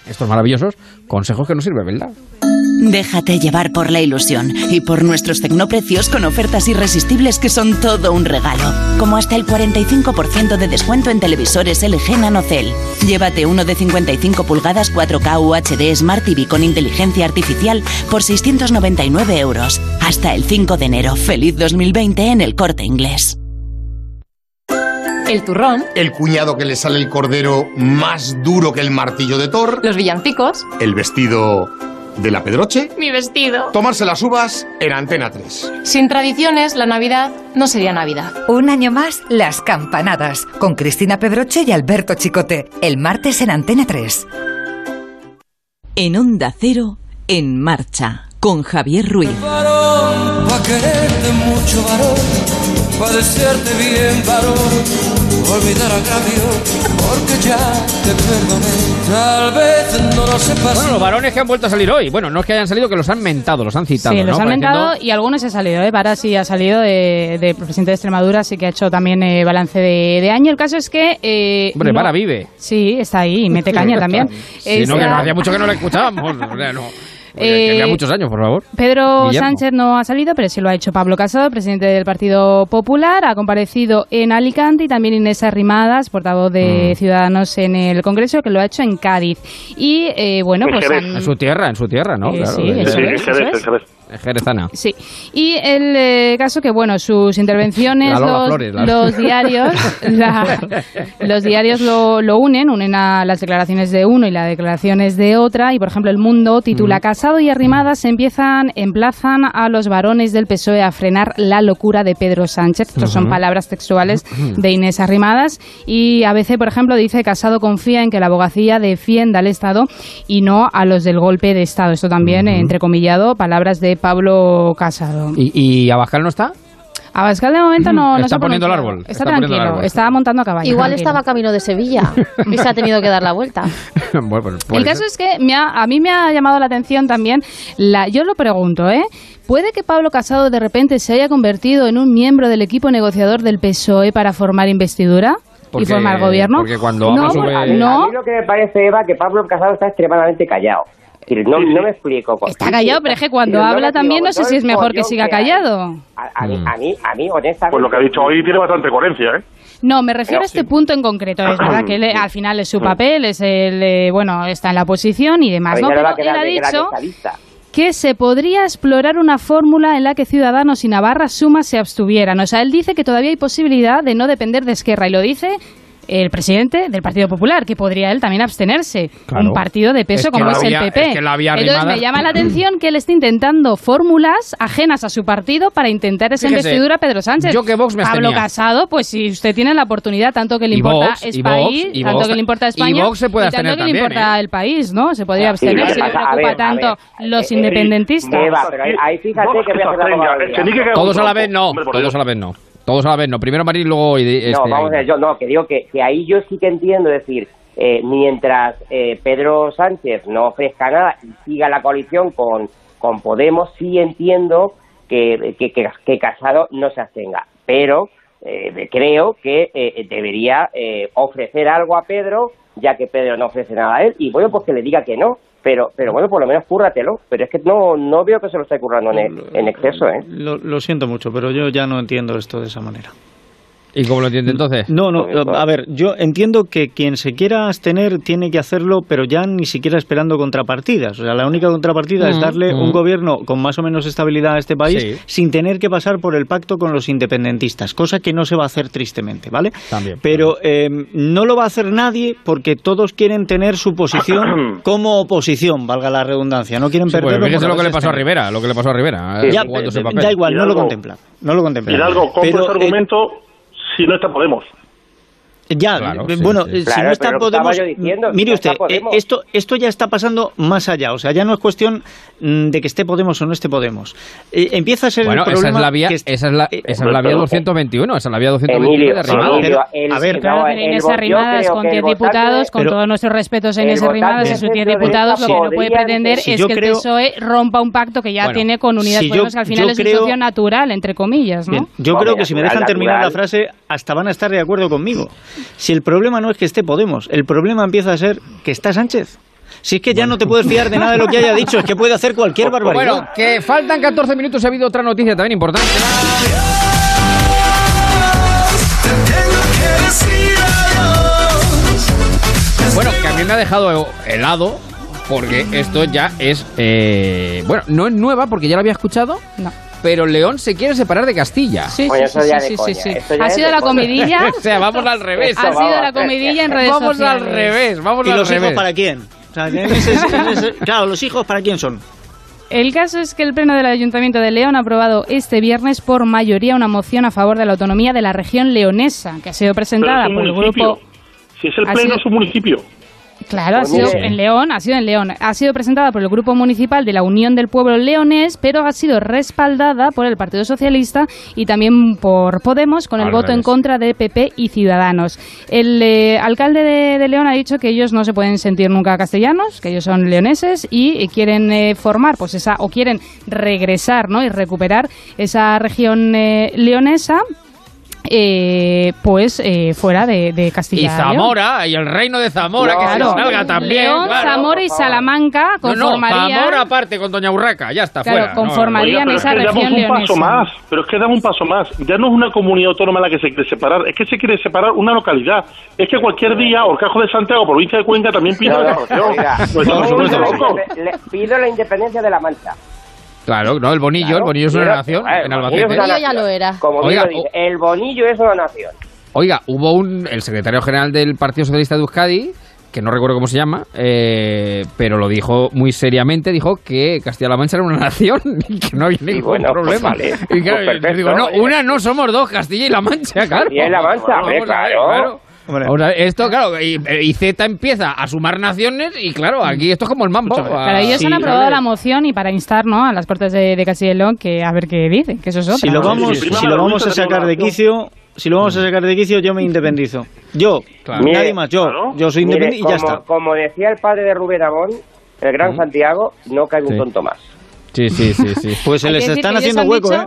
estos maravillosos consejos que nos sirven, ¿verdad? Déjate llevar por la ilusión y por nuestros tecnoprecios con ofertas irresistibles que son todo un regalo. Como hasta el 45% de descuento en televisores LG NanoCell. Llévate uno de 55 pulgadas 4K UHD Smart TV con inteligencia artificial por 699 euros. Hasta el 5 de enero. Feliz 2020 en el corte inglés. El turrón, El cuñado que le sale el cordero más duro que el martillo de Thor. los villancicos, El vestido de la Pedroche. mi vestido. Tomarse las uvas en Antena 3. Sin tradiciones, la Navidad no sería Navidad. Un año más, Las Campanadas, con Cristina Pedroche y Alberto Chicote, el martes en Antena 3. En Onda Cero, en marcha, con Javier Ruiz. varón, pa' quererte mucho varón, pa' desearte bien varón, olvidar agravio, porque ya te perdoné, tal vez no lo sepas. Bueno, los varones que han vuelto a salir hoy. Bueno, no es que hayan salido, que los han mentado, los han citado. Sí, los ¿no? han Pareciendo- mentado y algunos he salido. ¿eh? Para sí ha salido de, de presidente de Extremadura, sí que ha hecho también eh, balance de, de año. El caso es que. eh, Hombre, no- para vive. Sí, está ahí y mete caña también. Sí, no, que no hacía mucho que no le escuchábamos. O sea, no. Oye, Eh, que muchos años, por favor. Pedro Guillermo. Sánchez no ha salido, pero sí lo ha hecho Pablo Casado, presidente del Partido Popular. Ha comparecido en Alicante y también Inés Arrimadas, portavoz de Mm. Ciudadanos en el Congreso, que lo ha hecho en Cádiz. Y eh, bueno, En pues han- En su tierra, en su tierra, ¿no? Eh, Claro, sí, eso de- es, eso es. Es jerezana. Sí, y el eh, caso que, bueno, sus intervenciones, los, Flores, la- los diarios, la- los diarios lo, lo unen, unen a las declaraciones de uno y las declaraciones de otra, y por ejemplo El Mundo titula Casado y Arrimadas se empiezan, emplazan a los varones del PSOE a frenar la locura de Pedro Sánchez, estas son palabras textuales de Inés Arrimadas, y ABC, por ejemplo, dice Casado confía en que la abogacía defienda al Estado y no a los del golpe de Estado, esto también, eh, entrecomillado, palabras de Pablo Casado. ¿Y, y Abascal no está? Abascal de momento no, no Está se poniendo el árbol, Está, está poniendo el tranquilo, árbol. está montando a caballo. Igual tranquilo. estaba camino de Sevilla y se ha tenido que dar la vuelta. bueno, pues El caso ser. es que me ha- a mí me ha llamado la atención también, la, yo lo pregunto, ¿eh? ¿Puede que Pablo Casado de repente se haya convertido en un miembro del equipo negociador del PSOE para formar investidura Porque- y formar gobierno? porque cuando no, A mí, no, a mí lo que me parece, Eva, que Pablo Casado está extremadamente callado. No, no me explico. está callado, pero es que cuando Pero no habla me también no sé si es mejor que siga callado. A, a mí, a mí, a mí, honestamente... Pues lo que ha dicho hoy tiene bastante coherencia, ¿eh? No, me refiero No, a este punto en concreto. Es verdad que él, eh, al final es su papel, es el, eh, bueno, está en la oposición y demás, ¿no? Pero él ha dicho que se podría explorar una fórmula en la que Ciudadanos y Navarra Suma se abstuvieran. O sea, él dice que todavía hay posibilidad de no depender de Esquerra y lo dice el presidente del Partido Popular, que podría él también abstenerse. Claro. Un partido de peso Es que como es vía- el PP. es que la vía Entonces me llama la atención que él esté intentando fórmulas ajenas a su partido para intentar esa Fíjese, investidura a Pedro Sánchez. yo que Vox me Pablo. Casado, pues si usted tiene la oportunidad, tanto que le importa Vox, es país, Vox, tanto Vox- que le importa y España, Vox se puede y tanto que le importa ¿eh? el país, ¿no? Se podría abstener si le preocupa ver, tanto ver, los eh, independentistas. Eva, pero ahí, ahí fíjate que voy a hacer la Todos a la vez no, todos a la vez no. Todos a la vez no. Primero Marín, luego este, No, vamos a ver, yo no, que digo que, que ahí yo sí que entiendo, es decir, eh, mientras eh, Pedro Sánchez no ofrezca nada y siga la coalición con, con Podemos, sí entiendo que, que, que, que Casado no se abstenga, pero eh, creo que eh, debería eh, ofrecer algo a Pedro, ya que Pedro no ofrece nada a él, y bueno, pues que le diga que no, pero pero bueno, por lo menos cúrratelo, pero es que no, no veo que se lo esté currando en, en exceso, ¿eh? Lo, lo siento mucho, pero yo ya no entiendo esto de esa manera. ¿Y cómo lo entiende entonces? No, no, a ver, yo entiendo que quien se quiera abstener tiene que hacerlo, pero ya ni siquiera esperando contrapartidas. O sea, la única contrapartida es Mm, darle mm. un gobierno con más o menos estabilidad a este país Sí. sin tener que pasar por el pacto con los independentistas, cosa que no se va a hacer tristemente, ¿vale? También. Pero eh, no lo va a hacer nadie porque todos quieren tener su posición como oposición, valga la redundancia. No quieren Sí, pues perderlo. fíjese por lo que le pasó a. Rivera, lo que le pasó a Rivera. eh, Ya, eh, da igual, no lo contempla. No lo contempla. Hidalgo, compro Pero, ese eh, argumento si no está Podemos. Ya, Claro, eh, sí, bueno, sí. eh, si Claro, no está que Podemos, diciendo, si mire no usted, Podemos. eh, esto, esto ya está pasando más allá, o sea, ya no es cuestión mm, de que esté Podemos o no esté Podemos. Eh, empieza a ser Bueno, el esa es la vía, que esa es la, eh, esa es la vía pero- 221, esa es la vía 221 Emilio, de Arrimadas. Emilio, el- a ver, Claro, pero Inés Arrimadas con que el 10 votante- diputados, con Pero- todos nuestros respetos a Inés Arrimadas y sus 10 centro diputados, lo que no puede pretender Si es que el PSOE rompa un pacto que ya Bueno, tiene con Unidas si yo- Podemos, que al final es un socio natural, entre comillas, ¿no? Bien, yo creo que si me dejan terminar la frase, hasta van a estar de acuerdo conmigo. Si el problema no es que esté Podemos, el problema empieza a ser que está Sánchez. Si es que ya no te puedes fiar de nada de lo que haya dicho, es que puede hacer cualquier barbaridad. Bueno, que faltan 14 minutos y ha habido otra noticia también importante. Bueno, que a mí me ha dejado helado porque esto ya es... eh, bueno, no es nueva porque ya la había escuchado, No. Pero León se quiere separar de Castilla. Sí, Bueno, sí, sí, sí, sí, Ha sido la comidilla, o sea, vamos al revés. Ha sido vamos. la comidilla en redes Vamos sociales. al revés, vamos ¿Y al los revés. hijos para quién? O sea, en ese- en ese- claro, los hijos para quién son. El caso es que el Pleno del Ayuntamiento de León ha aprobado este viernes por mayoría una moción a favor de la autonomía de la región leonesa, que ha sido presentada por el municipio. grupo... Si es el pleno, sido- es un municipio. Claro, ha sido en León, ha sido en León. Ha sido presentada por el Grupo Municipal de la Unión del Pueblo Leonés, pero ha sido respaldada por el Partido Socialista y también por Podemos, con el Al voto en contra de PP y Ciudadanos. El eh, alcalde de, de León ha dicho que ellos no se pueden sentir nunca castellanos, que ellos son leoneses y eh, quieren eh, formar, pues esa, o quieren regresar, ¿no? Y recuperar esa región eh, leonesa. Eh, pues eh, fuera de, de Castilla Y León. Zamora, y el reino de Zamora, que Claro. se salga también. León, claro. Zamora y Salamanca No, no, conformarían... Zamora aparte con Doña Urraca, ya está, Claro, fuera. No, conformaría- Harían pero es esa damos región un paso más, pero es que damos un paso más. Ya no es una comunidad autónoma la que se quiere separar, es que se quiere separar una localidad. Es que cualquier día, Orcajo de Santiago, provincia de Cuenca, también pide No, la no, separación. Pues pido la independencia de la Mancha. Claro, no, el Bonillo, el Bonillo es una nación eh, en el Bonillo Albacete. una Yo ya lo era. Como Oiga, dice, el Bonillo es una nación. Oiga, hubo un, el secretario general del Partido Socialista de Euskadi, que no recuerdo cómo se llama, eh, pero lo dijo muy seriamente, dijo que Castilla-La Mancha era una nación y que no había ningún bueno, pues problema. vale. y claro, Pues yo perfecto, digo, no, oye. una no somos dos, Castilla y La Mancha, claro. Castilla y La Mancha, hombre, claro. Hombre. O sea, esto, claro, y, y Z empieza a sumar naciones y claro, aquí esto es como el mambo. Pero ellos han aprobado la moción y para instar ¿no? a las Cortes de, de Castilla que a ver qué dicen, que eso es otra. Si lo vamos, si lo vamos a sacar de quicio, si lo vamos a sacar de quicio, yo me independizo. Yo, Mire, nadie más, yo, yo soy Mire, independiente y ya como, está. Como decía el padre de Rubén Amón, el gran Santiago, no cae un tonto más. Sí, sí, sí, sí. Pues se les están haciendo hueco, dicho- ¿eh?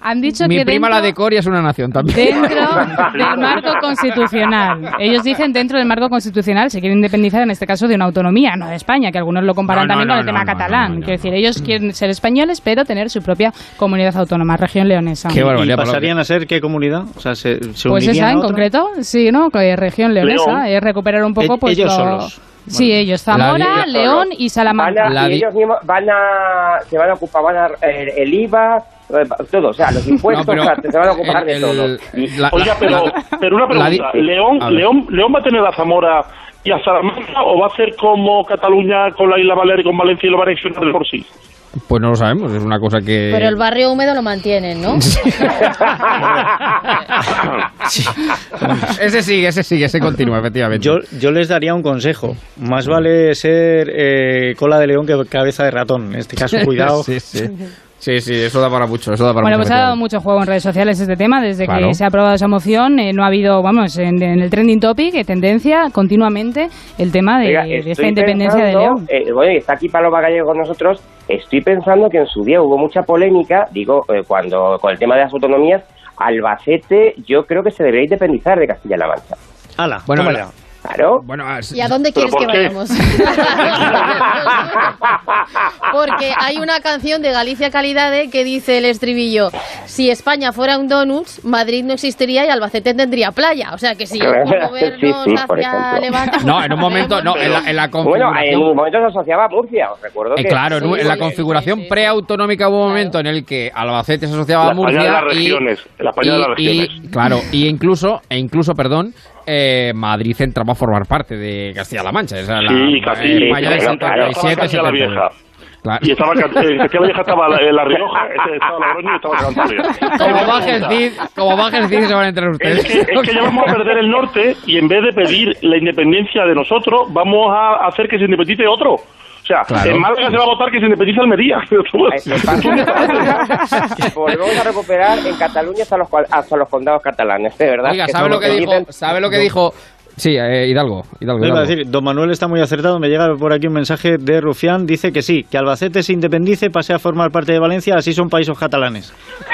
Han dicho Mi que prima dentro, la de Coria es una nación también. dentro del marco constitucional. Ellos dicen dentro del marco constitucional se quieren independizar en este caso de una autonomía, no de España, que algunos lo comparan No, también no, con el tema no, no, catalán. Quiero decir, ellos quieren ser españoles, pero tener su propia comunidad autónoma, región leonesa. ¿Y pasarían a ser qué comunidad? O sea, se, se Pues esa en otra? concreto, sí, ¿no? Que es región leonesa, León. es recuperar un poco E- pues ellos lo- solos. Sí, ellos, Zamora, León y Salamanca. Van a- y ellos mismos van a, se van a ocupar, van a, el, el IVA, eh, todo, o sea, los impuestos, o sea, se van a ocupar de todo. el- Y- Oiga, pero, pero una la pregunta. di- ¿León, A. León, ¿León va a tener a Zamora y a Salamanca o va a hacer como Cataluña con la Isla Balear y con Valencia y lo va a anexionar de por sí? Pues no lo sabemos, es una cosa que... Pero el barrio húmedo lo mantienen, ¿no? ese sigue, ese sigue, ese continúa, efectivamente. Yo, yo les daría un consejo. Más vale ser eh, cola de león que cabeza de ratón. En este caso, cuidado. sí, sí. Sí, sí, eso da para mucho, eso da para Bueno, mucho. pues ha dado mucho juego en redes sociales este tema. Desde Claro. que se ha aprobado esa moción, eh, no ha habido, vamos, en, en el trending topic, eh, tendencia continuamente el tema de, Oiga, de esta independencia de León. eh, bueno, y está aquí Paloma Gallego con nosotros. Estoy pensando que en su día hubo mucha polémica, digo, eh, cuando con el tema de las autonomías, Albacete yo creo que se debería independizar de Castilla-La Mancha. Hala, Bueno. Claro. Bueno, ¿Y a dónde ¿Pero quieres que vayamos? Porque hay una canción de Galicia Calidade que dice el estribillo, si España fuera un donuts, Madrid no existiría y Albacete tendría playa. O sea que si Sí, movernos sí, hacia. Levante... No, en un momento, no, en la, en la Bueno, en un momento se asociaba a Murcia, os recuerdo Eh, que... claro, en, la configuración preautonómica hubo un momento en el que Albacete se asociaba La a Murcia España de las y- regiones, la España de las y- y- regiones. claro, y incluso, e incluso, perdón, eh, Madrid entraba a formar parte de Castilla-La Mancha. La, Sí, eh, España del Bueno, claro, 77, estaba Castilla la 79. Vieja. Claro. Y estaba, Castilla la Vieja estaba la, en La Rioja, ese estaba Logroño y estaba Cantabria. Como baje el Cid, como baje el Cid se van a entrar ustedes. Es que, es que ya vamos a perder el norte y en vez de pedir la independencia de nosotros, vamos a hacer que se independice otro. O sea, Claro. en Málaga se va a votar que se independice Almería. Volvemos a recuperar en Cataluña hasta los, hasta los condados catalanes, de verdad. Oiga, ¿sabe lo que dijo? ¿Sabe lo que dijo? Sí, eh, Hidalgo, Hidalgo, Hidalgo. decir, don Manuel está muy acertado. Me llega por aquí un mensaje de Rufián. Dice que sí, que Albacete se independice, pase a formar parte de Valencia, así son países catalanes.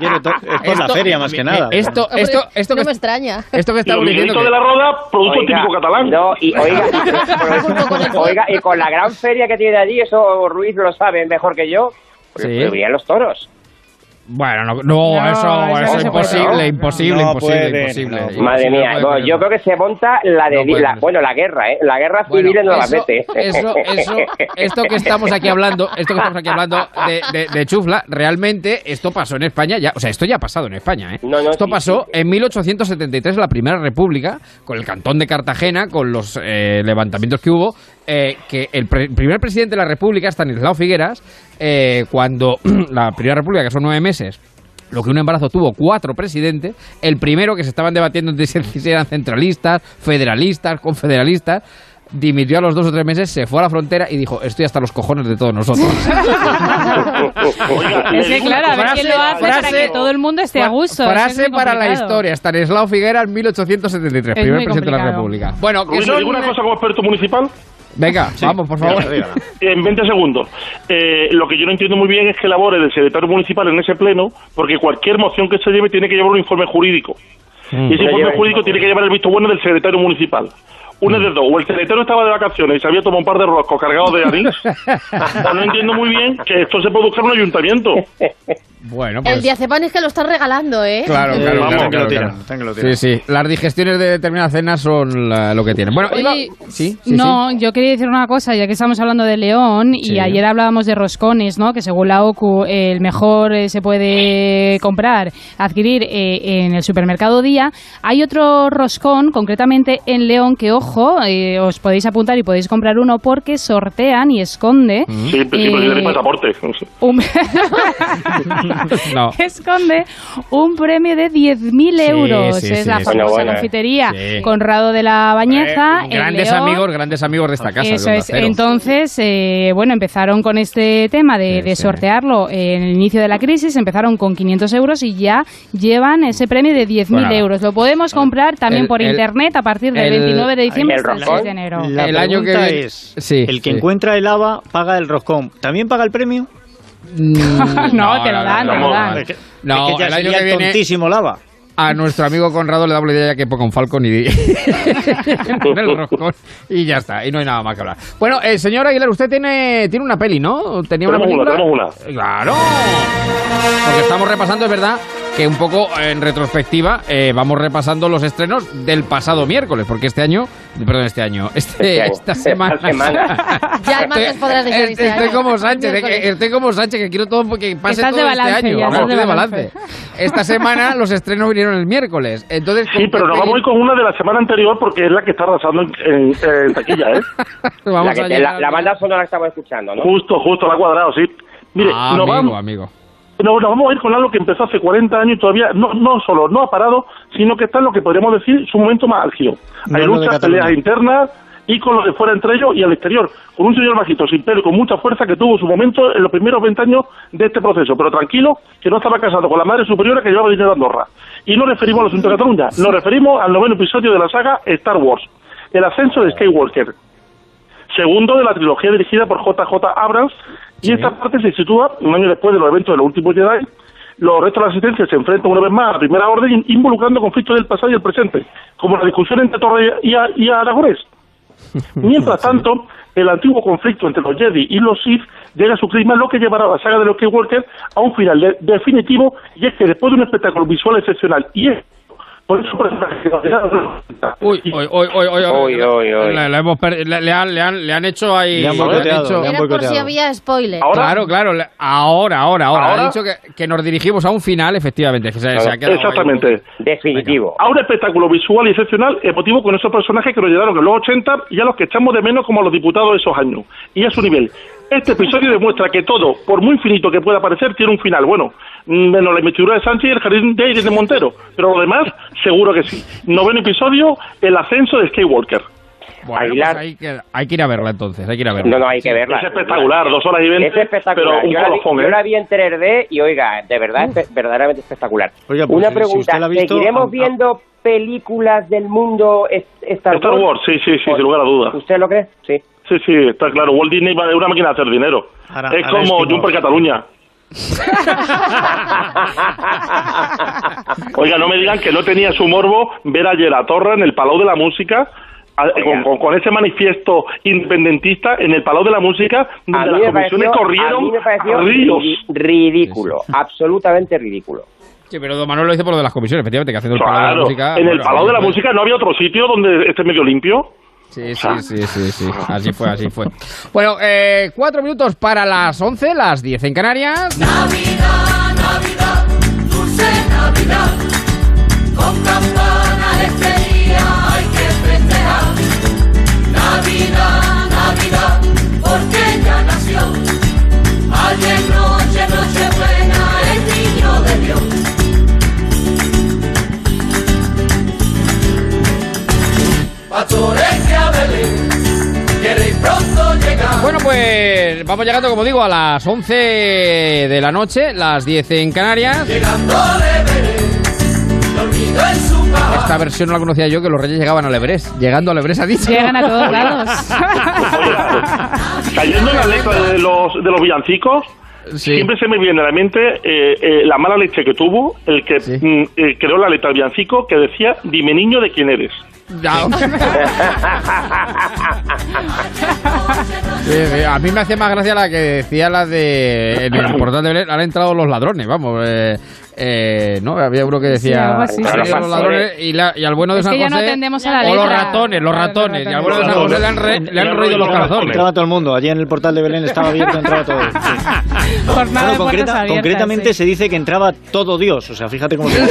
Es por la Esto- feria más que nada. Esto, esto, esto no que, me extraña. esto que Y estamos diciendo. Que- de la Roda, producto Oiga, típico catalán. No, y oiga, y, oiga, y con la gran feria que tiene allí, eso Ruiz lo sabe mejor que yo, pues Sí. deberían los toros. Bueno, no, no, No, eso, puede, imposible, imposible, No imposible, puede, imposible, Madre mía, puede, yo creo que se monta la de la, bueno, la guerra, ¿eh? La guerra Bueno, civil en eso, Albacete. eso, eso, esto que estamos aquí hablando, esto que estamos aquí hablando de, de, de chufla, realmente esto pasó en España ya, o sea, esto ya ha pasado en España, ¿eh? No, no, esto sí, pasó sí, en 1873, en la Primera República, con el Cantón de Cartagena, con los eh, levantamientos que hubo, eh, que el pre- primer presidente de la República, Stanislao Figueras, eh, cuando la Primera República, que son nueve meses, lo que un embarazo tuvo cuatro presidentes. El primero que se estaban debatiendo entre si eran centralistas, federalistas, confederalistas. Dimitió a los dos o tres meses, se fue a la frontera y dijo: Estoy hasta los cojones de todos nosotros. Oiga, Es que claro, a ver Frase- quién lo hace para que todo el mundo esté a gusto. es Frase para la historia: Stanislao Figueras, 1873, Es primer presidente de la. República. Bueno, que Ruiz, ¿le son. digo una cosa como experto municipal? Venga, vamos, por favor. En 20 segundos. Eh, lo que yo no entiendo muy bien es que labore del secretario municipal en ese pleno, porque cualquier moción que se lleve tiene que llevar un informe jurídico. Mm. Y ese informe jurídico tiene que llevar el visto bueno del secretario municipal. Una de dos, o el secretario estaba de vacaciones y se había tomado un par de roscos cargados de anís, no entiendo muy bien que esto se produzca en un ayuntamiento. Bueno, El pues. diazepam es que lo están regalando, ¿eh? Claro, Eh, claro, vamos, claro, claro, claro. Sí, sí. Las digestiones de determinadas cenas son la- lo que tienen. Bueno, Oye, iba- sí, sí, no, yo quería decir una cosa, ya que estamos hablando de León y ayer hablábamos de roscones, ¿no? Que según la OCU el mejor eh, se puede comprar, adquirir eh, en el supermercado Día. Hay otro roscón, concretamente en León, que ojo ojo, eh, os podéis apuntar y podéis comprar uno porque sortean y esconde. Sí, pero sí, eh, tiene pasaporte. un- No. esconde un premio de 10.000 euros. sí, es sí, la sí. famosa bueno, confitería sí. Conrado de la Bañeza. en Grandes León. amigos, grandes amigos de esta casa. Eso es. Entonces, eh, bueno, empezaron con este tema de, de sortearlo en el inicio de la crisis. Empezaron con 500 euros y ya llevan ese premio de 10.000 Bueno, euros. Lo podemos comprar también el- por el- internet a partir del el- 29 de diciembre el roscón. 6 de enero. La El año que viene- es, Sí, el que sí. encuentra el haba paga el roscón. ¿También paga el premio? no, te lo dan, te lo dan. Es que, No, es que ya el año que viene- tontísimo lava. A nuestro amigo Conrado le damos la idea ya que ponga un Falcon y con el roscón y ya está, y no hay nada más que hablar. Bueno, eh, señor Aguilar, usted tiene, tiene una peli, ¿no? ¿Tenía una Tenemos una, película? tenemos una. Claro. Porque estamos repasando, es verdad, que un poco en retrospectiva eh, vamos repasando los estrenos del pasado miércoles, porque este año, perdón, este año, este, Este año, esta esta semana. semana. Ya el martes podrás decir Estoy, este estoy como Sánchez, que- estoy como Sánchez, que quiero todo que pase Estás todo de este balance, año. ya Vamos, de balance. Esta semana los estrenos vinieron el miércoles. Entonces, Sí, ¿con pero nos vamos a ir con una de la semana anterior porque es la que está arrasando en, en- en taquilla, ¿eh? Vamos La, que a la, la banda sonora que estamos escuchando, ¿no? Justo, justo, la ha cuadrado, sí. Mire, Ah, nos, amigo, vamos, amigo. No, nos vamos a ir con algo que empezó hace 40 años y todavía no, no solo no ha parado, sino que está en lo que podríamos decir su momento más álgido. Hay luchas, peleas internas y con lo de fuera entre ellos y al exterior, con un señor bajito, sin pelo y con mucha fuerza que tuvo su momento en los primeros 20 años de este proceso, pero tranquilo, que no estaba casado con la madre superiora que llevaba dinero a Andorra. Y no referimos al asunto de Cataluña, nos referimos al noveno episodio de la saga Star Wars, el ascenso de Skywalker segundo de la trilogía dirigida por JJ Abrams, y esta parte se sitúa un año después de los eventos de los últimos Jedi. Los restos de la asistencia se enfrentan una vez más a la primera orden, in- involucrando conflictos del pasado y el presente, como la discusión entre Torre y, a- y Aragonés. Mientras tanto, el antiguo conflicto entre los Jedi y los Sith llega a su clima, lo que llevará a la saga de los Skywalker a un final de- definitivo, y es que después de un espectáculo visual excepcional y es por eso Uy, uy, uy, uy, uy, Uy, uy, uy. Le, le hemos per- le- le han, le, han, le han hecho ahí. Le han boicoteado, dicho- le han Era por si había spoiler. Ahora- Claro, claro. Ahora, ahora, ahora. Ahora- Ha dicho que, que nos dirigimos a un final, efectivamente. Que se, se ha quedado ahí un Exactamente. Definitivo. A un espectáculo visual y excepcional, emotivo con esos personajes que nos llegaron en los 80 y a los que echamos de menos como a los diputados de esos años. Y a su nivel. Este episodio demuestra que todo, por muy infinito que pueda parecer, tiene un final. Bueno, mm, menos la investidura de Sánchez y el jardín de Irene Montero. Pero lo demás, seguro que sí. Noveno episodio, el ascenso de Skywalker. Bueno, Aguilar. pues hay, que, hay que ir a verla entonces. Hay que ir a verla. No, no, hay que verla. Es espectacular, dos horas y veinte, Es espectacular. pero un yo, la vi, colofón, yo ¿eh? la vi en 3D y, oiga, de verdad, es verdaderamente espectacular. Oiga, pues, Una si pregunta, la visto, ¿seguiremos a- a- viendo películas del mundo Star, Star Wars, sí, sí, sí, sin lugar a dudas. ¿Usted lo cree? Sí. Sí, sí, está claro. Walt Disney va de una máquina de hacer dinero. Ahora- es ahora como. Jumper Cataluña. Oiga, no me digan que no tenía su morbo ver ayer a Torra en el Palau de la Música a- con, con- con ese manifiesto independentista en el Palau de la Música donde A mí las comisiones pareció, a corrieron mí me pareció a ríos. ridículo, absolutamente ridículo. Sí, pero Don Manuel lo dice por lo de las comisiones, efectivamente, que haciendo el Palau de la Claro, Música. en el bueno, Palau de la Música no había otro sitio donde esté medio limpio. Sí, sí, sí, sí, sí. Así fue, así fue. Bueno, eh, cuatro minutos para las once, las diez en Canarias. Navidad, Navidad, vamos llegando, como digo, a las 11 de la noche, las 10 en Canarias. Llegando le veré, dormido en su. Esta versión no la conocía yo, que los reyes llegaban al Everest. Llegando al Everest, ha dicho. Llegan a todos lados. Cayendo en la letra de los, de los villancicos, siempre se me viene a la mente eh, eh, la mala leche que tuvo el que mm, eh, creó la letra del villancico que decía, dime niño de quién eres. Sí, sí, a mí me hacía más gracia la que decía la de en el portal de Belén han entrado los ladrones, vamos. eh, Eh, no, había uno que Sí, decía algo así. "Han ido los ladrones y, la- y al bueno de Es San que ya no José atendemos a la o los ratones, los ratones, y al bueno de San José le han, re- le han roído los calzones. Entraba todo el mundo. Allí en el portal de Belén estaba abierto, entraba todo. Sí. Bueno, concreta- abiertas, concretamente sí. se dice que entraba todo Dios. O sea, fíjate cómo se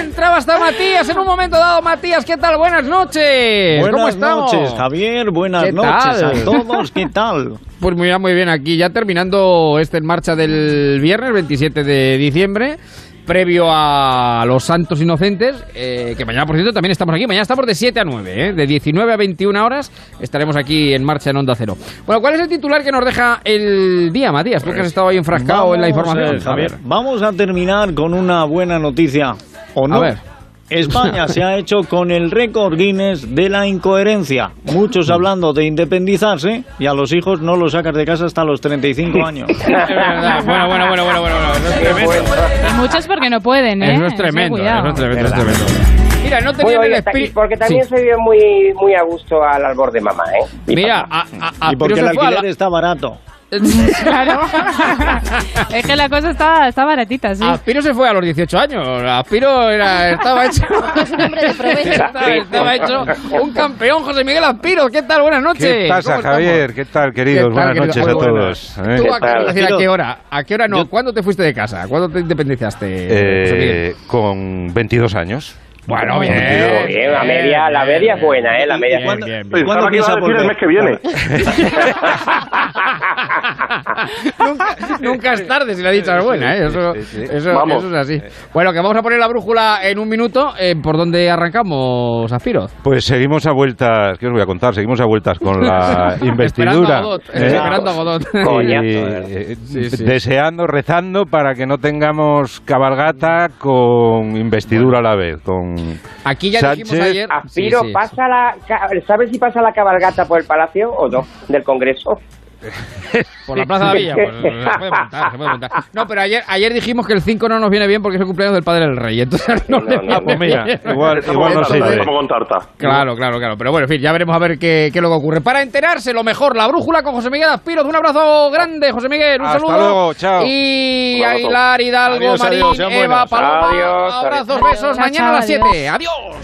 entraba hasta Matías en un momento dado. Matías, ¿qué tal? Buenas noches. ¿Cómo Buenas estamos? noches, Javier. Buenas ¿Qué noches tal? a todos. ¿Qué tal? Pues muy bien, muy bien. Aquí ya terminando este en marcha del viernes 27 de diciembre. Previo a los Santos Inocentes, eh, que mañana, por cierto, también estamos aquí. Mañana estamos de 7 a 9, ¿eh? de 19 a 21 horas estaremos aquí en marcha en Onda Cero. Bueno, ¿cuál es el titular que nos deja el día, Matías? Tú que has estado ahí enfrascado en la información. eh, Javier, vamos a terminar con una buena noticia. ¿O no? A ver. España se ha hecho con el récord Guinness de la incoherencia. Muchos hablando de independizarse y a los hijos no los sacas de casa hasta los 35 años. Es verdad. Bueno, bueno, bueno, bueno, bueno. Eso es tremendo. Y Muchos porque no pueden, ¿eh? Eso es tremendo, eso es tremendo, eso es tremendo. Mira, no Bueno, tenían el espíritu. porque también Sí. se vive muy, muy a gusto al albor de mamá, ¿eh? Mi Mira, papá. a, a, a y porque el alquiler la- está barato. Claro. es que la cosa está, está baratita, sí. Aspiro se fue a los 18 años. Aspiro era, estaba hecho. Es un hombre de provecho. estaba, estaba hecho un campeón, José Miguel Aspiro. ¿Qué tal? Buenas noches. ¿Qué pasa. Javier? ¿Qué tal, queridos? ¿Qué tal, Buenas querido? noches Muy a buenas. todos. ¿eh? ¿Tú a, tal? es decir, ¿a Aspiro. qué hora? ¿A qué hora no? ¿Cuándo te fuiste de casa? ¿Cuándo te independizaste? José Miguel? Eh, con 22 años. Bueno, bien. La media, la media es buena, ¿eh? La media es Bien, buena. bien, bien. ¿Cuándo Pensaba que iba piensa a decir el volver? mes que viene. nunca, nunca es tarde si la dicha es buena, ¿eh? Eso, Sí, sí, sí. eso- Vamos. eso es así. Bueno, que vamos a poner la brújula en un minuto. Eh, ¿Por dónde arrancamos, Aspiro? Pues seguimos a vueltas, ¿qué os voy a contar? Seguimos a vueltas con la investidura. Esperando a Godot. ¿eh? Esperando a Godot. Y, eh, deseando, rezando para que no tengamos cabalgata con investidura a la vez. Con Aquí ya dijimos Sánchez. ayer. Aspiro, Sí, sí, pasa la, ca- ¿sabes si pasa la cabalgata por el palacio o no? Del Congreso. Por la Plaza de la Villa. Pues, se puede montar, se puede montar. No, pero ayer, ayer dijimos que el 5 no nos viene bien porque es el cumpleaños del padre del rey. Entonces no, No, le no, pues mira, igual, igual no sirve. con tarta. Claro, claro, claro. Pero bueno, en fin, ya veremos a ver qué, qué es lo que ocurre. Para enterarse lo mejor, la brújula con José Miguel Aspiro. Un abrazo grande, José Miguel. Un Hasta saludo. luego, chao. Y. Aguilar, Hidalgo, Adiós, Marín, adiós, Eva. Paloma. Adiós, abrazos, adiós. besos. Chao, Mañana a las chao, 7. Adiós.